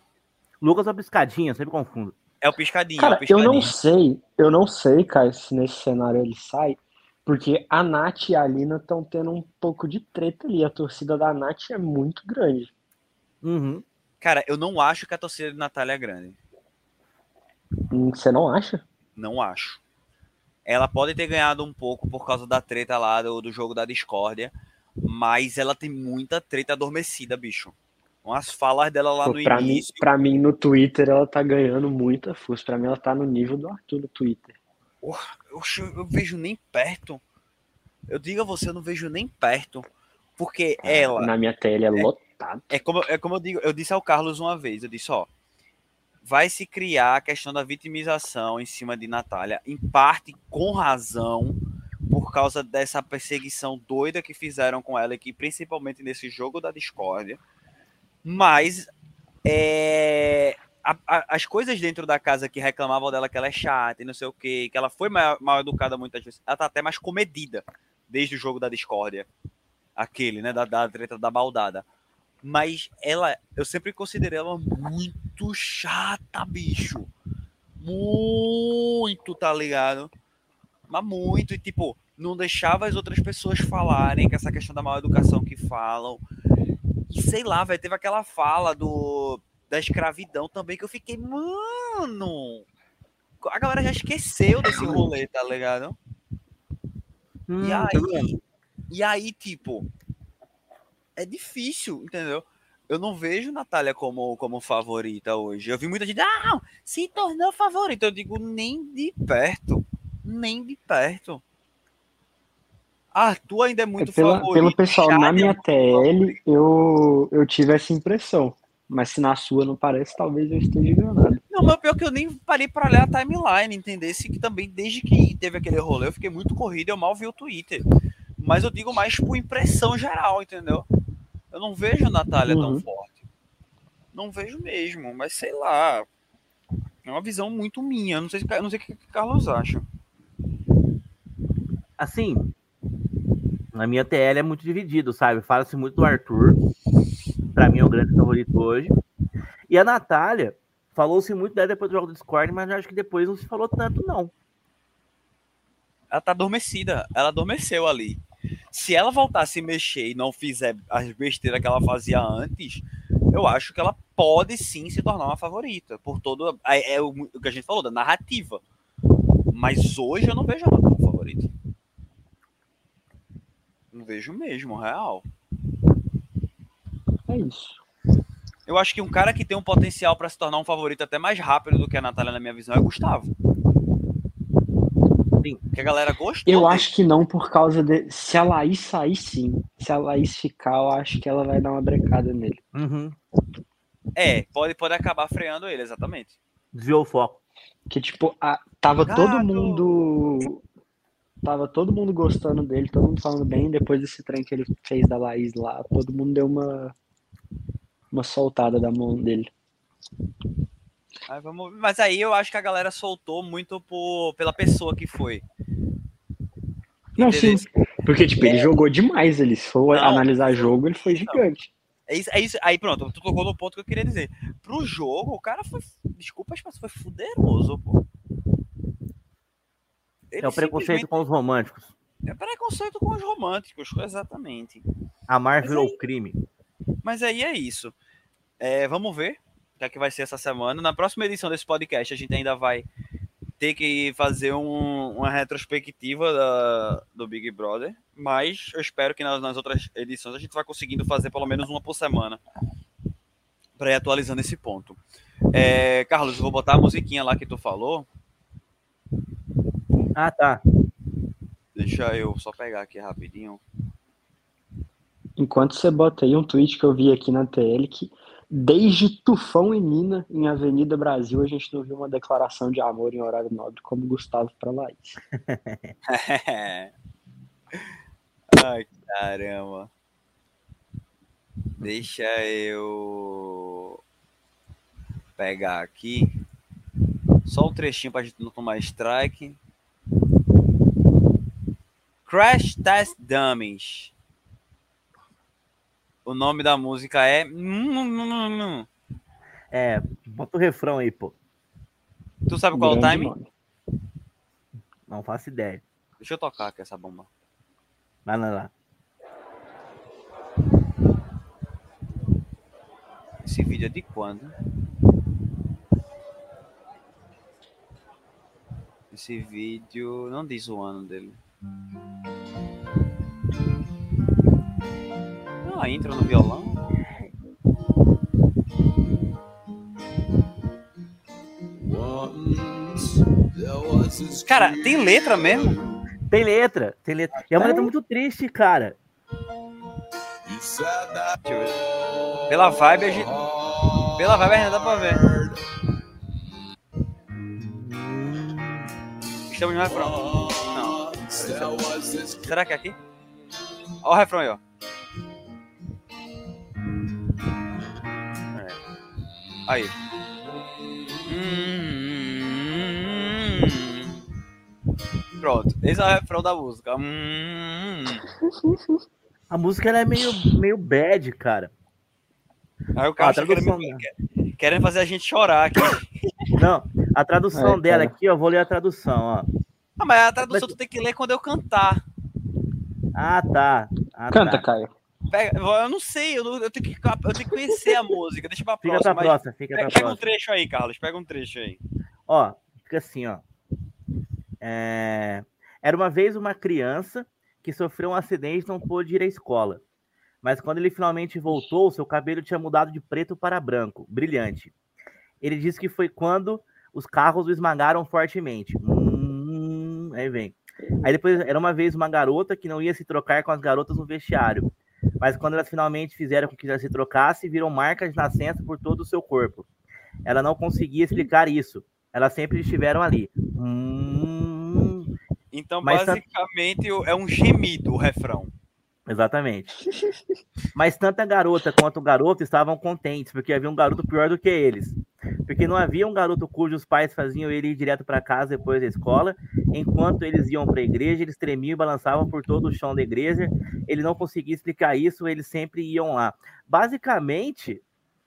Lucas é uma piscadinha, eu sempre confundo. É o piscadinho, é o Cara, eu não sei, eu não sei, cara, se nesse cenário ele sai, porque a Nath e a Lina estão tendo um pouco de treta ali. A torcida da Nath é muito grande. Uhum. Cara, eu não acho que a torcida de Natália é grande. Hum, Você não acha? Não acho. Ela pode ter ganhado um pouco por causa da treta lá do, do jogo da discórdia, mas ela tem muita treta adormecida, bicho. Umas falas dela lá Pô, no pra, mim, início. pra mim, no Twitter, ela tá ganhando muita força. Pra mim, ela tá no nível do Arthur no Twitter. Eu, eu vejo nem perto. Eu digo a você, eu não vejo nem perto. Porque ela. Na minha tela é lotado. É como, é como eu digo, eu disse ao Carlos uma vez, eu disse, ó, vai se criar a questão da vitimização em cima de Natália, em parte com razão, por causa dessa perseguição doida que fizeram com ela aqui, principalmente nesse jogo da discórdia. Mas é, a- a- as coisas dentro da casa que reclamavam dela que ela é chata e não sei o que, que ela foi mal, mal educada muitas vezes, ela tá até mais comedida desde o jogo da discórdia. Aquele, né? Da, da treta da baldada. Mas ela, eu sempre considerei ela muito chata, bicho. Muito, tá ligado? Mas muito, e tipo, não deixava as outras pessoas falarem, que essa questão da mal educação que falam. E sei lá, velho, teve aquela fala do da escravidão também que eu fiquei, mano. A galera já esqueceu desse rolê, tá ligado? Hum, E aí, e aí, tipo, é difícil, entendeu? Eu não vejo Natália como, como favorita hoje. Eu vi muita gente, ah, se tornou favorita. Eu digo, nem de perto. Nem de perto. Arthur ainda é muito Pela- favorito. pelo pessoal na é minha muito TL, eu, eu tive essa impressão. Mas se na sua não parece, talvez eu esteja enganado. Não, mas pior é que eu nem parei pra olhar a timeline, entendesse que também, desde que teve aquele rolê, eu fiquei muito corrido, eu mal vi o Twitter. Mas eu digo mais por impressão geral, entendeu? Eu não vejo a Natália tão Uhum. forte. Não vejo mesmo, mas sei lá. É uma visão muito minha. Não sei, se- não sei o que o Carlos acha. Assim, na minha TL é muito dividido, sabe? Fala-se muito do Arthur. Pra mim é o grande favorito hoje. E a Natália, falou-se muito dela depois do jogo do Discord, mas acho que depois não se falou tanto, não. Ela tá adormecida. Ela adormeceu ali. Se ela voltar a se mexer e não fizer as besteiras que ela fazia antes, eu acho que ela pode sim se tornar uma favorita. Por todo. É, é o que a gente falou, da narrativa. Mas hoje eu não vejo ela como favorita. Não vejo mesmo, real. É isso. Eu acho que um cara que tem um potencial pra se tornar um favorito até mais rápido do que a Natália, na minha visão, é Gustavo. Sim. Que a galera gostou. Eu dele. acho que não por causa de. Se a Laís sair, sim. Se a Laís ficar, eu acho que ela vai dar uma brecada nele. Uhum. É, pode, pode acabar freando ele, exatamente. Desviou o foco. Que, tipo, a- tava todo mundo. Tava todo mundo gostando dele, todo mundo falando bem. Depois desse trem que ele fez da Laís lá, todo mundo deu uma. Uma soltada da mão dele. Aí vamos... Mas aí eu acho que a galera soltou muito por... pela pessoa que foi. Não, Entendeu? sim. Porque, tipo, ele jogou demais. Ele, se for É. Não, analisar jogo, ele foi não. gigante. É isso, é isso. Aí pronto, tu tocou no ponto que eu queria dizer. Pro jogo, o cara foi. Desculpa, mas foi fuderoso, pô. Ele É o preconceito com os românticos. simplesmente- É preconceito com os românticos, exatamente. Amar virou aí- crime. Mas aí é isso. É, vamos ver o que é que vai ser essa semana. Na próxima edição desse podcast, a gente ainda vai ter que fazer um- uma retrospectiva da- do Big Brother. Mas eu espero que nas, nas outras edições a gente vai conseguindo fazer pelo menos uma por semana. Para ir atualizando esse ponto. É, Carlos, vou botar a musiquinha lá que tu falou. Ah, tá. Deixa eu só pegar aqui rapidinho. Enquanto você bota aí um tweet que eu vi aqui na TL que desde Tufão e Nina em Avenida Brasil a gente não viu uma declaração de amor em horário nobre como Gustavo para Laís. Ai, caramba. Deixa eu pegar aqui. Só um trechinho pra gente não tomar strike. Crash Test Dummies. O nome da música é. É, bota o refrão aí, pô. Tu sabe qual é o time? nome. Não faço ideia. Deixa eu tocar aqui essa bomba. Vai lá, lá. Esse vídeo é de quando? Esse vídeo não diz o ano dele a intro no violão. Cara, tem letra mesmo? Tem letra, tem letra. E é uma letra muito triste, cara. Pela vibe, a gente... Pela vibe ainda dá pra ver. Estamos no refrão. Não. Será que é aqui? Olha o refrão aí, ó. Aí. Pronto. Esse é o refrão da música. A música ela é meio, meio bad, cara. Aí o cara Ah, tá tradução querendo, querendo fazer a gente chorar aqui. Não, a tradução Ai, dela cara. aqui, ó, vou ler a tradução, ó. Ah, mas a tradução tu tem que ler quando eu cantar. Ah, tá. Ah, Canta, tá. Caio. Pega- eu não sei, eu, não- eu tenho que, eu tenho que conhecer a música. Deixa pra Fica próxima. pra mas próxima, fica pega, pra pega um próxima. trecho aí, Carlos. Pega um trecho aí. Ó, fica assim, ó. É, Era uma vez uma criança que sofreu um acidente e não pôde ir à escola. Mas quando ele finalmente voltou, seu cabelo tinha mudado de preto para branco, brilhante. Ele disse que foi quando os carros o esmagaram fortemente. Hum, aí vem. Aí depois era uma vez uma garota que não ia se trocar com as garotas no vestiário. Mas quando elas finalmente fizeram com que ela se trocasse, viram marcas de nascença por todo o seu corpo. Ela não conseguia explicar isso. Elas sempre estiveram ali. Hum, Então, Mas basicamente, é um gemido o refrão. exatamente. Mas tanto a garota quanto o garoto estavam contentes, porque havia um garoto pior do que eles. Porque não havia um garoto cujos pais faziam ele ir direto para casa depois da escola. Enquanto eles iam para a igreja, eles tremiam e balançavam por todo o chão da igreja. Ele não conseguia explicar isso, eles sempre iam lá. Basicamente,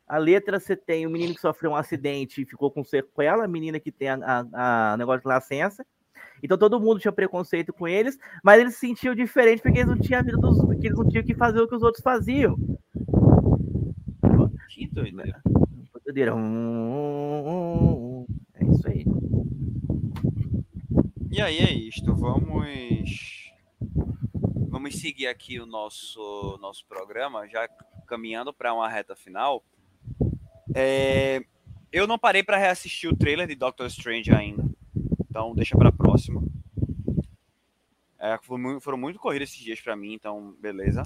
a letra você tem o menino que sofreu um acidente e ficou com sequela, a menina que tem a, a- a negócio de nascença. Então todo mundo tinha preconceito com eles, mas eles se sentiam diferentes porque eles não tinham a vida dos, eles não tinham que fazer o que os outros faziam. Que doideira. É isso aí. E aí é isto. Vamos. Vamos seguir aqui o nosso, nosso programa, já caminhando para uma reta final. É, Eu não parei para reassistir o trailer de Doctor Strange ainda. Então deixa para próxima. É, foram muito corridos esses dias para mim, então beleza.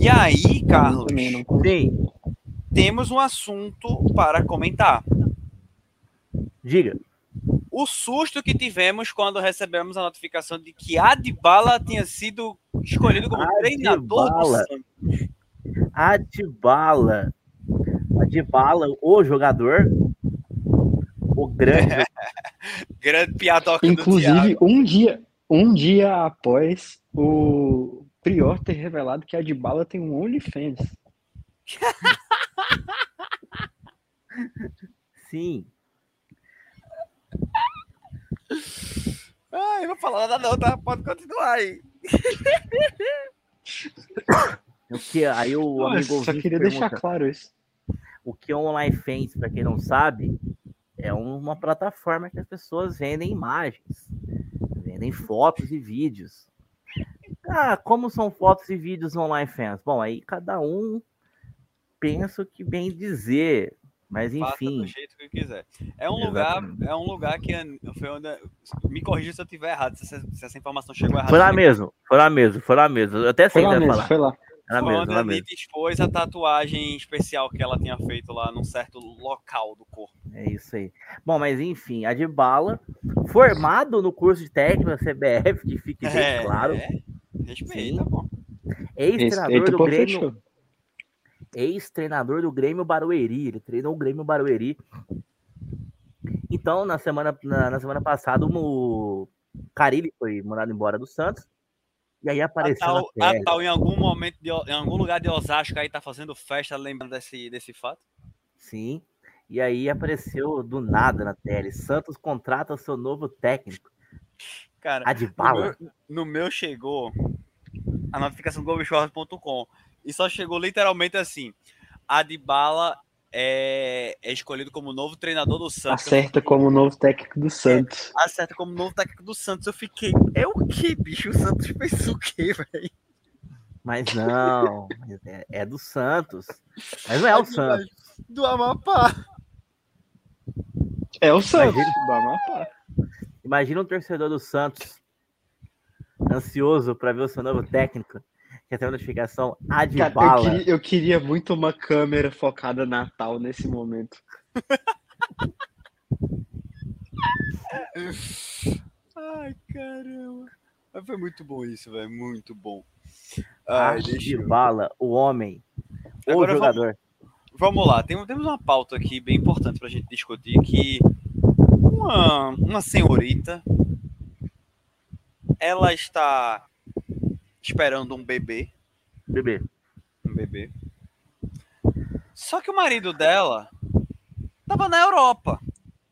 E aí, Carlos, Também não consegui. Temos um assunto para comentar. diga. O susto que tivemos quando recebemos a notificação de que Adbala tinha sido escolhido como treinador do. Santos. Adbala. Adbala, o jogador. O grande. Grande piadoca. Inclusive, um dia, um dia após o Prior ter revelado que a Dybala tem um OnlyFans. Sim. Ai, não vou falar nada não, tá? Pode continuar aí. O que, aí o Nossa, amigo só queria deixar claro isso. o que é um OnlyFans, para quem não sabe, é uma plataforma que as pessoas vendem imagens, vendem fotos e vídeos. Ah, como são fotos e vídeos no OnlyFans? Bom, aí cada um pensa o que bem dizer, mas Faça enfim. do jeito que quiser. É um lugar, é um lugar que foi onde me corrija se eu estiver errado, se essa, se essa informação chegou errada. Foi lá mesmo, foi lá mesmo, foi lá mesmo. Eu até sei Foi lá mesmo, falar. foi lá. Foi mesmo, onde a. Anitta expôs a tatuagem especial que ela tinha feito lá num certo local do corpo. É isso aí. Bom, mas enfim, a de bala, formado no curso de técnica CBF, que fique bem É, claro, é. Respeita, pô. ex-treinador Respeita do Grêmio, fechou. Ex-treinador do Grêmio Barueri. Ele treinou o Grêmio Barueri. Então, na semana, na, na semana passada, o Carilli foi mandado embora do Santos. E aí apareceu na em algum momento, de, em algum lugar de Osasco aí tá fazendo festa lembrando desse, desse fato? Sim. E aí apareceu do nada na tela. Santos contrata seu novo técnico. Cara, no meu, no meu chegou a notificação do Globoesporte.com e só chegou literalmente assim: Adbala é, é escolhido como novo treinador do Santos. Acerta como novo técnico do Santos. Acerta como novo técnico do Santos. Eu fiquei, é o que, bicho? O Santos fez o quê, velho? Mas não, é, é do Santos. Mas não é o Santos. Do Amapá. É o Santos, Mas do Amapá. Imagina um torcedor do Santos ansioso para ver o seu novo técnico, que tem uma notificação Cara, eu, Adbala. queria, eu queria muito uma câmera focada Natal nesse momento. Ai, caramba. Mas foi muito bom isso, velho. Muito bom. Ai, deixa eu- Adbala, o homem, o Agora jogador. Vamos lá, tem- temos uma pauta aqui bem importante pra gente discutir que uma, uma senhorita ela está esperando um bebê, Bebê. um bebê. Só que o marido dela tava na Europa,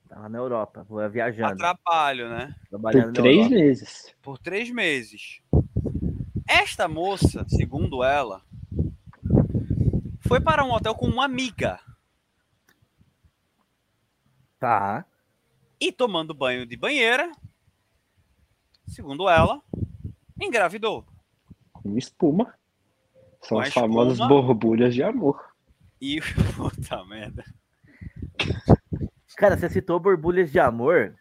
Tava na Europa, a viajando, trabalho, né? trabalhando Por três meses. Por três meses. Esta moça, segundo ela, foi para um hotel com uma amiga Tá. e tomando banho de banheira, segundo ela, engravidou. Com espuma. São Com as espuma. famosas borbulhas de amor. E puta merda. Cara, você citou Borbulhas de Amor.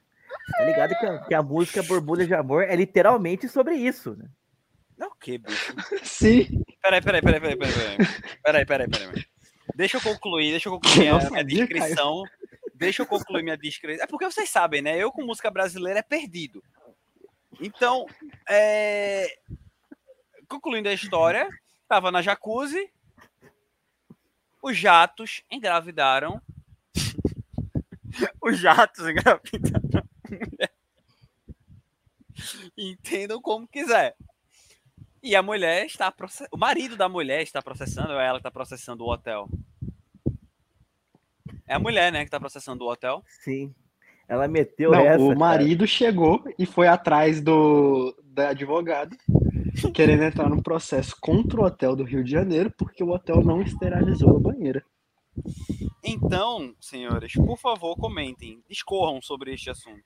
Tá ligado que a, que a música Borbulhas de Amor é literalmente sobre isso, né? Não o que, bicho? Sim. Peraí, peraí, peraí, peraí, peraí, peraí. Peraí, peraí, peraí. Deixa eu concluir, deixa eu concluir minha, Nossa, minha descrição. Deixa eu concluir minha descrição. É porque vocês sabem, né? Eu com música brasileira é perdido. Então, é... concluindo a história, tava na jacuzzi, os jatos engravidaram. os jatos engravidaram. Entendam como quiser. E a mulher está process... o marido da mulher está processando ou ela está processando o hotel? É a mulher, né, que está processando o hotel. Sim. Ela meteu Não, essa. o cara. marido chegou e foi atrás do da advogada, querendo entrar num processo contra o hotel do Rio de Janeiro, porque o hotel não esterilizou a banheira. Então, senhores, por favor, comentem, discorram sobre este assunto.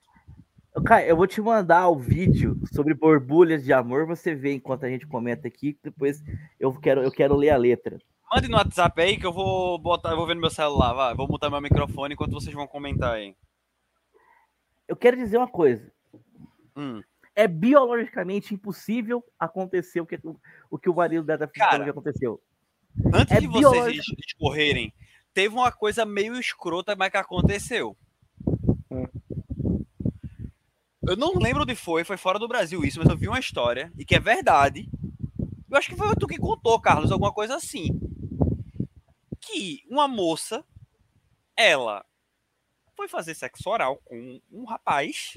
Cara, eu vou te mandar o vídeo sobre borbulhas de amor, você vê enquanto a gente comenta aqui, depois eu quero, eu quero ler a letra. Mande no WhatsApp aí que eu vou botar, eu vou ver no meu celular, vai. Vou mutar meu microfone enquanto vocês vão comentar aí. Eu quero dizer uma coisa. Hum. É biologicamente impossível acontecer o que o, que o marido dela tá Cara, aconteceu. Antes É de vocês discorrerem, teve uma coisa meio escrota, mas que aconteceu. Hum. Eu não lembro onde foi, foi fora do Brasil isso, mas eu vi uma história, e que é verdade. Eu acho que foi tu que contou, Carlos, alguma coisa assim. Que uma moça, ela foi fazer sexo oral com um rapaz.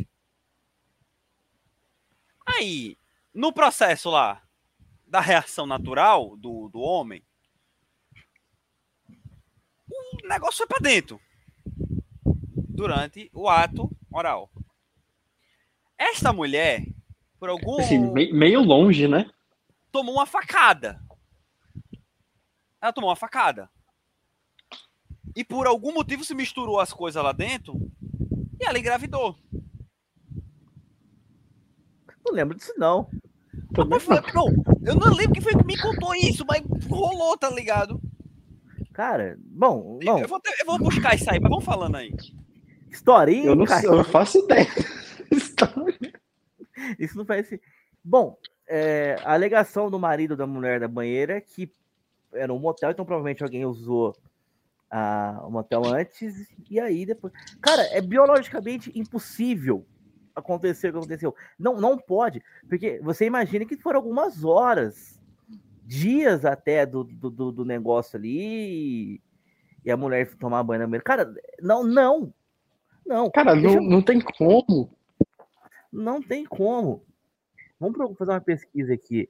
Aí, no processo lá da reação natural do, do homem, o negócio foi pra dentro durante o ato oral. Esta mulher, por algum Assim, me- meio longe, né? tomou uma facada. Ela tomou uma facada. E por algum motivo se misturou as coisas lá dentro e ela engravidou. Não lembro disso, não. Mas foi- não, eu não lembro quem foi que me contou isso, mas rolou, tá ligado? Cara, bom, não. Eu, vou, ter- eu vou buscar isso aí, mas vamos falando aí. Historinha, Eu não, cara. eu não faço ideia. Isso não parece. Bom, é, a alegação do marido da mulher da banheira é que era um motel, então provavelmente alguém usou a, o motel antes, e aí depois. Cara, é biologicamente impossível acontecer o que aconteceu. Não, não pode, porque você imagina que foram algumas horas, dias até do, do, do- negócio ali, e a mulher tomar banho na banheira. Cara, não, não. Não, Cara, não, eu- não tem como. não tem como. Vamos fazer uma pesquisa aqui.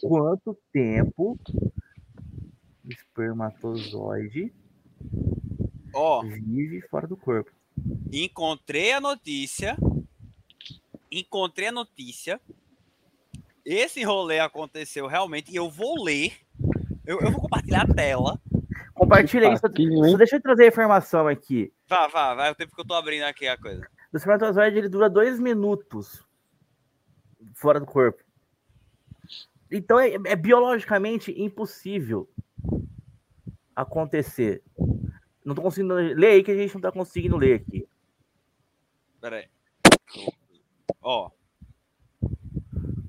Quanto tempo espermatozoide Ó, vive fora do corpo? encontrei a notícia. Encontrei a notícia. Esse rolê aconteceu realmente e eu vou ler. Eu, eu vou compartilhar a tela. Compartilha isso. Só deixa eu trazer a informação aqui. Vá, vá, vai o tempo que eu tô abrindo aqui a coisa. O espermatozoide ele dura dois minutos fora do corpo. Então é, é biologicamente impossível acontecer. Não tô conseguindo ler aí que a gente não tá conseguindo ler aqui. Pera aí. Ó.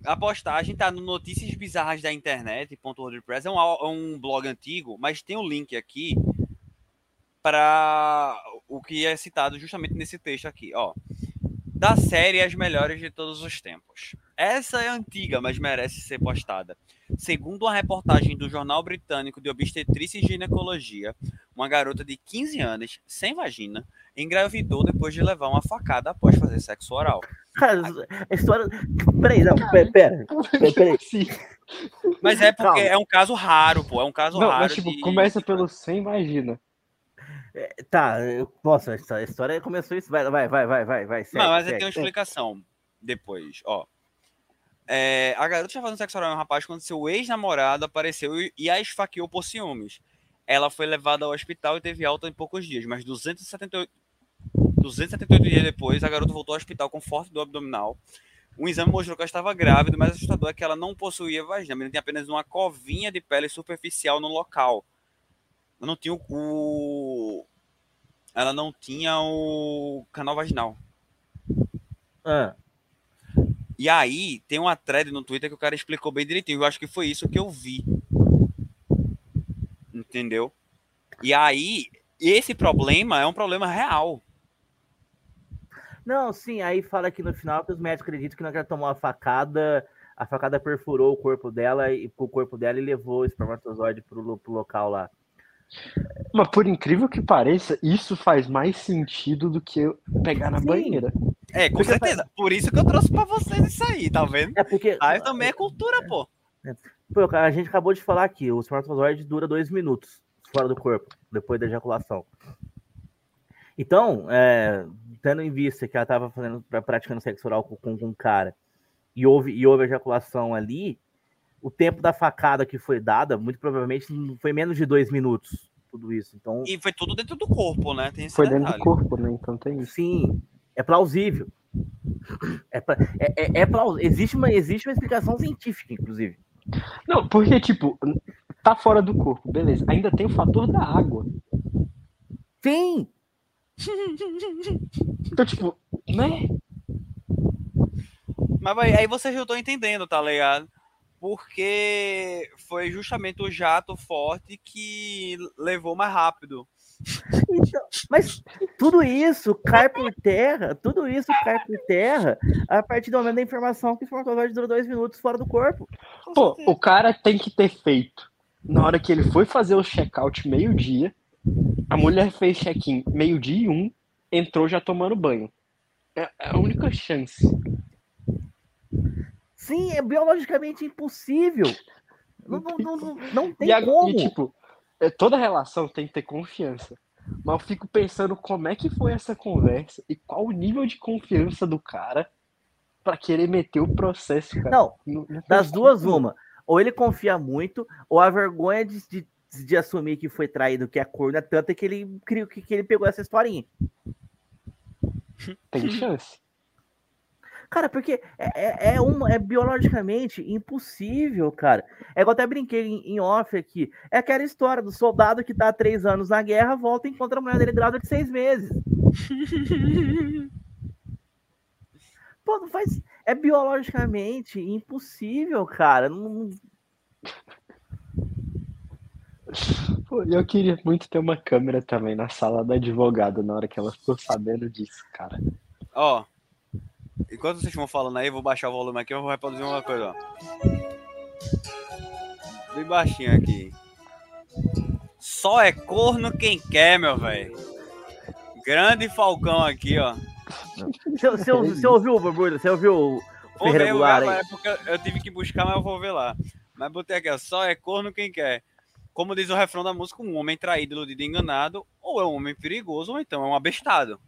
A postagem tá no Notícias Bizarras da Internet.wordpress. É um, é um blog antigo, mas tem um link aqui para o que é citado justamente nesse texto aqui, ó. Da série As Melhores de Todos os Tempos. Essa é antiga, mas merece ser postada. Segundo uma reportagem do jornal britânico de obstetrícia e ginecologia, uma garota de 15 anos, sem vagina, engravidou depois de levar uma facada após fazer sexo oral. Cara, a história. Peraí, não, pera, pera. pera, peraí. Sim. Mas é porque Calma. é um caso raro, pô. É um caso Não, raro. mas tipo, de- começa pelo sem imagina. Tá, eu- nossa, essa história começou isso. Vai, vai, vai, vai, vai, vai. segue, Não, mas segue, tem uma segue. explicação depois, ó. É, a garota estava fazendo sexo oral em um rapaz quando seu ex-namorado apareceu e, e a esfaqueou por ciúmes. Ela foi levada ao hospital e teve alta em poucos dias, mas 278, 278 dias depois, a garota voltou ao hospital com forte dor abdominal. Um exame mostrou que ela estava grávida, mas assustador é que ela não possuía vagina, a menina tinha apenas uma covinha de pele superficial no local. Ela não tinha o- o. Ela não tinha o canal vaginal. Ah, E aí, tem uma thread no Twitter que o cara explicou bem direitinho. Eu acho que foi isso que eu vi. Entendeu? E aí, esse problema é um problema real. Não, sim, aí fala que no final que os médicos acreditam que não ela tomou a facada, a facada perfurou o corpo dela e o corpo dela e levou o espermatozoide pro, pro local lá. Mas por incrível que pareça, isso faz mais sentido do que pegar na Sim. banheira. É, com Porque certeza. Por isso que eu trouxe pra vocês isso aí, tá vendo? É porque Aí também é cultura, pô. pô, a gente acabou de falar aqui, o espermatozoide dura dois minutos fora do corpo, depois da ejaculação. Então, é, tendo em vista que ela estava fazendo, pra- praticando sexo oral com, com, com um cara e houve, e houve ejaculação ali, o tempo da facada que foi dada, muito provavelmente, foi menos de dois minutos, tudo isso. Então, E foi tudo dentro do corpo, né? Tem esse Foi dentro do detalhe. corpo, né? Então tem isso. sim, é plausível. É, pra- é, é, é plaus- existe, uma, existe uma explicação científica, inclusive. Não, porque, tipo, tá fora do corpo, beleza. Ainda tem o fator da água. Sim! Então, tipo, né? Mas aí vocês já estão entendendo, tá ligado? Porque foi justamente o jato forte que levou mais rápido. Então, mas tudo isso cai por terra, tudo isso cai por terra a partir do momento da informação que o espermatozoide dura dois minutos fora do corpo. Pô, o cara tem que ter feito. Na hora que ele foi fazer o check-out meio-dia, a mulher fez check-in meio-dia e um, entrou já tomando banho. É é a única chance. Sim, é biologicamente impossível. Não, não, não, não, não tem E, a- como. e, tipo, toda relação tem que ter confiança. Mas eu fico pensando como é que foi essa conversa e qual o nível de confiança do cara pra querer meter o processo, cara. Não, Não- das duas, uma. Ou ele confia muito, ou a vergonha de, de, de assumir que foi traído, que é corno, é tanta que ele, criou- que, que ele pegou essa historinha. Tem chance. Cara, porque é, é, é, uma, é biologicamente impossível, cara. É igual eu até brinquei em, em off aqui. É aquela história do soldado que tá há três anos na guerra, volta e encontra a mulher dele grávida de seis meses. Pô, não faz. É biologicamente impossível, cara. Não, eu queria muito ter uma câmera também na sala da advogada na hora que ela ficou sabendo disso, cara. Ó, enquanto vocês vão falando aí, eu vou baixar o volume aqui, eu vou reproduzir uma coisa, ó. Bem baixinho aqui. Só é corno quem quer, meu velho. Grande Falcão aqui, ó. Você, você, você ouviu? Você ouviu o Vou ver, regular aí? porque eu- eu tive que buscar, mas eu vou ver lá. Mas botei aqui, ó, só é corno quem quer. Como diz o refrão da música, um homem traído, iludido e enganado, ou é um homem perigoso, ou então é um abestado.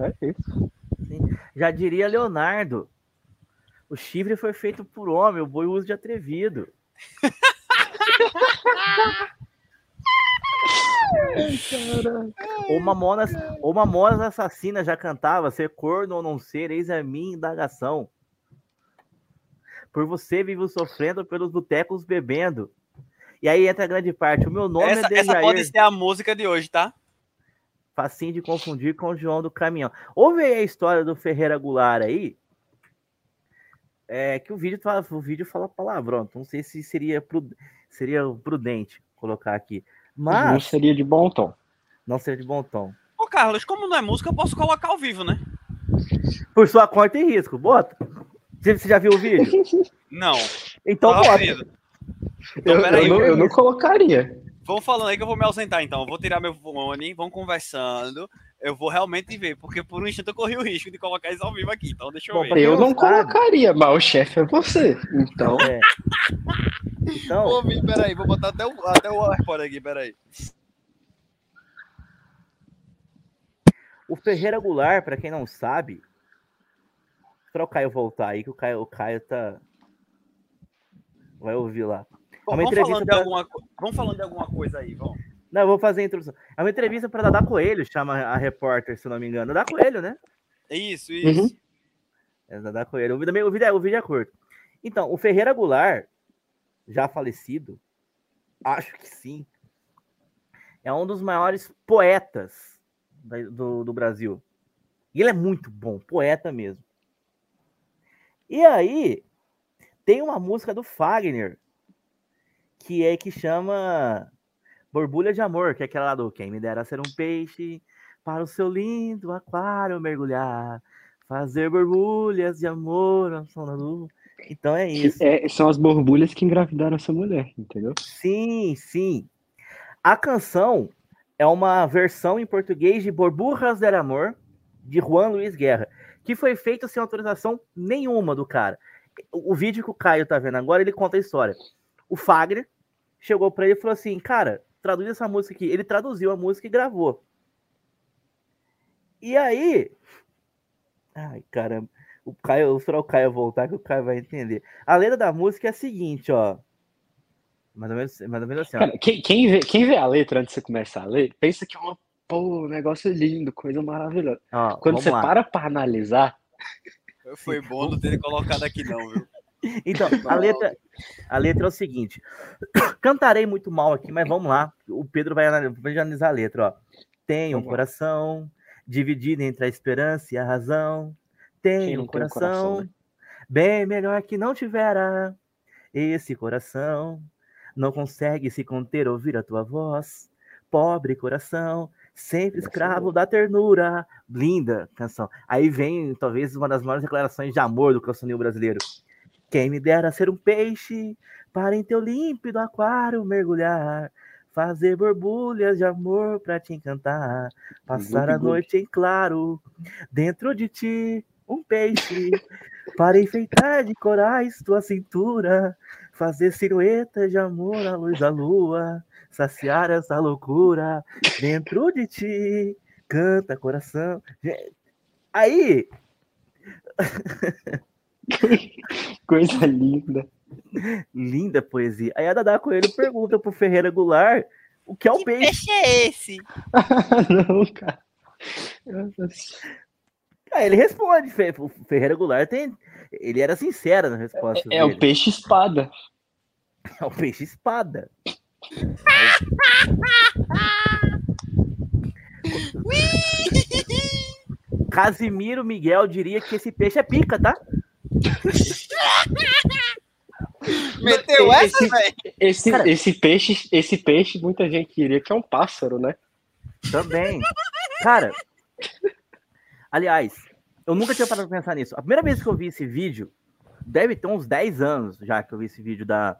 É isso. Já diria Leonardo. O chifre foi feito por homem, o boi uso de atrevido. Ou Mamonas, ou Mamonas Assassina já cantava ser corno ou não ser, eis a minha indagação. Por você vivo sofrendo pelos botecos bebendo. E aí entra a grande parte. O meu nome Essa, é essa Dejair. pode ser a música de hoje, tá? Facinho de confundir com o João do Caminhão. Ouve aí a história do Ferreira Goulart aí. É que o vídeo fala, o vídeo fala palavrão. Então não sei se seria, prud- seria prudente colocar aqui. Não Mas seria de bom tom. não seria de bom tom. Ô, Carlos, como não é música, eu posso colocar ao vivo, né? Por sua conta e risco. Bota. Você já viu o vídeo? Não. Então Tava bota. Então, Eu, peraí, eu não, eu não colocaria. Vamos falando aí que eu vou me ausentar, então. Eu vou tirar meu fone, vamos conversando. Eu vou realmente ver, porque por um instante eu corri o risco de colocar isso ao vivo aqui. Então deixa eu Bom, ver. pra quem Eu não colocaria, mas o chefe é você. Então, É. Então, Vou ouvir, peraí, vou botar até o, até o AirPod aqui, peraí. o Ferreira Goulart, pra quem não sabe, para o Caio voltar aí, que o Caio, o Caio tá. Vai ouvir lá. Bom, É vamos, falando de pra- alguma, vamos falando de alguma coisa aí, vamos. Não, eu vou fazer a introdução. É uma entrevista para Dada Coelho, chama a repórter, se eu não me engano. Dada Coelho, né? Isso, isso. Uhum. É Dada Coelho. O vídeo, o, vídeo é, o vídeo é curto. Então, o Ferreira Goulart, já falecido, acho que sim, é um dos maiores poetas do, do Brasil. E ele é muito bom, poeta mesmo. E aí, tem uma música do Fagner, que é que chama Borbulha de Amor, que é aquela lá do Quem me dera ser um peixe, para o seu lindo aquário mergulhar, fazer borbulhas de amor ao som da lua. Então é isso. é, são as borbulhas que engravidaram essa mulher, entendeu? Sim, sim. A canção é uma versão em português de Borburras del Amor, de Juan Luiz Guerra, que foi feita sem autorização nenhuma do cara. O, o vídeo que o Caio tá vendo agora, ele conta a história. O Fagner chegou pra ele e falou assim, cara, traduz essa música aqui. Ele traduziu a música e gravou. E aí... Ai, caramba. O Caio, eu vou esperar o Caio voltar que o Caio vai entender. A letra da música é a seguinte, ó. Mais ou menos, mais ou menos assim, ó. Cara, quem, quem vê, quem vê a letra antes de você começar a ler, pensa que é uma, pô, um negócio lindo, coisa maravilhosa. Ó, Quando você lá. para pra analisar, Foi bom não ter colocado aqui, não, viu? Então, a letra, a letra é o seguinte. Cantarei muito mal aqui, mas vamos lá. O Pedro vai analisar, a letra, ó. Tem um coração dividido entre a esperança e a razão. Tem um tem um coração, coração, né? bem melhor que não tivera. Esse coração não consegue se conter ouvir a tua voz. Pobre coração, sempre é escravo da ternura. Linda canção. Aí vem, talvez, uma das maiores declarações de amor do cancioneiro brasileiro. Quem me dera ser um peixe para em teu límpido aquário mergulhar, fazer borbulhas de amor para te encantar, passar a noite em claro, dentro de ti um peixe. Para enfeitar de corais tua cintura, fazer silhuetas de amor à luz da lua, saciar essa loucura dentro de ti, canta coração. Aí, coisa linda. linda poesia. Aí a Dada Coelho pergunta pro Ferreira Goulart o que é o peixe. é esse? não, cara. Aí ele responde, o Ferreira Goulart tem, ele era sincero na resposta É o dele. peixe espada. É o peixe espada. Casimiro Miguel diria que esse peixe é pica, tá? Meteu essa, Esse- velho? Esse, Cara- esse peixe, esse peixe, muita gente diria que é um pássaro, né? Também. Cara, aliás, eu nunca tinha parado pra pensar nisso. A primeira vez que eu vi esse vídeo, deve ter uns 10 anos já que eu vi esse vídeo da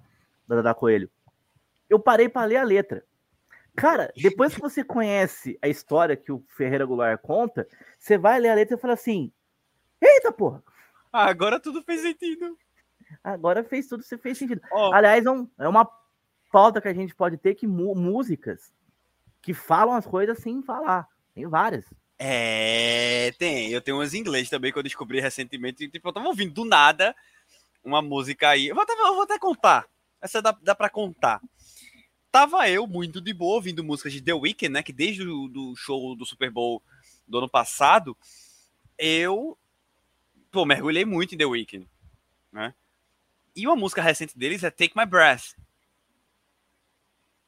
da Dada Coelho. Eu parei pra ler a letra. Cara, depois que você conhece a história que o Ferreira Goulart conta, você vai ler a letra e fala assim: Eita porra, agora tudo fez sentido. agora fez tudo, você fez sentido. Ó, Aliás, é, um- é uma pauta que a gente pode ter que músicas que falam as coisas sem falar. Tem várias. É, tem. Eu tenho umas em inglês também que eu descobri recentemente. Tipo, eu tava ouvindo do nada uma música aí. Eu vou até, eu vou até contar. Essa dá, dá pra contar. Tava eu muito de boa ouvindo músicas de The Weeknd, né? Que desde o do show do Super Bowl do ano passado, eu pô, mergulhei muito em The Weeknd, né? E uma música recente deles é Take My Breath.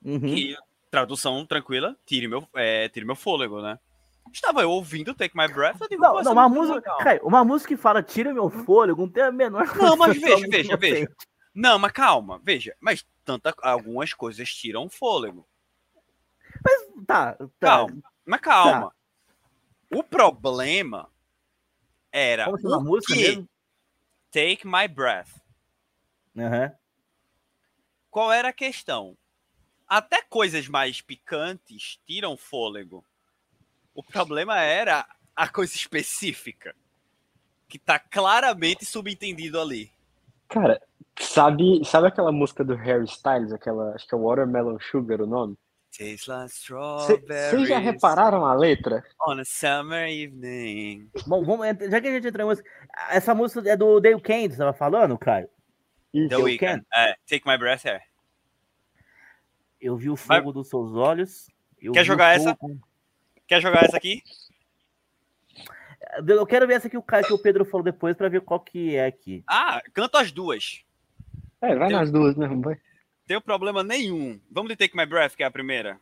Uhum. Que, tradução tranquila, tire meu, é, tire meu fôlego, né? Estava eu ouvindo Take My Breath, eu digo, Não, não, uma música é. Cara, uma música que fala tira meu fôlego, não tem a menor Não, mas veja, veja, veja. Não, mas calma, veja. Mas tanta, algumas coisas tiram fôlego. Tá, tá. Calma, mas calma. O problema era Como chama a música que mesmo? Take My Breath. Aham. Qual era a questão? Até coisas mais picantes tiram fôlego. O problema era a coisa específica. Que tá claramente subentendido ali. Cara, sabe, sabe aquela música do Harry Styles, aquela, acho que é Watermelon Sugar o nome? Tastes like Vocês já strawberries repararam a letra? on a summer evening. Bom, vamos, já que a gente entrou em música. Essa música é do Dale Kane, você tava falando, Caio? Isso. The Weeknd. É, Take My Breath é. Eu vi o fogo dos seus olhos. eu Quer jogar essa? Quer jogar essa aqui? Eu quero ver essa que o Caio que o Pedro falou depois pra ver qual que é aqui. Ah, canto as duas. É, vai Tem- nas duas mesmo, vai. Tem problema nenhum. Vamos de Take My Breath, que é a primeira.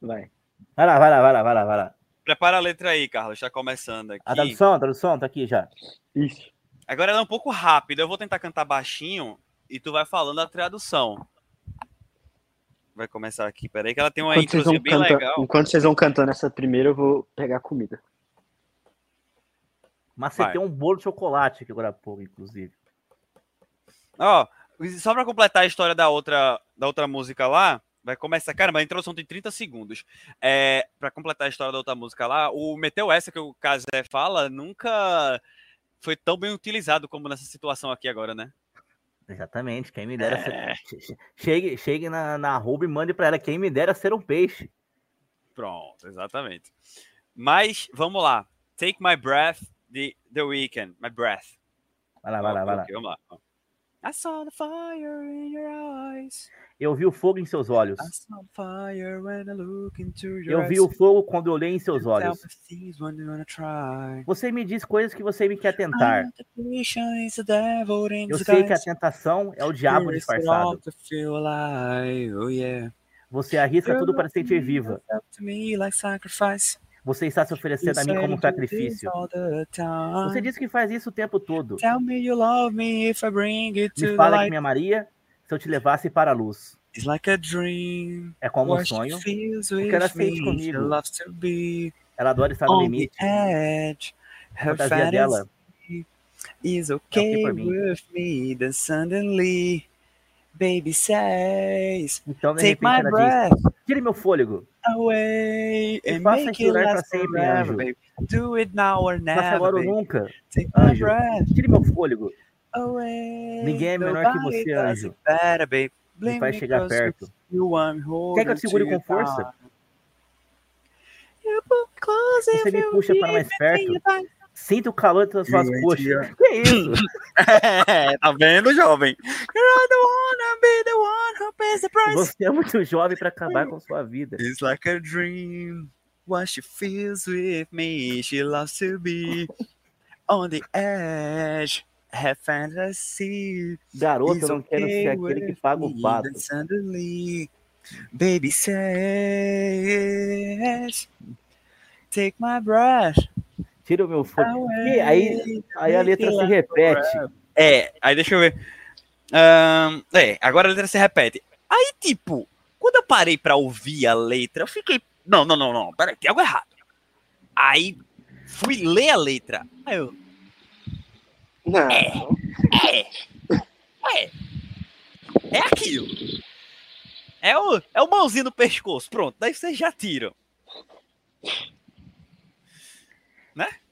Vai. Vai lá, vai lá, vai lá, vai lá, vai lá. Prepara a letra aí, Carlos. Está começando aqui. A tradução, a tradução, tá aqui já. Isso. Agora ela é um pouco rápida. Eu vou tentar cantar baixinho e tu vai falando a tradução. Vai começar aqui. Peraí, que ela tem uma introzinha bem canta- legal. enquanto vocês vão cantando essa primeira, eu vou pegar comida. Mas você Vai. tem um bolo de chocolate aqui agora há pouco, inclusive. Ó, só pra completar a história da outra, da outra música lá, vai começar. Cara, mas a introdução tem 30 segundos. É, pra completar a história da outra música lá, o Meteu essa que o Kazé fala nunca foi tão bem utilizado como nessa situação aqui agora, né? Exatamente, quem me dera É. ser. che- che- Chegue, chegue na, na arroba e mande pra ela, quem me dera ser um peixe. Pronto, exatamente. Mas vamos lá. Take My Breath, The, the Weeknd. My Breath. Vai lá, vai lá, vai lá. Vamos lá. I saw the fire in your eyes. Eu vi o fogo em seus olhos. I saw the fire when I look into your Eu eyes. vi o fogo quando eu olhei em seus olhos. Você me diz coisas que você me quer tentar. Eu sei que a tentação é o diabo disfarçado. Oh. Você arrisca tudo para se sentir viva. Você está se oferecendo a mim como um sacrifício. Você diz que faz isso o tempo todo. Tell me you love me if I bring it to Me fala que me amaria se eu te levasse para a luz. It's like a dream. É como um sonho. Porque ela sente comigo. Ela adora estar no limite. edge. A fantasia dela is é okay mim. with me. Then suddenly, baby says, Então, de repente, ela breath diz: Tire meu fôlego. Away and faça make it last sempre, forever, anjo. baby. Do it now or Faça never, agora ou nunca. Take my anjo. breath Tire meu fôlego. away. Ninguém é menor que você, anjo. Better, baby. Blame vai chegar perto. Quer que eu segure com força? Você me puxa para mais perto. Sinta o calor das suas You coxas. Que isso? É, tá vendo, jovem? You're the wanna be the one who pays the price. Você é muito jovem para acabar com sua vida. It's like a dream. What she feels with me, she loves to be on the edge. Have fantasy. Garoto, eu não quero ser aquele que paga o pato. Suddenly, baby says, take my breath. Tira o meu fôlego. away, E aí, aí a letra se repete. É, aí deixa eu ver. Ahn, é, agora a letra se repete. Aí, tipo, quando eu parei pra ouvir a letra, eu fiquei. Não, não, não, não, peraí, tem algo errado. Aí fui ler a letra. Aí eu. Não. É, é. É aquilo. É o, é o mãozinho no pescoço. Pronto, daí vocês já tiram.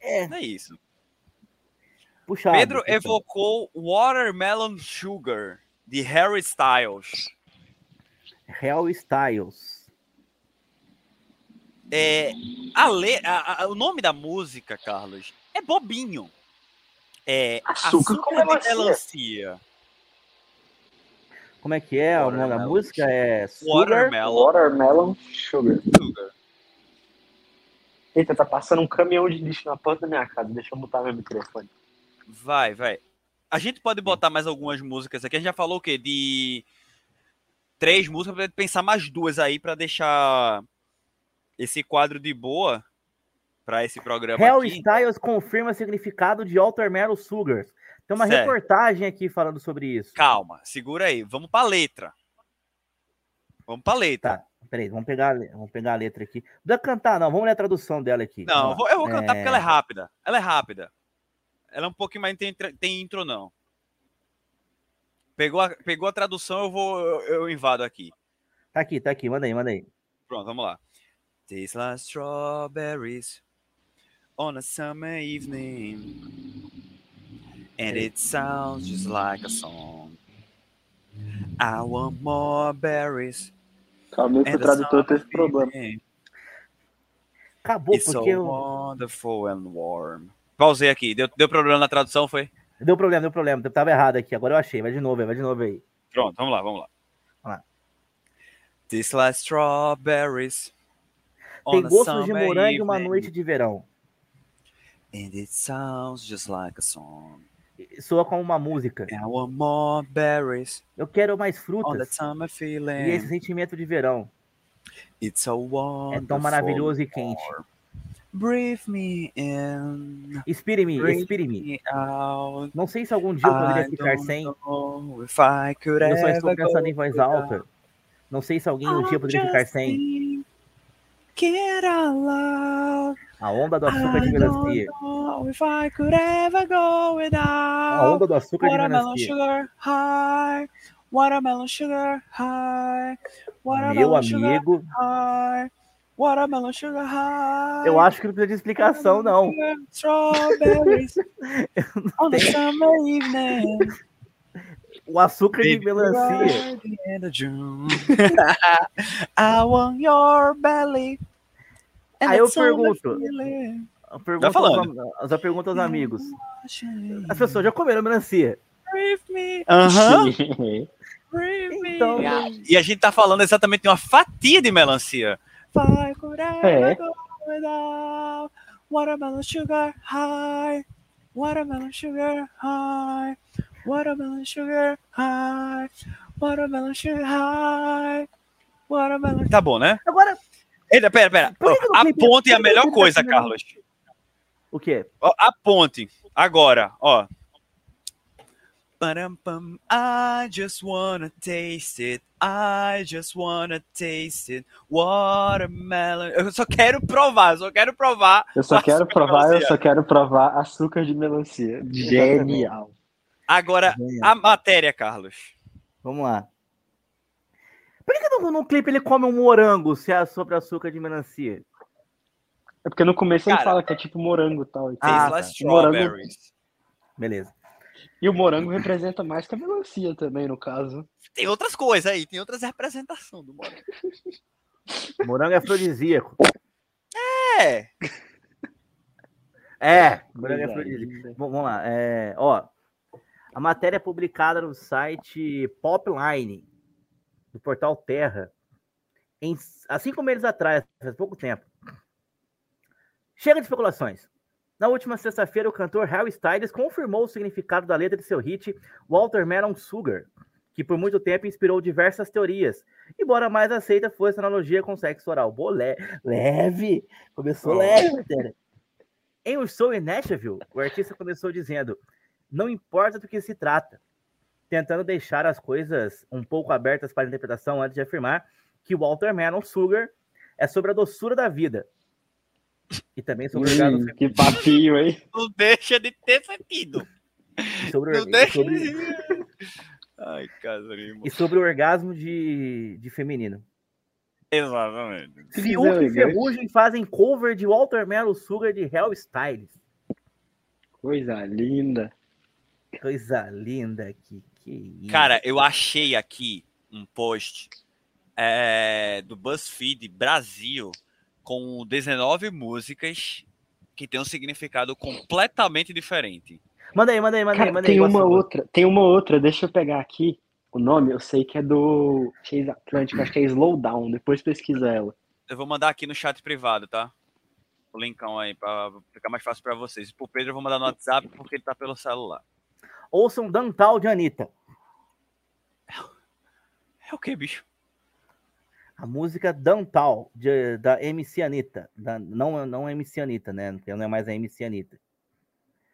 É. É isso. Puxado. Pedro puxado. evocou Watermelon Sugar, de Harry Styles. Real Styles. É, a le, a- a- o nome da música, Carlos, é bobinho. É Açúcar com melancia. melancia. Como é que é? O nome da música é Sugar. Watermelon Watermelon Sugar. Sugar. Eita, tá passando um caminhão de lixo na porta da minha casa. Deixa eu botar meu microfone. Vai, vai. A gente pode botar mais algumas músicas aqui. A gente já falou o quê? De três músicas, pra pensar mais duas aí pra deixar esse quadro de boa. pra esse programa Hell aqui. Styles confirma significado de Watermelon Sugars. Tem uma Certo. reportagem aqui falando sobre isso. Calma, segura aí. Vamos pra letra. Vamos pra letra. Tá, peraí, vamos pegar, vamos pegar a letra aqui. Não precisa cantar, não. Vamos ler a tradução dela aqui. Não, eu vou, eu vou cantar É, porque ela é rápida. Ela é rápida. Ela é um pouquinho mais. Tem, tem intro, não. Pegou a, pegou a tradução, eu vou. Eu, eu invado aqui. Tá aqui, tá aqui. Manda aí, manda aí. Pronto, vamos lá. Taste like strawberries on a summer evening. And it sounds just like a song. I want more berries. And o a tradutor teve problema. Acabou, It's so porque eu... wonderful and warm. Pausei aqui. Deu, deu problema na tradução, foi? deu problema, deu problema. Eu tava errado aqui. Agora eu achei. Vai de novo aí, vai de novo aí. Pronto, vamos lá, vamos lá. Vamos lá. Taste like strawberries. Tem gostos de morango e uma noite de verão. And it sounds just like a song. Soa como uma música. I want more berries Eu quero mais frutas e esse sentimento de verão. É tão maravilhoso e quente. Breathe me in, Inspire-me, inspire-me. Não sei se algum dia eu poderia ficar sem. Eu só estou pensando em voz alta. Não sei se alguém um dia poderia ficar sem. Get out. A onda do açúcar de I don't melancia. know if I could ever go A without. onda do açúcar de Watermelon melancia. sugar high. Watermelon sugar high. Meu Watermelon sugar amigo, high. Watermelon sugar high. eu acho que não precisa de explicação, não. Strawberries on a summer evening. O açúcar de melancia. the. I want your belly. And Aí eu pergunto. Eu pergunto falando. aos, eu pergunto aos amigos. As pessoas já comeram melancia. Breathe me. Aham. Uhum. Então, E a gente tá falando exatamente de uma fatia de melancia. If I could ever É. watermelon sugar high. Watermelon sugar high. Watermelon sugar high. Watermelon sugar high. Watermelon. Tá bom, né? agora, Eita, pera, pera. Que que no A ponte é a que melhor coisa? Carlos. o quê? Ó, A ponte. Agora, ó. I just wanna taste it. I just wanna taste it. Watermelon. Eu só quero provar, eu só quero provar. Eu só quero provar, eu só quero provar açúcar de melancia. Genial. Agora, a matéria, Carlos. Vamos lá. Por que, no, no clipe ele come um morango se é sobre açúcar de melancia? É porque no começo ele Cara. fala que é tipo morango e tal. Ah, tá. strawberries. Beleza. E o morango representa mais que a melancia também, no caso. Tem outras coisas aí, tem outras representações do morango. Morango é afrodisíaco. É. É, morango é afrodisíaco. Bom, vamos lá. É, ó, a matéria é publicada no site Popline, do portal Terra, em, há cinco meses atrás, faz pouco tempo. Chega de especulações. Na última sexta-feira, o cantor Harry Styles confirmou o significado da letra de seu hit Watermelon Sugar, que por muito tempo inspirou diversas teorias, embora a mais aceita fosse a analogia com sexo oral. Bolé, leve! Começou Oh. leve, matéria. Em um show em Nashville, o artista começou dizendo: Não importa do que se trata, tentando deixar as coisas um pouco abertas para interpretação antes de afirmar que o Watermelon Sugar é sobre a doçura da vida. E também sobre o orgasmo Hum, que papinho, hein? Não deixa de ter sentido. e sobre, o- Não e deixa sobre- de... Ai, Casarinho. e sobre o orgasmo de, de feminino. Exatamente. Fiuk e. Ferrugem fazem cover de Watermelon Sugar de Hell Styles. Coisa linda. Coisa linda que, isso. Cara, eu achei aqui um post é, do BuzzFeed Brasil com 19 músicas que tem um significado completamente diferente. Manda aí, manda aí, manda aí, Cara, manda aí. tem uma Gostou? outra, tem uma outra, deixa eu pegar aqui. O nome eu sei que é do Chase Atlântico, acho que é Slowdown, depois pesquisa ela. Eu vou mandar aqui no chat privado, tá? O linkão aí, pra ficar mais fácil pra vocês. Pro Pedro eu vou mandar no WhatsApp porque ele tá pelo celular. Ouçam Dantal de Anitta. É o que, bicho? A música Dantal, de, da MC Anitta. Da, não, não MC Anitta, né? Porque não é mais a MC Anitta.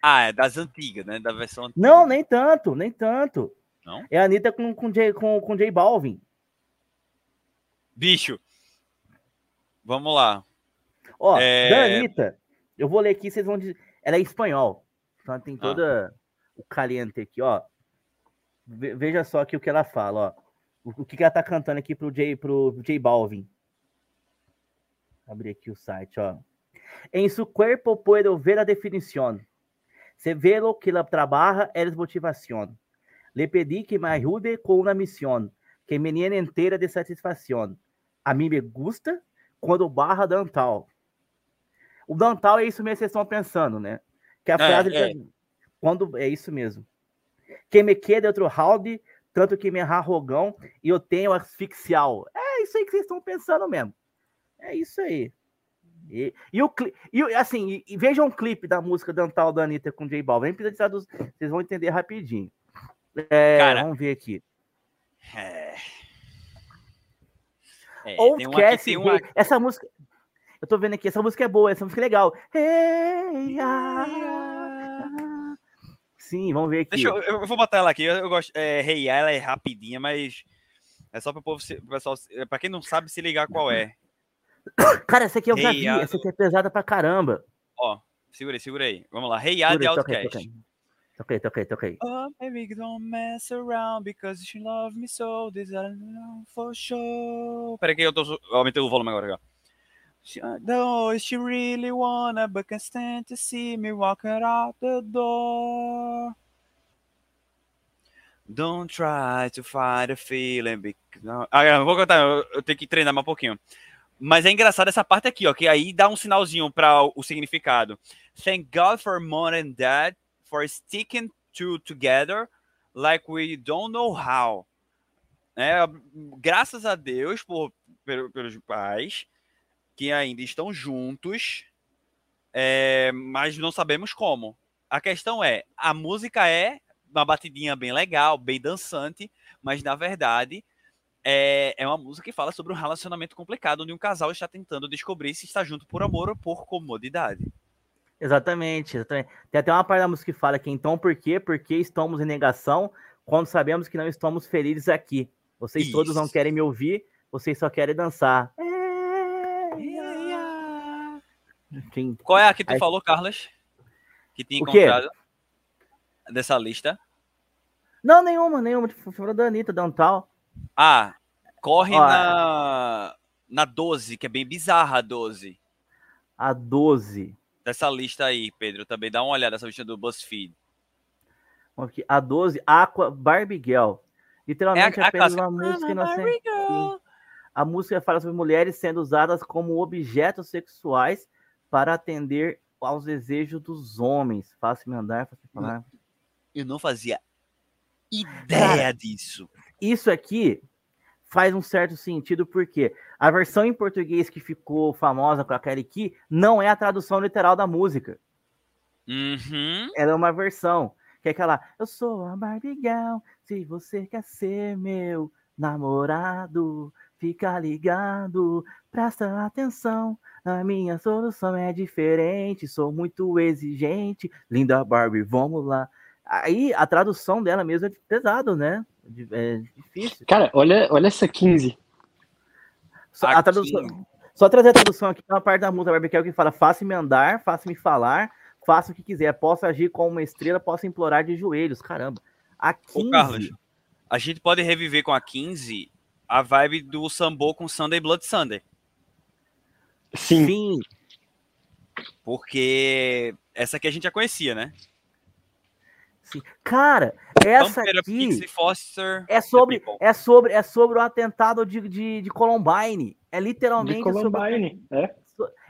Ah, é das antigas, né? Da versão antiga. Não, nem tanto, nem tanto. Não? É a Anitta com, com, J, com, com J Balvin. Bicho. Vamos lá. Ó, É. da Anitta, eu vou ler aqui, vocês vão dizer. Ela é espanhol. Então ela tem toda o caliente aqui, ó. Ve- Veja só aqui o que ela fala, ó. O, que, que ela tá cantando aqui pro J, pro J Balvin. Abrir aqui o site, ó. En su cuerpo puedo ver a definición. Se ve lo que la trabaja es motivación. Le pedí que me ayude con una misión que me llene entera de satisfação. A mim me gusta quando barra Dantal. O Dantal é isso mesmo que vocês estão pensando, né? Que a É, frase é. quando é isso mesmo. Que me queda outro round, tanto que me arrogão e eu tenho asfixial. É isso aí que vocês estão pensando mesmo. É isso aí. E, e o e assim, e, e vejam um clipe da música Dantal da Anitta com J Balvin. Precisa de traduz- vocês vão entender rapidinho. É, Cara, vamos ver aqui. É. É, Ou tem tem uma... essa música. Eu tô vendo aqui, essa música é boa, essa música é legal. Hey, ah. Sim, vamos ver aqui. Deixa eu, eu vou botar ela aqui. Eu, eu gosto. É, Hey, ela é rapidinha, mas é só para o pessoal, pra quem não sabe se ligar qual é. Cara, essa aqui eu já Hey, vi, ah, essa aqui é pesada pra caramba. Ó, segura aí, segura aí. Vamos lá. Hey, A de Outcast. aí, toca aí. Oh, baby, don't mess around because love me so. This I know for sure. Peraí que eu tô. aumentei o volume agora. Aqui, I know she really wanna, but can't stand to see me walking out the door. Don't try to fight a feeling. Because... Ah, eu vou cantar, eu, tenho que treinar mais um pouquinho. Mas é engraçado essa parte aqui, ó, que aí dá um sinalzinho para o, significado. Thank God for mom and dad for sticking to together like we don't know how. É, graças a Deus por, pelo- pelos pais que ainda estão juntos, é, mas não sabemos como. A questão é, a música é uma batidinha bem legal, bem dançante, mas na verdade é, é uma música que fala sobre um relacionamento complicado, onde um casal está tentando descobrir se está junto por amor ou por comodidade. Exatamente, exatamente. Tem até uma parte da música que fala que então por quê? Porque estamos em negação quando sabemos que não estamos felizes aqui. Vocês todos não Isso. querem me ouvir, vocês só querem dançar. Enfim, Qual é a que tu Aí- falou, Carlos? Que tinha encontrado dessa lista? Não, nenhuma, nenhuma. Tipo, Falou da Anitta, Dantal. Ah, corre Ó, na na 12, que é bem bizarra a 12. A 12. Dessa lista aí, Pedro, também dá uma olhada nessa lista do BuzzFeed. Aqui, A 12, Aqua Barbie Girl. Literalmente É a apenas clássica. uma música I'm a inocente. A música fala sobre mulheres sendo usadas como objetos sexuais para atender aos desejos dos homens. Fácil andar, fácil falar. Eu não fazia ideia disso. Isso aqui faz um certo sentido porque a versão em português que ficou famosa com a Kelly Key não é a tradução literal da música. Uhum. Ela é uma versão. Que é aquela, eu sou a Barbie se você quer ser meu namorado, fica ligado, presta atenção, a minha solução é diferente, sou muito exigente, linda Barbie, vamos lá. Aí a tradução dela mesmo é pesado, né? É difícil. Cara, olha, olha essa 15. Só, a tradução, só trazer a tradução aqui, tem uma parte da música Barbie Girl que fala, faça-me andar, faça-me falar, faça o que quiser, posso agir como uma estrela, posso implorar de joelhos, caramba. A 15, Ô, Carlos, a gente pode reviver com a 15 a vibe do Sambo com Sunday Blood Sunday. Sim. sim, Porque essa aqui a gente já conhecia, né? sim. Cara, essa Up, aqui Foster. é sobre, é sobre, é sobre o atentado de, de, de Columbine. É De literalmente sobre, Columbine. É.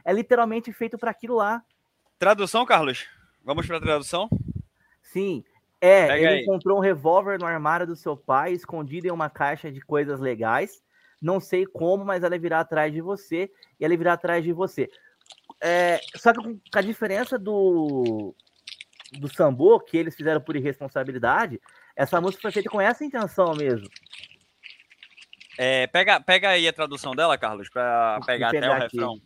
é literalmente feito para aquilo lá. Tradução, Carlos? Vamos para a tradução? Sim. É, Pega ele aí. encontrou um revólver no armário do seu pai, escondido em uma caixa de coisas legais. Não sei como, mas ela virá atrás de você e ela virá atrás de você. É, só que com a diferença do do Sambo, que eles fizeram por irresponsabilidade, essa música foi feita com essa intenção mesmo. É, pega, pega aí a tradução dela, Carlos, pra Vou pegar até pegar o aqui. refrão.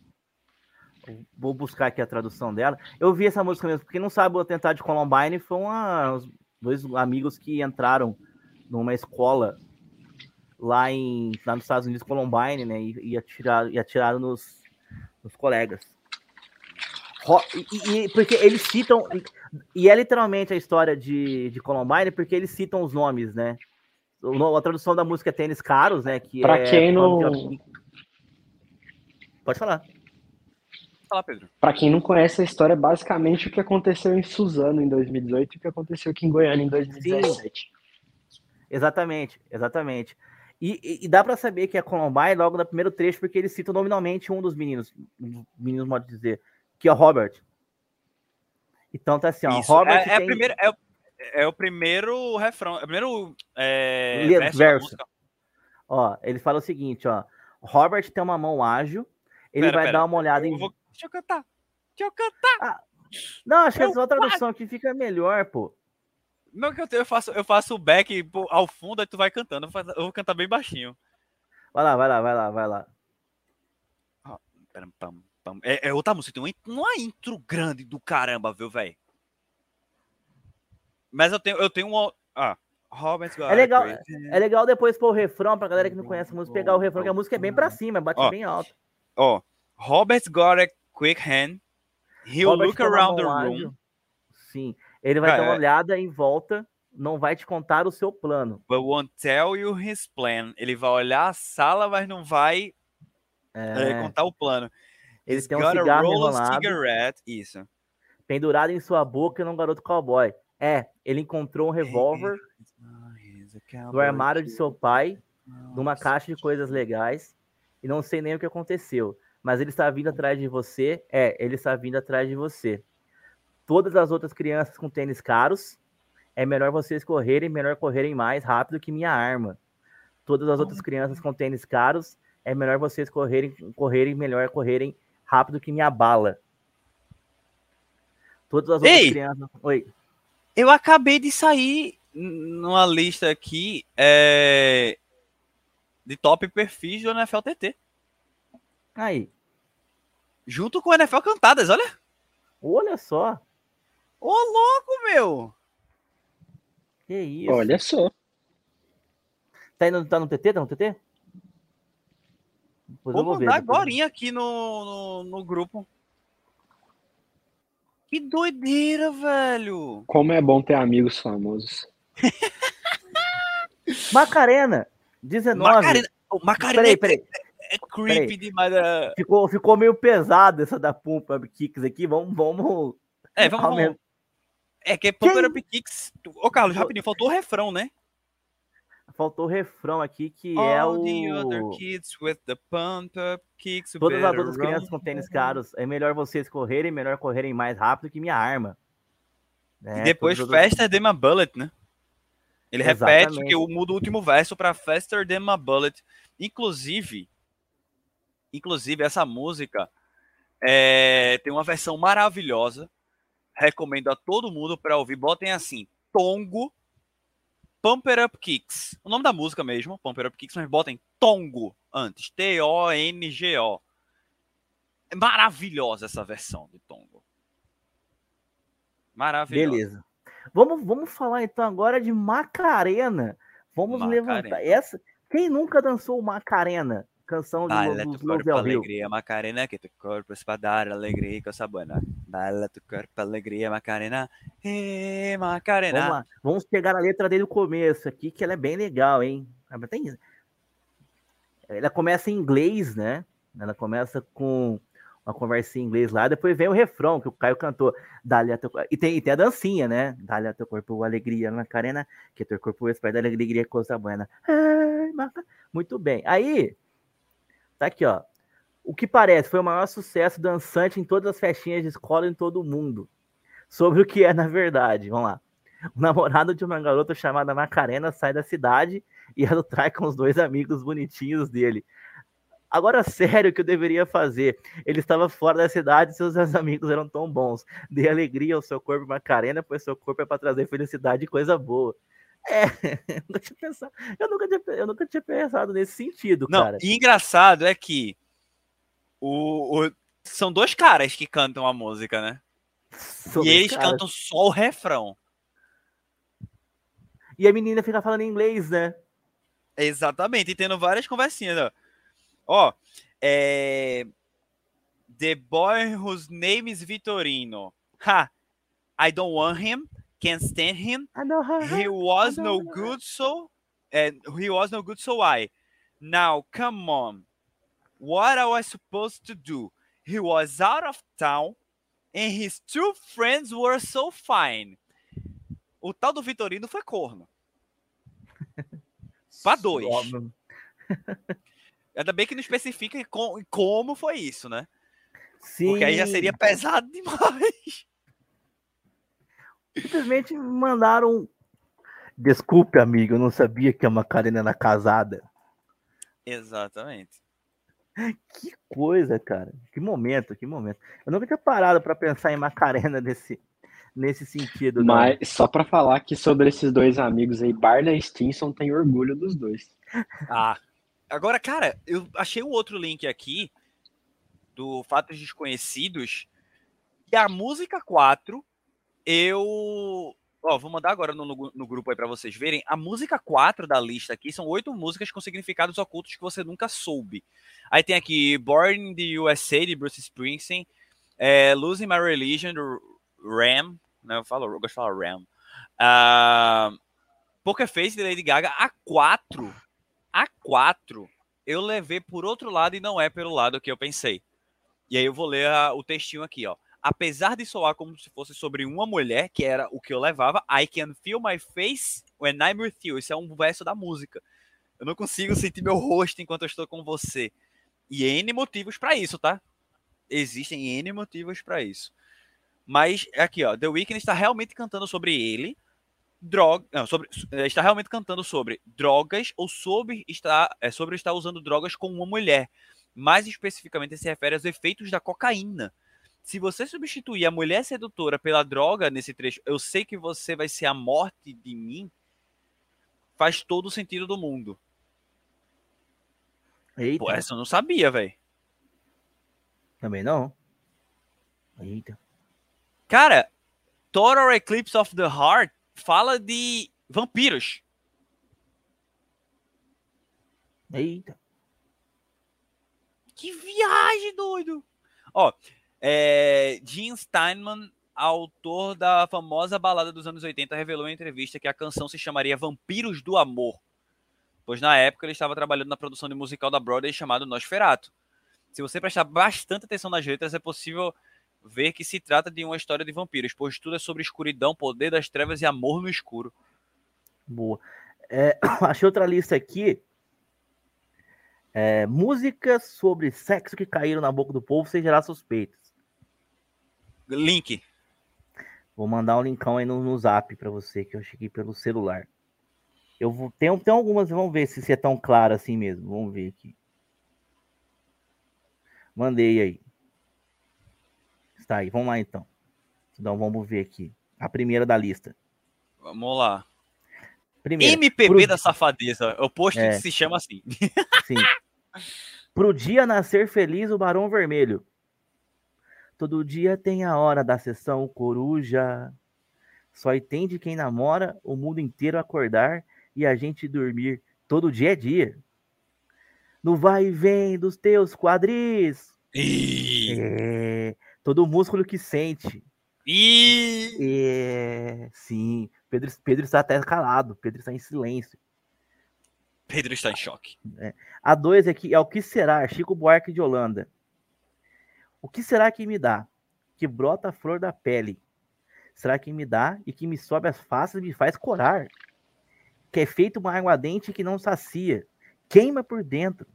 Vou buscar aqui a tradução dela. Eu vi essa música mesmo. Quem não sabe, o atentado de Columbine foi uma, dois amigos que entraram numa escola lá, em, lá nos Estados Unidos, Columbine, né? E, e, atiraram, e atiraram nos, nos colegas. E, e- porque eles citam. E, e é literalmente a história de, de Columbine, porque eles citam os nomes, né? O A tradução da música é Tênis Caros, né? Que Pra é quem não- Pode falar. Fala, Pedro. Pra quem não conhece a história, é basicamente o que aconteceu em Suzano em 2018 e o que aconteceu aqui em Goiânia em 2017. Exatamente, exatamente. E, e- e dá pra saber que é Columbine logo no primeiro trecho, porque eles citam nominalmente um dos meninos, um dos meninos, modo de dizer, que é o Robert. Então tá assim, ó, Isso, Robert é, é a tem- primeira- é o- é o primeiro refrão, é o primeiro é, verso verso. ó, ele fala o seguinte, ó, Robert tem uma mão ágil, ele Pera, vai pera, dar uma olhada Eu em... vou- Deixa eu cantar. Deixa eu cantar. Não, acho que eu essa outra tradução aqui fica melhor, pô. Não que eu, tenho, eu faço, eu faço o back pô, ao fundo, aí tu vai cantando. Eu vou eu vou cantar bem baixinho. Vai lá, vai lá, vai lá, vai lá. É, é outra música, tem uma, in- uma intro grande do caramba, viu, velho? Mas eu tenho, eu tenho uma. Ah, Robert's got É legal, crazy- É legal depois pôr o refrão, pra galera que não conhece a música, pegar o refrão, que a música é bem pra cima, bate Ó, bem alto. Ó, Robert's got a quick hand. He'll Robert look around the room. Sim, ele vai Cara, dar uma é- olhada em volta, não vai te contar o seu plano. But won't tell you his plan. Ele vai olhar a sala, mas não vai é, É, contar o plano. ele He's tem um cigarro roll cigarette. Isso. pendurado em sua boca e um garoto cowboy. É, ele encontrou um revólver no armário de seu pai, numa caixa de coisas legais, e não sei nem o que aconteceu. Mas ele está vindo atrás de você. É, ele está vindo atrás de você. Todas as outras crianças com tênis caros, é melhor vocês correrem, melhor correrem mais rápido que minha arma. Todas as outras crianças com tênis caros, é melhor vocês correrem, correrem melhor correrem rápido que minha bala. Todas as outras Ei! crianças. Oi. Eu acabei de sair numa lista aqui é, de top perfis do NFL TT. Aí. Junto com o NFL Cantadas, olha. Olha só. Ô, louco, meu. Que isso. Olha só. Tá, indo, tá no TT? Tá no TT? Depois Vou mandar agora aqui no, no, no grupo. Que doideira, velho. Como é bom ter amigos famosos. Macarena, 19. Macarena, oh, Macarena Peraí, é- peraí. É, creepy peraí. demais. é. Ficou, ficou meio pesado essa da Pump Up Kicks aqui. Vamos, vamos. É, vamos, vamos. É que é Pumper Up Kicks. Ô, Carlos, rapidinho, faltou o refrão, né? Faltou o refrão aqui, que é All o. the other kids with the pump up kicks. Todas as outras crianças com tênis caros. É melhor vocês correrem, melhor correrem mais rápido que minha arma. E É, depois Faster Than My Bullet, né? Ele repete Exatamente. que eu mudo o último verso para Faster Than My Bullet. Inclusive, inclusive essa música é, tem uma versão maravilhosa. Recomendo a todo mundo para ouvir. Botem assim, Tongo Pumper Up Kicks. O nome da música mesmo, Pumper Up Kicks, mas botem Tongo antes. T-O-N-G-O. É maravilhosa essa versão de Tongo. Maravilhosa. Beleza. Vamos, vamos falar então agora de Macarena. Vamos Macarena. levantar. Essa. Quem nunca dançou Macarena? Canção de Dale dos tu Los corpo alegria, Macarena, que tu corpo es para dar alegria e coisa boa. Dale tu corpo alegria, Macarena, Vamos Macarena. lá. Vamos pegar a letra desde o começo aqui, que ela é bem legal, hein? Ela tem- Ela começa em inglês, né? Ela começa com uma conversa em inglês lá, depois vem o refrão que o Caio cantou. Dale a teu... e, tem, e tem a dancinha, né? Dale a teu corpo alegria, Macarena, que teu corpo espera da alegria, coisa buena. Ai, Maca- Muito bem. Aí, tá aqui, ó. O que parece foi o maior sucesso dançante em todas as festinhas de escola em todo o mundo. Sobre o que é na verdade. Vamos lá. O namorado de uma garota chamada Macarena sai da cidade e ela trai com os dois amigos bonitinhos dele. Agora, sério, o que eu deveria fazer? Ele estava fora da cidade e seus amigos eram tão bons. Dê alegria ao seu corpo, Macarena, pois seu corpo é para trazer felicidade e coisa boa. É, eu nunca tinha pensado, eu nunca tinha, eu nunca tinha pensado nesse sentido, Não, cara. e engraçado é que o, o- são dois caras que cantam a música, né? São e eles caras. cantam só o refrão. E a menina fica falando inglês, né? Exatamente, e tendo várias conversinhas. Ó, Ó, é... The boy whose name is Vitorino. Ha! I don't want him, can't stand him. He was no good, so and he was no good, so I. Now, come on. What I was supposed to do? He was out of town, and his two friends were so fine. O tal do Vitorino foi corno. Pra dois. Ainda bem que não especifica com- como foi isso, né? Sim. Porque aí já seria pesado demais. Simplesmente mandaram. Desculpe, amigo, eu não sabia que a Macarena era casada. Exatamente. Que coisa, cara. Que momento, que momento. Eu nunca tinha parado pra pensar em Macarena nesse, nesse sentido. não. Mas só pra falar que sobre esses dois amigos aí, Barney e Stinson tem orgulho dos dois. Ah. Agora, cara, eu achei um outro link aqui do Fatos Desconhecidos. E a música 4, eu. Ó, vou mandar agora no, no- no grupo aí pra vocês verem. A música 4 da lista aqui são oito músicas com significados ocultos que você nunca soube. Aí tem aqui Born in the USA, de Bruce Springsteen. é, Losing My Religion, do Ram. Né, eu, falo, eu gosto de falar Ram. Ah, Poker Face, de Lady Gaga. A 4 a 4 eu levei por outro lado e não é pelo lado que eu pensei. E aí eu vou ler a- o textinho aqui, ó. Apesar de soar como se fosse sobre uma mulher, que era o que eu levava, I can feel my face when I'm with you. Isso é um verso da música. Eu não consigo sentir meu rosto enquanto eu estou com você. E N motivos pra isso, tá? Existem N motivos pra isso. Mas aqui, ó, The Weeknd está realmente cantando sobre ele, droga, não, sobre, eh, está realmente cantando sobre drogas ou sobre estar, é, sobre estar usando drogas com uma mulher. Mais especificamente se refere aos efeitos da cocaína. Se você substituir a mulher sedutora pela droga nesse trecho, eu sei que você vai ser a morte de mim, faz todo o sentido do mundo. Eita, Pô, essa eu não sabia, velho. também não. Eita. Cara, Total Eclipse of the Heart fala de vampiros. Eita. Que viagem, doido! Ó, é, Steinman, autor da famosa balada dos anos 80, revelou em entrevista que a canção se chamaria Vampiros do Amor, pois na época ele estava trabalhando na produção de musical da Broadway chamado Nosferatu. Se você prestar bastante atenção nas letras, é possível ver que se trata de uma história de vampiros, pois tudo é sobre escuridão, poder das trevas e amor no escuro. Boa. É, achei outra lista aqui. É, músicas sobre sexo que caíram na boca do povo sem gerar suspeitas. Link. Vou mandar um linkão aí no, no zap pra você, que eu cheguei pelo celular. Eu vou. Tem, tem algumas, vamos ver se, se é tão claro assim mesmo. Vamos ver aqui. Mandei aí. Está aí, vamos lá então. Então vamos ver aqui. A primeira da lista. Vamos lá. Primeira. MPB pro- da safadeza. O post É. se chama assim. Sim. Pro dia nascer feliz o Barão Vermelho. Todo dia tem a hora da sessão coruja. Só entende quem namora o mundo inteiro acordar e a gente dormir. Todo dia é dia. No vai e vem dos teus quadris. Ih, É, todo músculo que sente. ih. É, sim. Pedro, Pedro está até calado. Pedro está em silêncio. Pedro está em choque. A dois aqui é o que será, Chico Buarque de Holanda. O que será que me dá? Que brota a flor da pele. Será que me dá e que me sobe as faces e me faz corar? Que é feito uma água dente que não sacia, queima por dentro.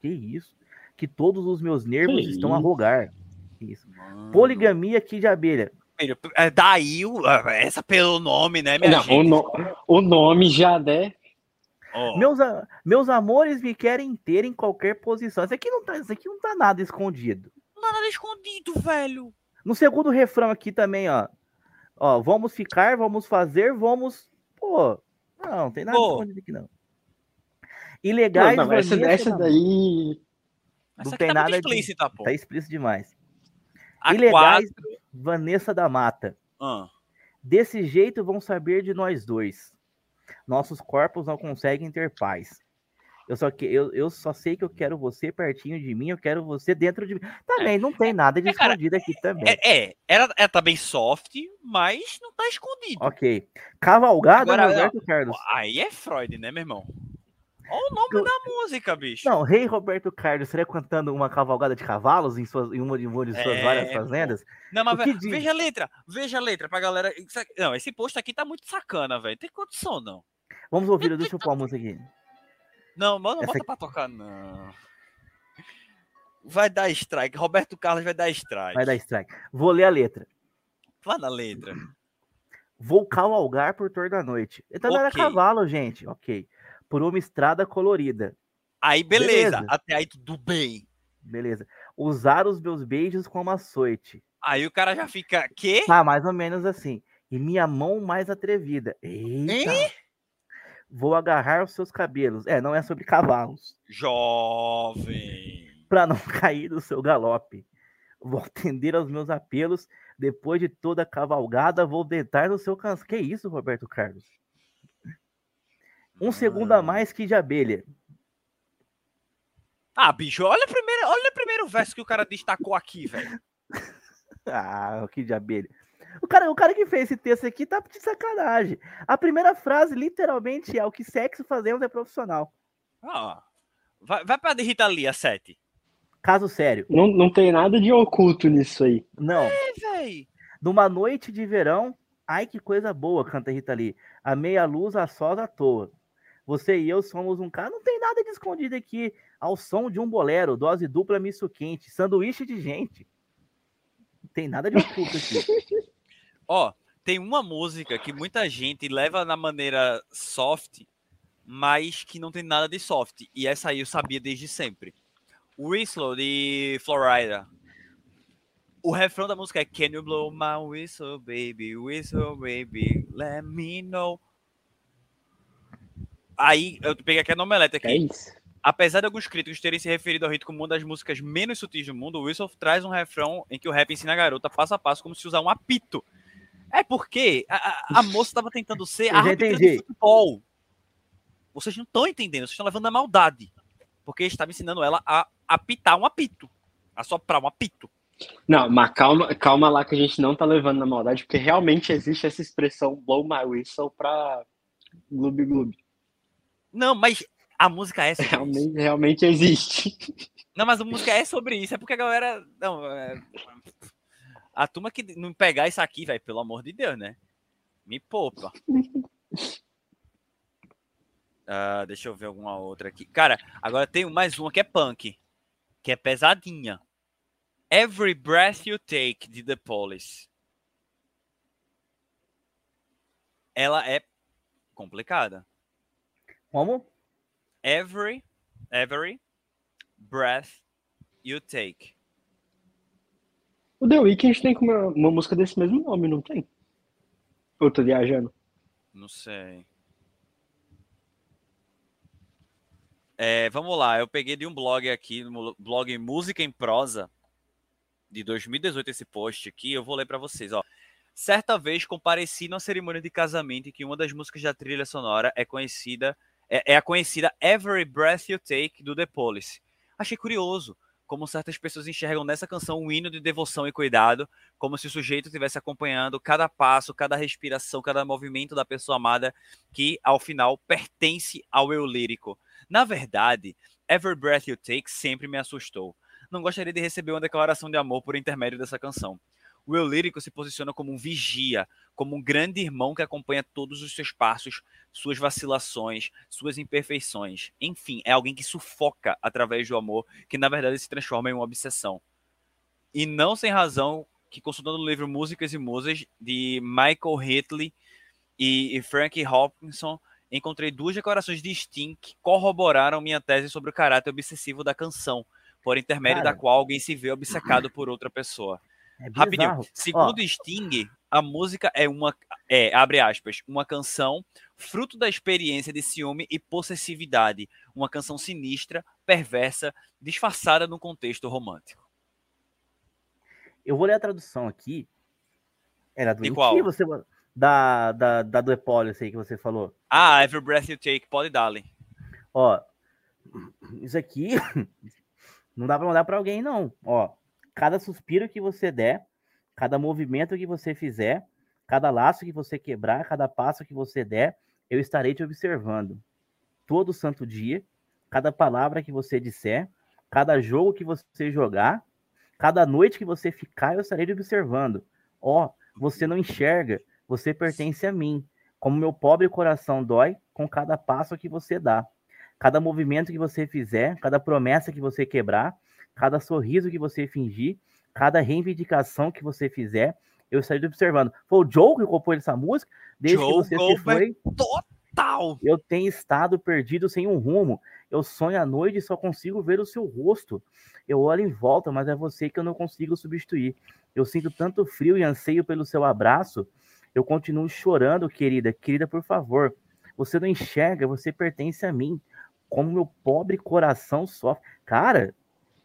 Que isso? Que todos os meus nervos Que estão a isso? rogar. Que isso? Poligamia aqui de abelha. É daí, o- essa pelo nome, né, minha Não, o, gente? no- o nome já né? Ó, Meus, a- meus amores me querem ter em qualquer posição. Isso aqui não tá, isso aqui não tá nada escondido. Não nada escondido, velho. No segundo refrão aqui também, ó. Ó, vamos ficar, vamos fazer, vamos. Pô, Não, tem nada Pô. escondido aqui, não. Ilegais, Não, não, essa, Vanessa essa da- daí. Essa Não tem tá nada muito de- explícita, pô. Tá explícito demais. A Ilegais, quatro- Vanessa da Mata. Ah, Desse jeito vão saber de nós dois. Nossos corpos não conseguem ter paz. Eu só, que, eu, eu só sei que eu quero você pertinho de mim, eu quero você dentro de mim. Também não tem nada de É, cara, escondido aqui também. É, é, ela, ela tá bem soft, mas não tá escondido. Ok. Cavalgada, Agora, Roberto Carlos. Aí é Freud, né, meu irmão? Olha o nome Eu- da música, bicho. Não, Rei Roberto Carlos seria cantando uma cavalgada de cavalos em, suas, em uma de, uma de suas É, várias fazendas? Não, mas diz? veja a letra, veja a letra pra galera. Não, esse post aqui tá muito sacana, velho. Tem condição, não. Vamos ouvir, deixa eu pôr a música aqui. Não, mano, não Essa bota pra tocar, não. Vai dar strike. Roberto Carlos vai dar strike. Vai dar strike. Vou ler a letra. Vai na letra. Vou cavalgar por toda a noite. Então não era cavalo, gente. Ok. Por uma estrada colorida. Aí, beleza. Beleza. Até aí, tudo bem. Beleza. Usar os meus beijos como açoite. Aí o cara já fica. Quê? Tá, mais ou menos assim. E minha mão mais atrevida. Eita. Vou agarrar os seus cabelos. É, não é sobre cavalos. Jovem. Pra não cair do seu galope. Vou atender aos meus apelos. Depois de toda a cavalgada, vou deitar no seu canso. Que isso, Roberto Carlos? Um segundo a mais que de abelha. Ah, bicho, olha o primeiro, olha o primeiro verso que o cara destacou aqui, velho. Ah, que de abelha. O cara, o cara que fez esse texto aqui tá de sacanagem. A primeira frase, literalmente, é o que sexo fazemos é profissional. Ah, vai, vai pra Rita Lee, a 7. Caso sério. Não, não tem nada de oculto nisso aí. Não. É, véi. Numa noite de verão, ai que coisa boa, canta Rita Lee. A meia luz a sós à toa. Você e eu somos um cara. Não tem nada de escondido aqui. Ao som de um bolero, dose dupla misto quente, sanduíche de gente. Não tem nada de oculto aqui. Ó, tem uma música que muita gente leva na maneira soft, mas que não tem nada de soft. E essa aí eu sabia desde sempre. Whistle, de Florida. O refrão da música é Can you blow my whistle, baby? Whistle, baby, let me know. Aí, eu peguei aqui a nomelete aqui. É isso. Apesar de alguns críticos terem se referido ao hit como uma das músicas menos sutis do mundo, o Whistle traz um refrão em que o rap ensina a garota passo a passo como se usar um apito. É porque a, a- a moça estava tentando ser entendi. de futebol. Vocês não estão entendendo, vocês estão levando na maldade. Porque estava ensinando ela a apitar um apito. A soprar um apito. Não, mas calma, calma lá que a gente não tá levando na maldade, porque realmente existe essa expressão blow my whistle pra gloob gloob. Não, mas a música é sobre isso. Realmente, realmente existe. Não, mas a música é sobre isso. É porque a galera. Não, é- A turma que não pegar isso aqui, velho, pelo amor de Deus, né? Me poupa. Ah, deixa eu ver alguma outra aqui. Cara, agora tem mais uma que é punk. Que é pesadinha. Every Breath You Take, de The Police. Ela é complicada. Como? Every, every breath you take. O The Weeknd tem uma, uma música desse mesmo nome, não tem? Eu tô viajando. Não sei. É, vamos lá, eu peguei de um blog aqui, no blog Música em Prosa, de 2018, esse post aqui, eu vou ler para vocês, ó. Certa vez compareci numa cerimônia de casamento em que uma das músicas da trilha sonora é conhecida, é, é a conhecida Every Breath You Take do The Police. Achei curioso como certas pessoas enxergam nessa canção um hino de devoção e cuidado, como se o sujeito estivesse acompanhando cada passo, cada respiração, cada movimento da pessoa amada, que ao final pertence ao eu lírico. Na verdade, Every Breath You Take sempre me assustou. Não gostaria de receber uma declaração de amor por intermédio dessa canção. O eu lírico se posiciona como um vigia, como um grande irmão que acompanha todos os seus passos, suas vacilações, suas imperfeições. Enfim, é alguém que sufoca através do amor, que na verdade se transforma em uma obsessão. E não sem razão que consultando o livro Músicas e Musas de Michael Hitley e, e Frank Hopkinson, encontrei duas declarações de Sting que corroboraram minha tese sobre o caráter obsessivo da canção, por intermédio Cara. da qual alguém se vê obcecado por outra pessoa. É Rapidinho, segundo Sting, A música é uma, é, abre aspas, uma canção fruto da experiência de ciúme e possessividade. Uma canção sinistra, perversa, disfarçada num contexto romântico. Eu vou ler a tradução aqui. Era do De qual? você da, da, da do Epolius aí que você falou. Ah, Every Breath You Take, pode darling. Ó, isso aqui não dá pra mandar pra alguém, não. Ó, cada suspiro que você der, cada movimento que você fizer, cada laço que você quebrar, cada passo que você der, eu estarei te observando. Todo santo dia, cada palavra que você disser, cada jogo que você jogar, cada noite que você ficar, eu estarei te observando. Ó, você não enxerga, você pertence a mim. Como meu pobre coração dói com cada passo que você dá. Cada movimento que você fizer, cada promessa que você quebrar, cada sorriso que você fingir, cada reivindicação que você fizer, eu estarei observando. Foi o Joe que compôs essa música? Desde Joe que você se foi, Total! eu tenho estado perdido sem um rumo. Eu sonho à noite e só consigo ver o seu rosto. Eu olho em volta, mas é você que eu não consigo substituir. Eu sinto tanto frio e anseio pelo seu abraço. Eu continuo chorando, querida. Querida, por favor. Você não enxerga, você pertence a mim. Como meu pobre coração sofre. Cara,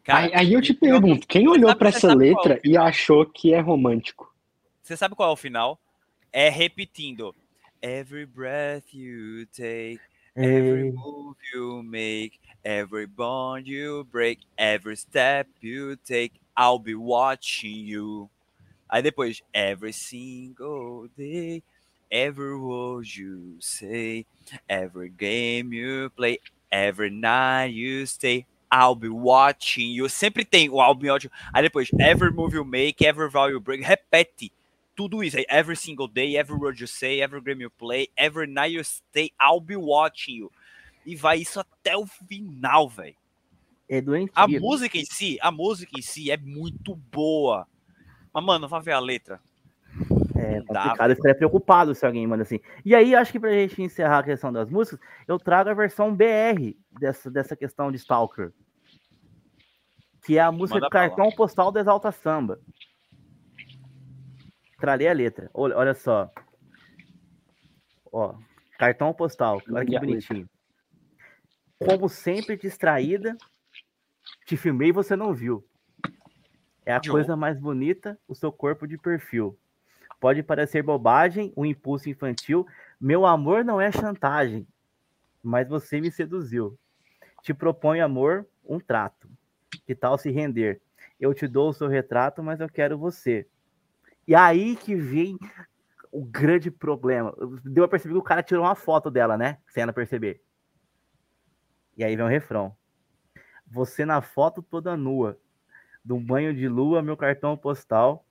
Cara, aí, aí eu te pergunto, quem olhou você essa qual letra é e achou que é romântico? Você sabe qual é o final? É repetindo. Every breath you take, every é, move you make, every bond you break, every step you take, I'll be watching you. Aí depois, every single day, every word you say, every game you play, every night you stay, I'll be watching you. Sempre tem o I'll be watching. Aí depois, every move you make, every vow you break, repete tudo isso aí. Every single day, every word you say, every game you play, every night you stay, I'll be watching you. E vai isso até o final, velho. é doentio. A música em si, a música em si é muito boa. Mas, mano, vai ver a letra. É complicado, eu ficaria preocupado se alguém manda assim. E aí, acho que pra gente encerrar a questão das músicas, eu trago a versão BR dessa, dessa questão de Stalker. Que é a música Manda cartão postal do Exalta Samba. Tralei a letra. Olha, olha só. Ó, cartão postal. Olha que bonitinho. Como sempre, distraída, te filmei e você não viu. É a Joe. coisa mais bonita, o seu corpo de perfil. Pode parecer bobagem, um impulso infantil. Meu amor não é chantagem, mas você me seduziu. Te proponho, amor, um trato. Que tal se render? Eu te dou o seu retrato, mas eu quero você. E aí que vem o grande problema. Deu a perceber que o cara tirou uma foto dela, né? Sem ela perceber. E aí vem o refrão. Você na foto toda nua, um banho de lua, meu cartão postal,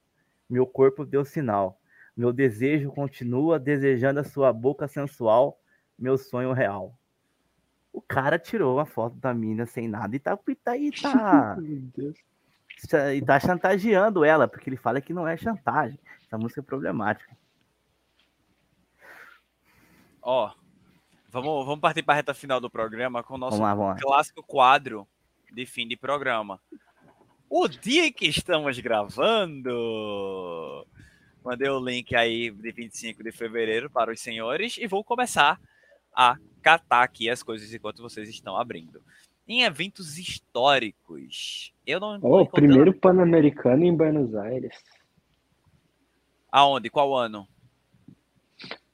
meu corpo deu sinal. Meu desejo continua desejando a sua boca sensual, meu sonho real. O cara tirou a foto da mina sem nada e tá, e tá, e tá, Meu Deus. e tá chantageando ela, porque ele fala que não é chantagem. Essa música é problemática. Ó, vamos, vamos partir para a reta final do programa com o nosso Vamos lá, vamos lá. clássico quadro de fim de programa. O dia em que estamos gravando. Mandei o link aí de 25 de fevereiro para os senhores e vou começar a catar aqui as coisas enquanto vocês estão abrindo. Em eventos históricos, eu não tô Ó, o encontrando- primeiro Pan-Americano em Buenos Aires. Aonde? Qual ano?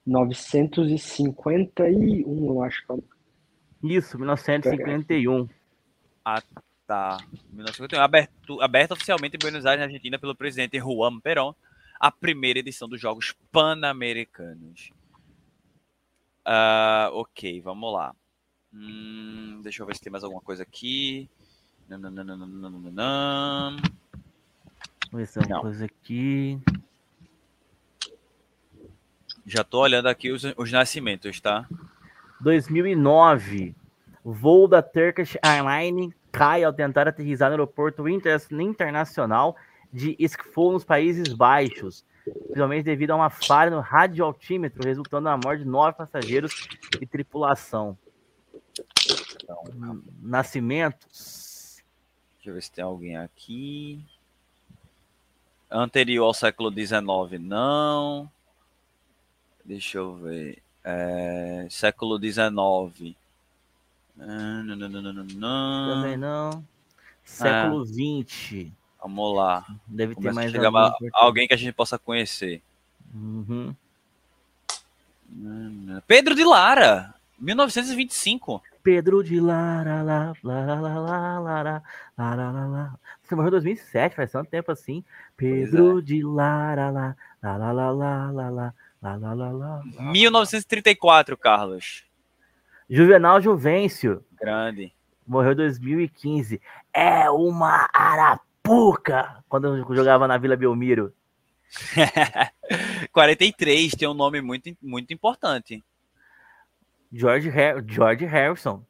951, eu acho que é. Isso, 1951. Tá. 1951, aberto, aberto oficialmente em Buenos Aires, na Argentina, pelo presidente Juan Perón, a primeira edição dos Jogos Pan-Americanos. Ah, ok, vamos lá. Hum, deixa eu ver se tem mais alguma coisa aqui. Nananana. Vamos ver se tem Não. uma coisa aqui. Já tô olhando aqui os, os nascimentos, tá? 2009. Voo da Turkish Airlines cai ao tentar aterrissar no aeroporto inter- internacional de Iskful, nos Países Baixos, principalmente devido a uma falha no radioaltímetro, resultando na morte de nove passageiros e tripulação. Então, Nascimentos. Deixa eu ver se tem alguém aqui. Anterior ao século XIX, não. Deixa eu ver. É, século XIX. Ah, não, não, não, não, não. Também não. Século XX. Vamos lá. Deve ter Começa a mais chegar alguém alguém que a gente possa conhecer. Uhum. Pedro de Lara, 1925. Pedro de Lara, lá, lá, lá, lá, lá. Você morreu em 2007, faz tanto tempo assim. Pedro de Lara, lá, lá, lá, lá, lá, lá, lá, lá, lá, lá, lá. 1934, Carlos. Juvenal Juvencio, Grande. morreu em 2015. É uma arapuca! Quando eu jogava na Vila Belmiro. 43 tem um nome muito, muito importante. George, Har George Harrison.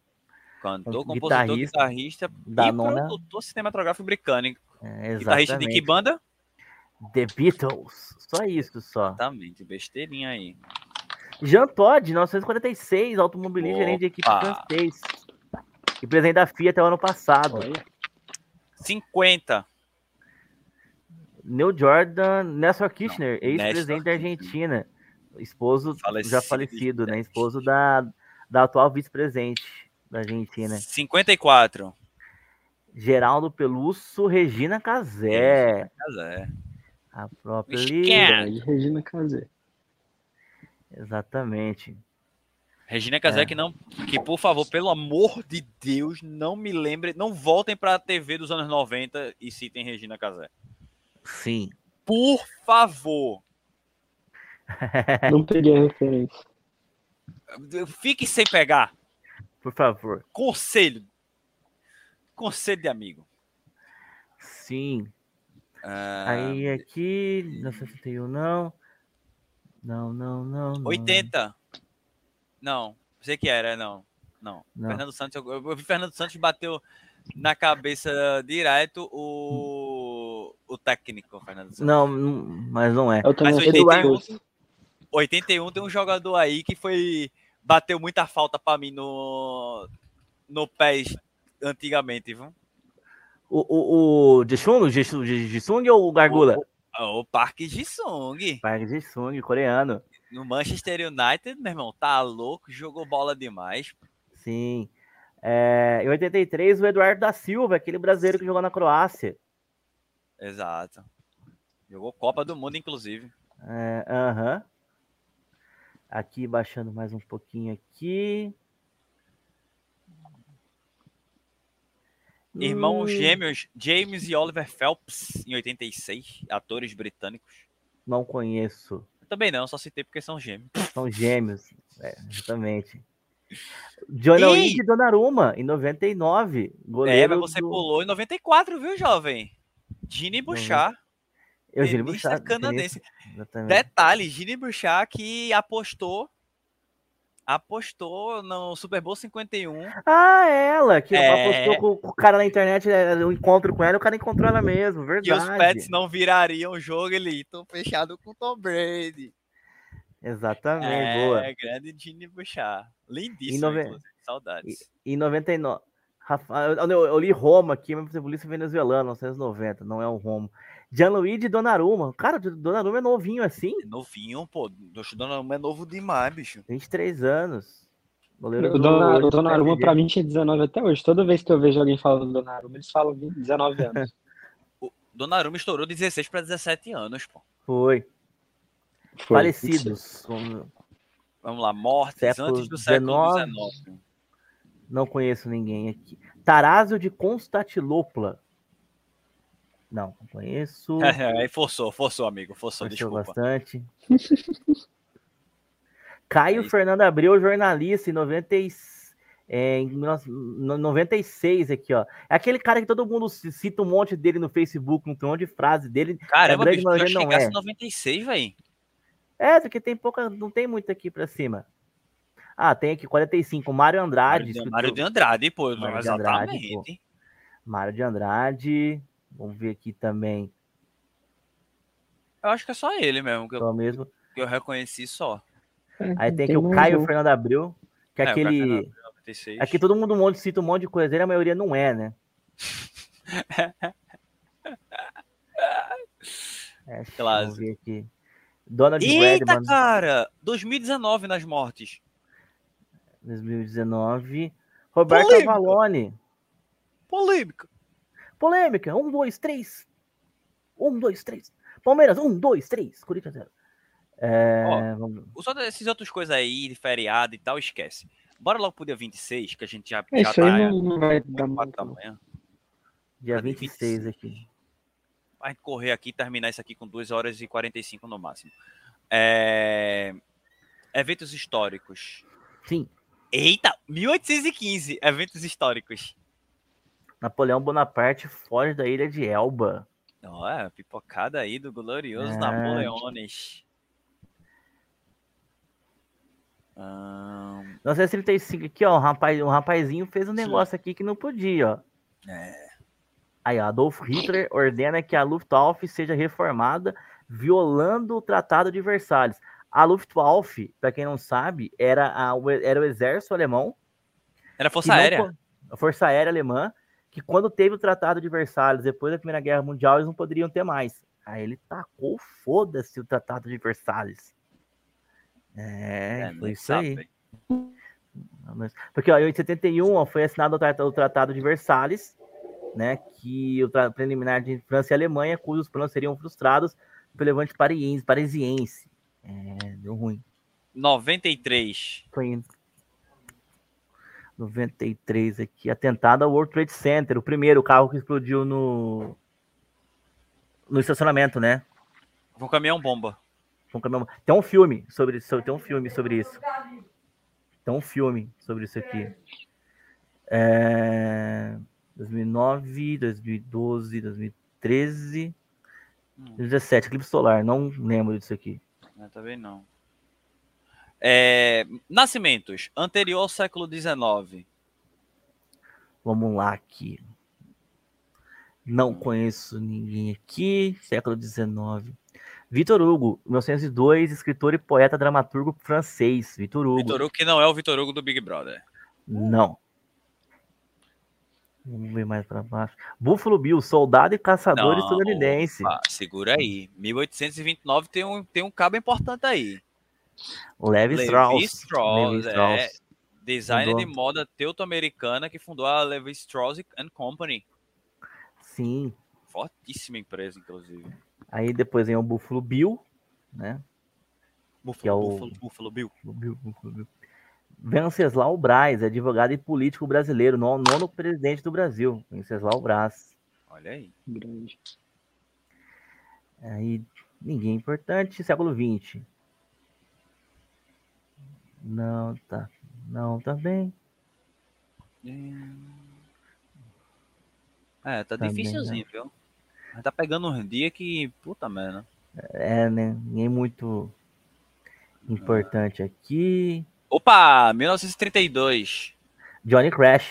Cantor, compositor, guitarrista guitarrista da e nona- produtor cinematográfico britânico. É, Guitarrista de que banda? The Beatles. Só isso, só. Exatamente, besteirinha aí. Jean Todt, 1946, automobilista, Opa! gerente de equipe francês. E presidente da FIA até o ano passado. Olha, 50. Neil Jordan, Nelson Kirchner, ex-presidente da Argentina. Esposo Falecido. já falecido, né? Esposo da, da atual vice-presidente da Argentina. 54. Geraldo Pelusso, Regina Casé. Mas é. A própria Regina Casé. Exatamente. Regina Casé, É. que não. Que, por favor, pelo amor de Deus, não me lembre. Não voltem pra TV dos anos 90 e citem Regina Casé. Sim. Por favor. Não peguei a referência. Fique sem pegar. Por favor. Conselho. Conselho de amigo. Sim. Ah, Aí aqui, não 61 não. Não, não, não. não. 80. Não. Sei que era, não. Não. Não. Fernando Santos, eu, eu vi Fernando Santos bateu na cabeça direto o, o técnico, Fernando Santos. Não, mas não é. Eu Mas acertei 81, todos. 81 tem um jogador aí que foi. Bateu muita falta pra mim no. No PES antigamente, viu? O, o, o Jisung, o Jisung, Jisung ou o Gargula? O, o Park Ji-sung. Park Jisung, coreano. No Manchester United, meu irmão, tá louco, jogou bola demais. Sim. É, em 83, o Eduardo da Silva, aquele brasileiro que jogou na Croácia. Exato. Jogou Copa do Mundo, inclusive. É, Aham. Aqui, baixando mais um pouquinho aqui. Irmãos Hum, gêmeos James e Oliver Phelps, em 86, atores britânicos. Não conheço. Eu também não, só citei porque são gêmeos. São gêmeos. É, exatamente. John! Luigi Donnarumma, em 99. É, Goleiro mas você do... pulou em 94, viu, jovem? Gini Bouchard, Eugênio tenista Bouchard, canadense. Exatamente. Detalhe, Gini Bouchard que apostou apostou no Super Bowl 51. Ah, ela, que É. apostou com, o cara na internet, é, o encontro com ela, e o cara encontrou ela mesmo, Que os verdade. Pets não virariam o jogo, ele tô fechado com o Tom Brady. Exatamente, é, boa. grande Gini Bouchard. Lindíssimo, Em nove- inclusive. Saudades. Em 99. Rafa, eu, eu- li Roma aqui, mas por polícia venezuelano, 1990, não é o Roma. Gianluigi Donnarumma. Cara, o Donnarumma é novinho assim, É Novinho, pô. Estudando é novo demais, bicho. 23 anos. Goleiro O do o Donnarumma PSG. pra mim tinha 19 até hoje. Toda vez que eu vejo alguém falando do Donnarumma, eles falam 20, 19 anos. Donnarumma estourou de 16 para 17 anos, pô. Foi. Foi. Falecidos. Vamos- Vamos lá, mortes Século antes do século 19. XIX. Não conheço ninguém aqui. Tarásio de Constantinopla. Não, não conheço. Aí forçou, forçou, amigo. Forçou, Conheceu desculpa. bastante. Caio Aí. Fernando Abreu, jornalista, em 90, e- é, em 19 no- 96 aqui, ó. É aquele cara que todo mundo ci- cita um monte dele no Facebook, um monte de frase dele. Caramba, grande bicho, maioria não é. em 96, velho. É, porque tem pouca, não tem muito aqui pra cima. Ah, tem aqui 45, Mário Andrade. Mário, de- Mário de Andrade, pô. Mário de Andrade, exatamente. Mário de Andrade. Vamos ver aqui também. Eu acho que é só ele mesmo que eu, Só mesmo. que eu reconheci só. É, Aí tem aqui o Caio. Fernando Abreu, que é, É, aquele. Fernando Abreu, 96. Aqui todo mundo um monte, cita um monte de coisa dele, a maioria não é, né? É, Clássico. Vamos ver aqui. Donald Eita, Bradman, cara! 2019 nas mortes. 2019. Roberto Polêmica. Avalone. Polêmica. Polêmica. Um, dois, três. Um, dois, três. Palmeiras, um, dois, três. Corinthians zero. É, vamos- Só desses outras coisas aí, de feriado e tal, esquece. Bora logo pro dia 26, que a gente já, É, já isso tá aí não, não vai dar 4 da muito. manhã. dia Cadê 26 aqui. Vai correr aqui e terminar isso aqui com 2 horas e 45 no máximo. É... Eventos históricos. Sim. Eita, 1815, eventos históricos. Napoleão Bonaparte foge da ilha de Elba. Ó, é, pipocada aí do glorioso É. Napoleones. Ahn, 1935 aqui, ó, um, rapaz, um rapazinho fez um negócio aqui que não podia, ó. é, Aí, ó, Adolf Hitler ordena que a Luftwaffe seja reformada, violando o Tratado de Versalhes. A Luftwaffe, para quem não sabe, era, a- o- era o exército alemão. Era que Força não Aérea. po- A Força Aérea Alemã, que quando teve o Tratado de Versalhes, depois da Primeira Guerra Mundial, eles não poderiam ter mais. Aí ele tacou, foda-se o Tratado de Versalhes. É, É, foi isso sabe, aí. Porque ó, em 81 ó, foi assinado o Tratado, o Tratado de Versalhes, né, que o preliminar de França e Alemanha, cujos planos seriam frustrados pelo levante parisiense. parisiense. É, deu ruim. 93. Foi. 93 aqui, atentado ao World Trade Center, o primeiro carro que explodiu no no estacionamento, né? Um caminhão bomba. Um caminhão- Tem um filme sobre isso, tem um filme sobre isso. Tem um filme sobre isso aqui. É... 2009, 2012, 2013, Hum. 2017, eclipse solar, não lembro disso aqui. Não, também não. É, nascimentos. Anterior ao século XIX. Vamos lá aqui. Não conheço ninguém aqui. Século XIX. Vitor Hugo, 1902, escritor e poeta dramaturgo francês. Vitor Hugo. Vitor Hugo, que não é o Vitor Hugo do Big Brother. Não. Vamos ver mais para baixo. Buffalo Bill, soldado e caçador Não, estadunidense. opa, segura aí. 1829 tem um, tem um cabo importante aí. Levi Levi Strauss. Strauss, Levi é. Strauss. Designer Fundou. de moda teuto-americana que fundou a Levi Strauss and Company. Sim. Fortíssima empresa, inclusive. Aí depois vem o Buffalo Bill, né? Buffalo, Que é o- Buffalo, Buffalo Bill. O Bill, Buffalo Bill. Venceslau Braz, advogado e político brasileiro, no- nono presidente do Brasil. Venceslau Braz. Olha aí. Grande. Aí, ninguém importante, século XX. Não, tá. Não, também. É, tá Também, difícilzinho, viu? Mas tá pegando uns dias que. Puta merda. É, né? Ninguém muito importante aqui. Opa! 1932. Johnny Crash.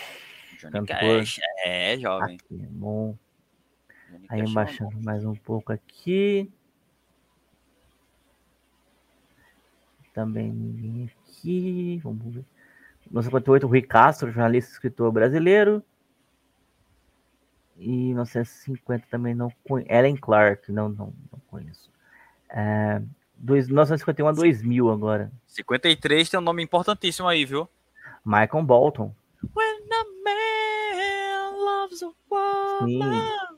Johnny Cantor. Cash. É, jovem. Aqui, bom. Johnny Aí é embaixando mais um pouco aqui. Também ninguém aqui. Vamos ver. 1958, Rui Castro, jornalista e escritor brasileiro. E 1950 também não conheço. Ellen Clark, não, não, não conheço. É, dois, 1951 a 2000 agora. 53 tem um nome importantíssimo aí, viu? Michael Bolton. When a man loves a woman. Sim.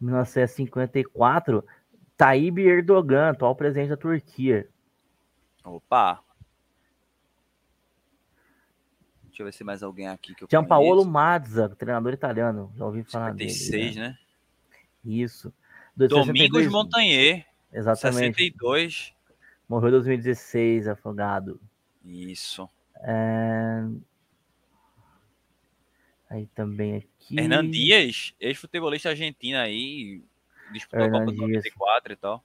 1954, Tayyip Erdogan, atual presidente da Turquia. Opa! Deixa eu ver se mais alguém aqui que eu Gianpaolo. Mazza, treinador italiano. Já ouvi falar dele. 56, né? né? Isso. Domingos 62, Montagnier, Exatamente. 62. Morreu em 2016, afogado. Isso. É, Aí também aqui. Hernan Dias, ex-futebolista argentino aí, disputou a Hernan Copa de Dias. 94 e tal.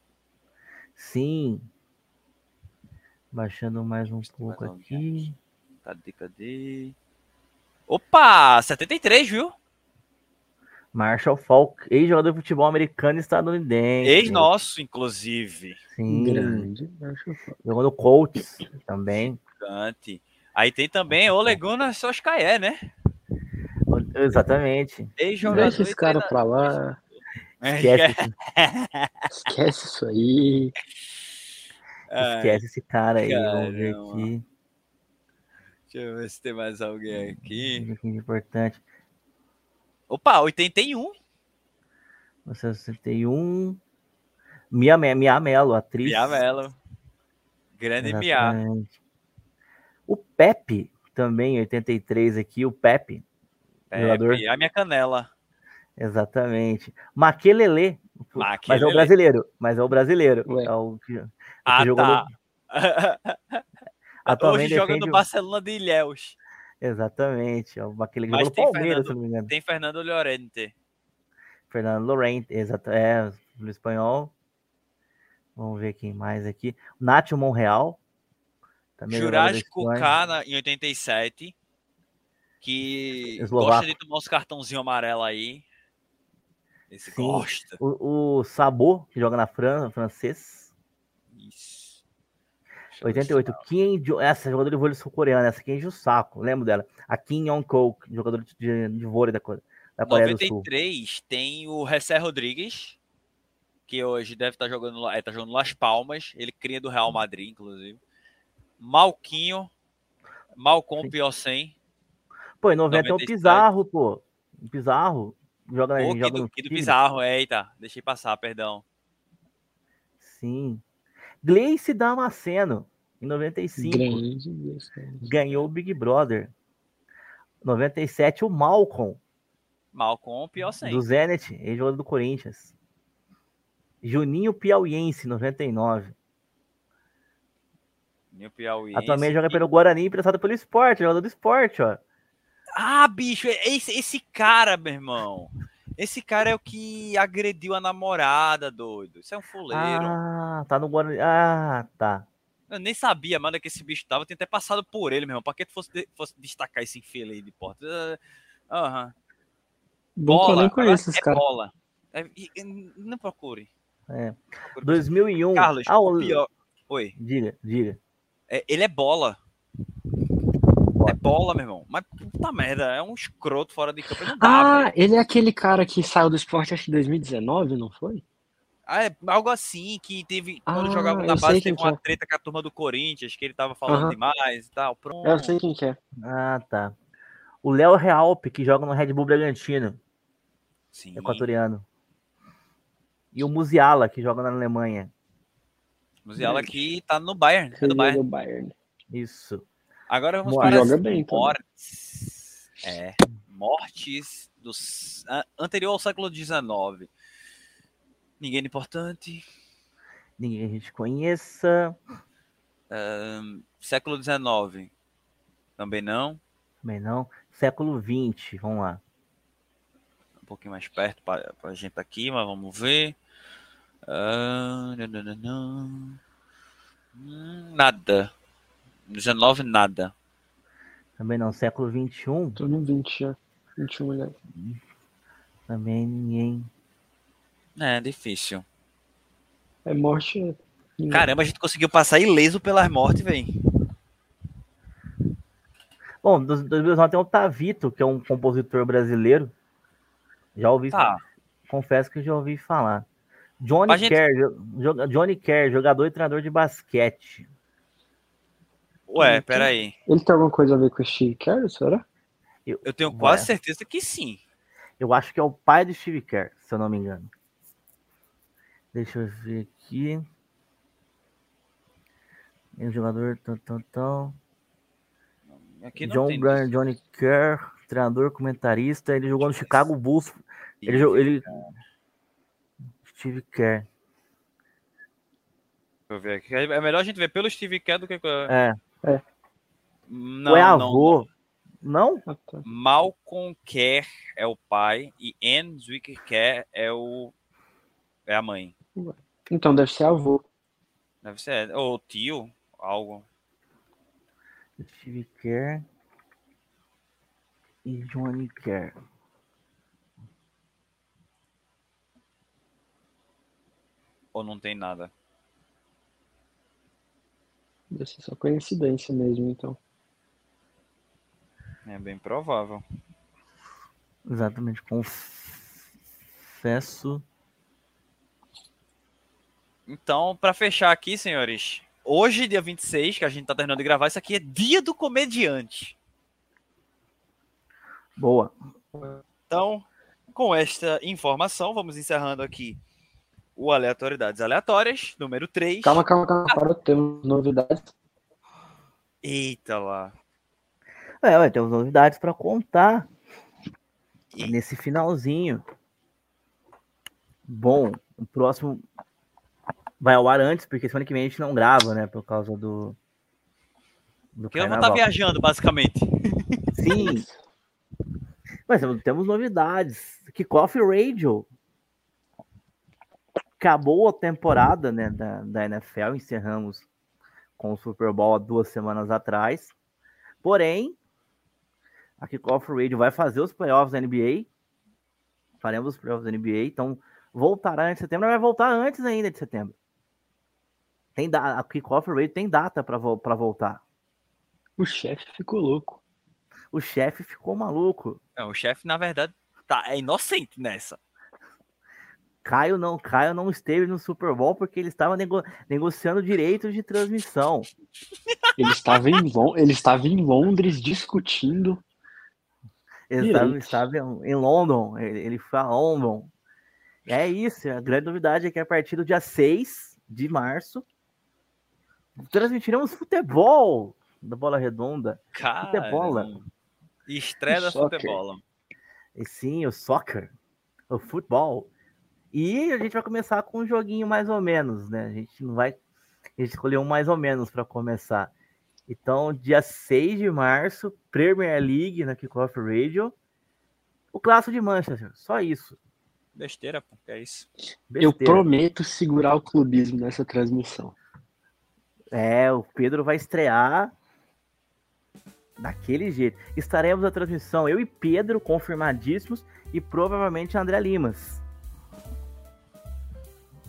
Sim. Baixando mais um pouco alguém aqui. Cadê, cadê? Opa! 73, viu? Marshall Falk, ex-jogador de futebol americano e estadunidense. Ex-nosso, inclusive. Sim. Grande. Acho que- Jogou no Colts também. Gigante. Aí tem também Ole Gunnar Solskjaer, né? Exatamente. Ex-jogador. Deixa esse cara pra lá. Esquece, Esquece isso aí. Ai, esquece esse cara aí. Vamos ver caramba. aqui. Deixa eu ver se tem mais alguém aqui. Que é importante. Opa, 81. 61. Mia, Me- Mia Mello, atriz. Mia Mello. Grande Mia. Exatamente. O Pepe, também, 83 aqui, o Pepe. Jogador. É, a minha canela. Exatamente. Maquelele. Mas é Maquelele. o brasileiro. Mas é o brasileiro. Ué. É o que, o que Ah, jogou tá. atualmente Hoje joga no o- Barcelona de Ilhéus. Exatamente. É o Maquelele Mas tem Palmeiras, Fernando- se não me engano. Tem Fernando Llorente. Fernando Lorente, exato. É, no espanhol. Vamos ver quem mais aqui. Nacho Monreal. Também jogador da Jurássico Espanha. K na- em 87. Que Eslovaco. gosta de tomar uns cartãozinhos amarelos aí. Esse Sim. gosta. O, o Sabot, que joga na França, francês. Isso. Deixa eu ver se 88. tá. Kim Jo- essa jogadora de vôlei sul-coreana, essa aqui enche o saco, lembro dela. A Kim Yong-ko, jogador de, de, vôlei da, da Coreia do Sul. 93 tem o Recé Rodrigues, que hoje deve estar jogando, lá- é, tá jogando Las Palmas. Ele cria do Real Madrid, inclusive. Malquinho, Malcom Sim. Piocem. Pô, em 90 é o 97. Pizarro, pô. Pizarro joga, Pô, que joga do, no que do. Pizarro, eita, deixei passar, perdão. Sim. Gleice Damasceno, em 95. Grande. Ganhou o Big Brother. 97, o Malcolm, Malcom Piocem. do Zenit, ex-jogador do Corinthians. Juninho Piauiense, 99. Meu Piauí. Atualmente joga pelo Guarani, emprestado pelo esporte, jogador do esporte, ó. Ah, bicho, é esse, esse cara, meu irmão. Esse cara é o que agrediu a namorada, doido. Isso é um fuleiro. Ah, tá no Guarani. Ah, tá. Eu nem sabia, mano, que esse bicho tava. Eu tinha até passado por ele, meu irmão. Pra que tu fosse, de- fosse destacar esse infeliz aí de porta? Ah, Aham. Bom que eu Bola. nem conheço esses é caras. bola. É, não procure. É. Procure. 2001. Carlos, ah, o o... pior. Oi. Diga, diga. É, ele é bola. Bola, meu irmão. Mas puta merda, é um escroto fora de campo. Ele Não dá, Ah, velho. ele é aquele cara que saiu do esporte acho que em 2019, não foi? Ah, é algo assim, que teve. Quando Ah, jogava na base, teve uma que é. treta com a turma do Corinthians, que ele tava falando Aham. demais e tal. Pronto. Eu sei quem que é. Ah, tá. O Léo Realpe, que joga no Red Bull Bragantino, Sim. equatoriano. E o Musiala, que joga na Alemanha. Musiala aqui tá no Bayern. É do Bayern. Isso. Agora vamos para as bem também. mortes. É, mortes dos, a- anterior ao século XIX. Ninguém importante. Ninguém a gente conheça. Ahn, século XIX. Também não. Também não. Século XX, vamos lá. Um pouquinho mais perto para a gente aqui, mas vamos ver. Ah, nananana. Hum, nada. 19, nada. Também não. Século XXI, Tô no 20 já. 21 já. também ninguém. É difícil. É morte. é- Caramba, a gente conseguiu passar ileso pelas mortes, velho. Bom, dos 2009 tem o Tavito, que é um compositor brasileiro. Já ouvi Tá. confesso que já ouvi falar. Johnny gente- Kerr, Johnny Kerr, jogador e treinador de basquete. Ué, peraí. Ele tem alguma coisa a ver com o Steve Kerr, será? Eu tenho Ué. quase certeza que sim. Eu acho que é o pai do Steve Kerr, se eu não me engano. Deixa eu ver aqui. Tem um jogador tal, tal, tal. Aqui não John. Bryan, Johnny Kerr, treinador, comentarista. Ele jogou no Chicago Bulls. Ele, jogou- ele... Steve Kerr. Deixa eu ver aqui. É melhor a gente ver pelo Steve Kerr do que. É. Não, Ou é não, avô? Não? Tá. Malcolm Kerr é o pai e Anne Zwicker Kerr é o é a mãe. Então deve ser avô. Deve ser ou tio, algo. Steve Kerr. E Johnny Kerr. Ou não tem nada. Deve ser só coincidência mesmo, então. É bem provável. Exatamente. Confesso Então, pra fechar aqui, senhores, hoje, dia 26, que a gente tá terminando de gravar, isso aqui é dia do comediante. Boa. Então, com esta informação, vamos encerrando aqui o Aleatoriedades Aleatórias, número 3. Calma, calma, calma. Para, temos novidades. Eita lá. É, ué, temos novidades pra contar E- nesse finalzinho. Bom, o próximo vai ao ar antes, porque semana que vem a gente não grava, né? Por causa do. Do Porque eu não tá carnaval. viajando, basicamente. Sim. Mas temos- temos novidades. Kickoff Radio. Acabou a temporada né, da, da NFL, encerramos com o Super Bowl há duas semanas atrás. Porém, a Kickoff Radio vai fazer os playoffs da NBA. Faremos os playoffs da NBA, então voltará antes de setembro, mas vai voltar antes ainda de setembro. Tem da, a Kickoff Radio tem data para voltar. O chefe ficou louco. O chefe ficou maluco. Não, o chefe, na verdade, tá, é inocente nessa. Caio não, Caio não esteve no Super Bowl porque ele estava nego- negociando direitos de transmissão. Ele estava em, Lon- ele estava em Londres discutindo. Ele estava, estava em em London, ele, ele foi a London. E é isso, a grande novidade é que a partir do dia 6 de março transmitiremos futebol da bola redonda. Cara. Futebola. Estreia da futebola. E sim, o soccer, o futebol. E a gente vai começar com um joguinho mais ou menos, né? A gente não vai. A gente escolheu um mais ou menos para começar. Então, dia 6 de março, Premier League na Kickoff Radio. O clássico de Manchester, só isso. Besteira, pô, é isso. Eu Besteira. prometo segurar o clubismo nessa transmissão. É, o Pedro vai estrear daquele jeito. Estaremos na transmissão, eu e Pedro, confirmadíssimos, e provavelmente André Limas.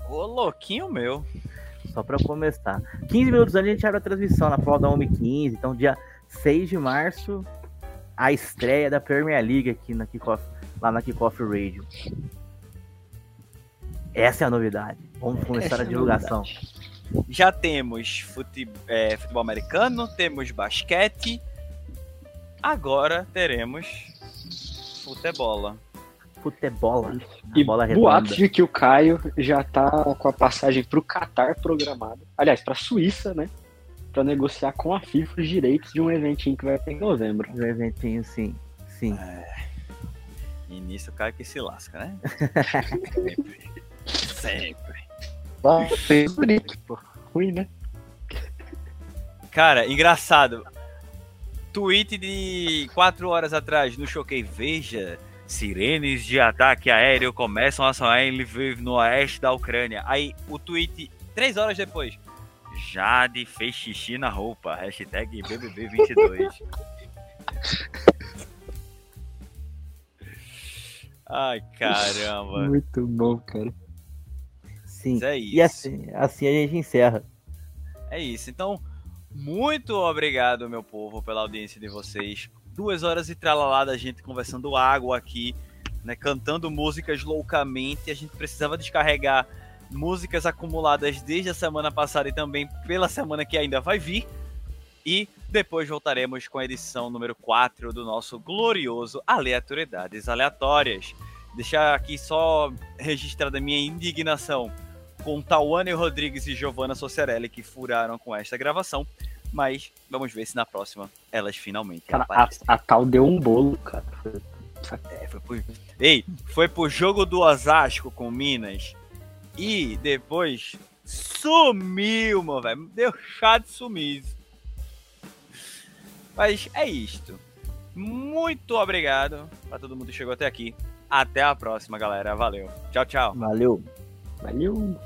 Ô, louquinho meu. Só para começar. 15 minutos antes a gente abre a transmissão na prova da 1h15. Então, dia 6 de março, a estreia da Premier League aqui na Kickoff, lá na Kickoff Radio. Essa é a novidade. Vamos começar Essa a é divulgação. novidade. Já temos fute- é, futebol americano, temos basquete. Agora teremos futebola. Futebola. E bola redonda. de que o Caio já tá com a passagem pro Catar programada. Aliás, pra Suíça, né? Pra negociar com a FIFA os direitos de um eventinho que vai ter em novembro. Um eventinho, sim. Sim. E nisso o cara que se lasca, né? Sempre. Sempre. Pô. Ruim, né? Cara, engraçado. Tweet de 4 horas atrás no Choquei. Veja, sirenes de ataque aéreo começam a soar em Lviv, no oeste da Ucrânia. Aí o tweet, 3 horas depois. Jade fez xixi na roupa. Hashtag BBB22. Ai, caramba. Muito bom, cara. Sim. Mas é E isso. assim, assim a gente encerra. É isso. Então, muito obrigado, meu povo, pela audiência de vocês. Duas horas e tralalá da gente conversando água aqui, né? Cantando músicas loucamente. A gente precisava descarregar músicas acumuladas desde a semana passada e também pela semana que ainda vai vir. E depois voltaremos com a edição número 4 do nosso glorioso Aleatoriedades Aleatórias. Deixar aqui só registrada a minha indignação com Tawane Rodrigues e Giovanna Socerelli que furaram com esta gravação. Mas vamos ver se na próxima elas finalmente Cara, a, aparecem. a tal deu um bolo, cara. É, foi pro... Ei, foi pro jogo do Osasco com Minas. E depois sumiu, meu velho. Deu chá de sumiço. Mas é isto. Muito obrigado pra todo mundo que chegou até aqui. Até a próxima, galera. Valeu. Tchau, tchau. Valeu. Valeu.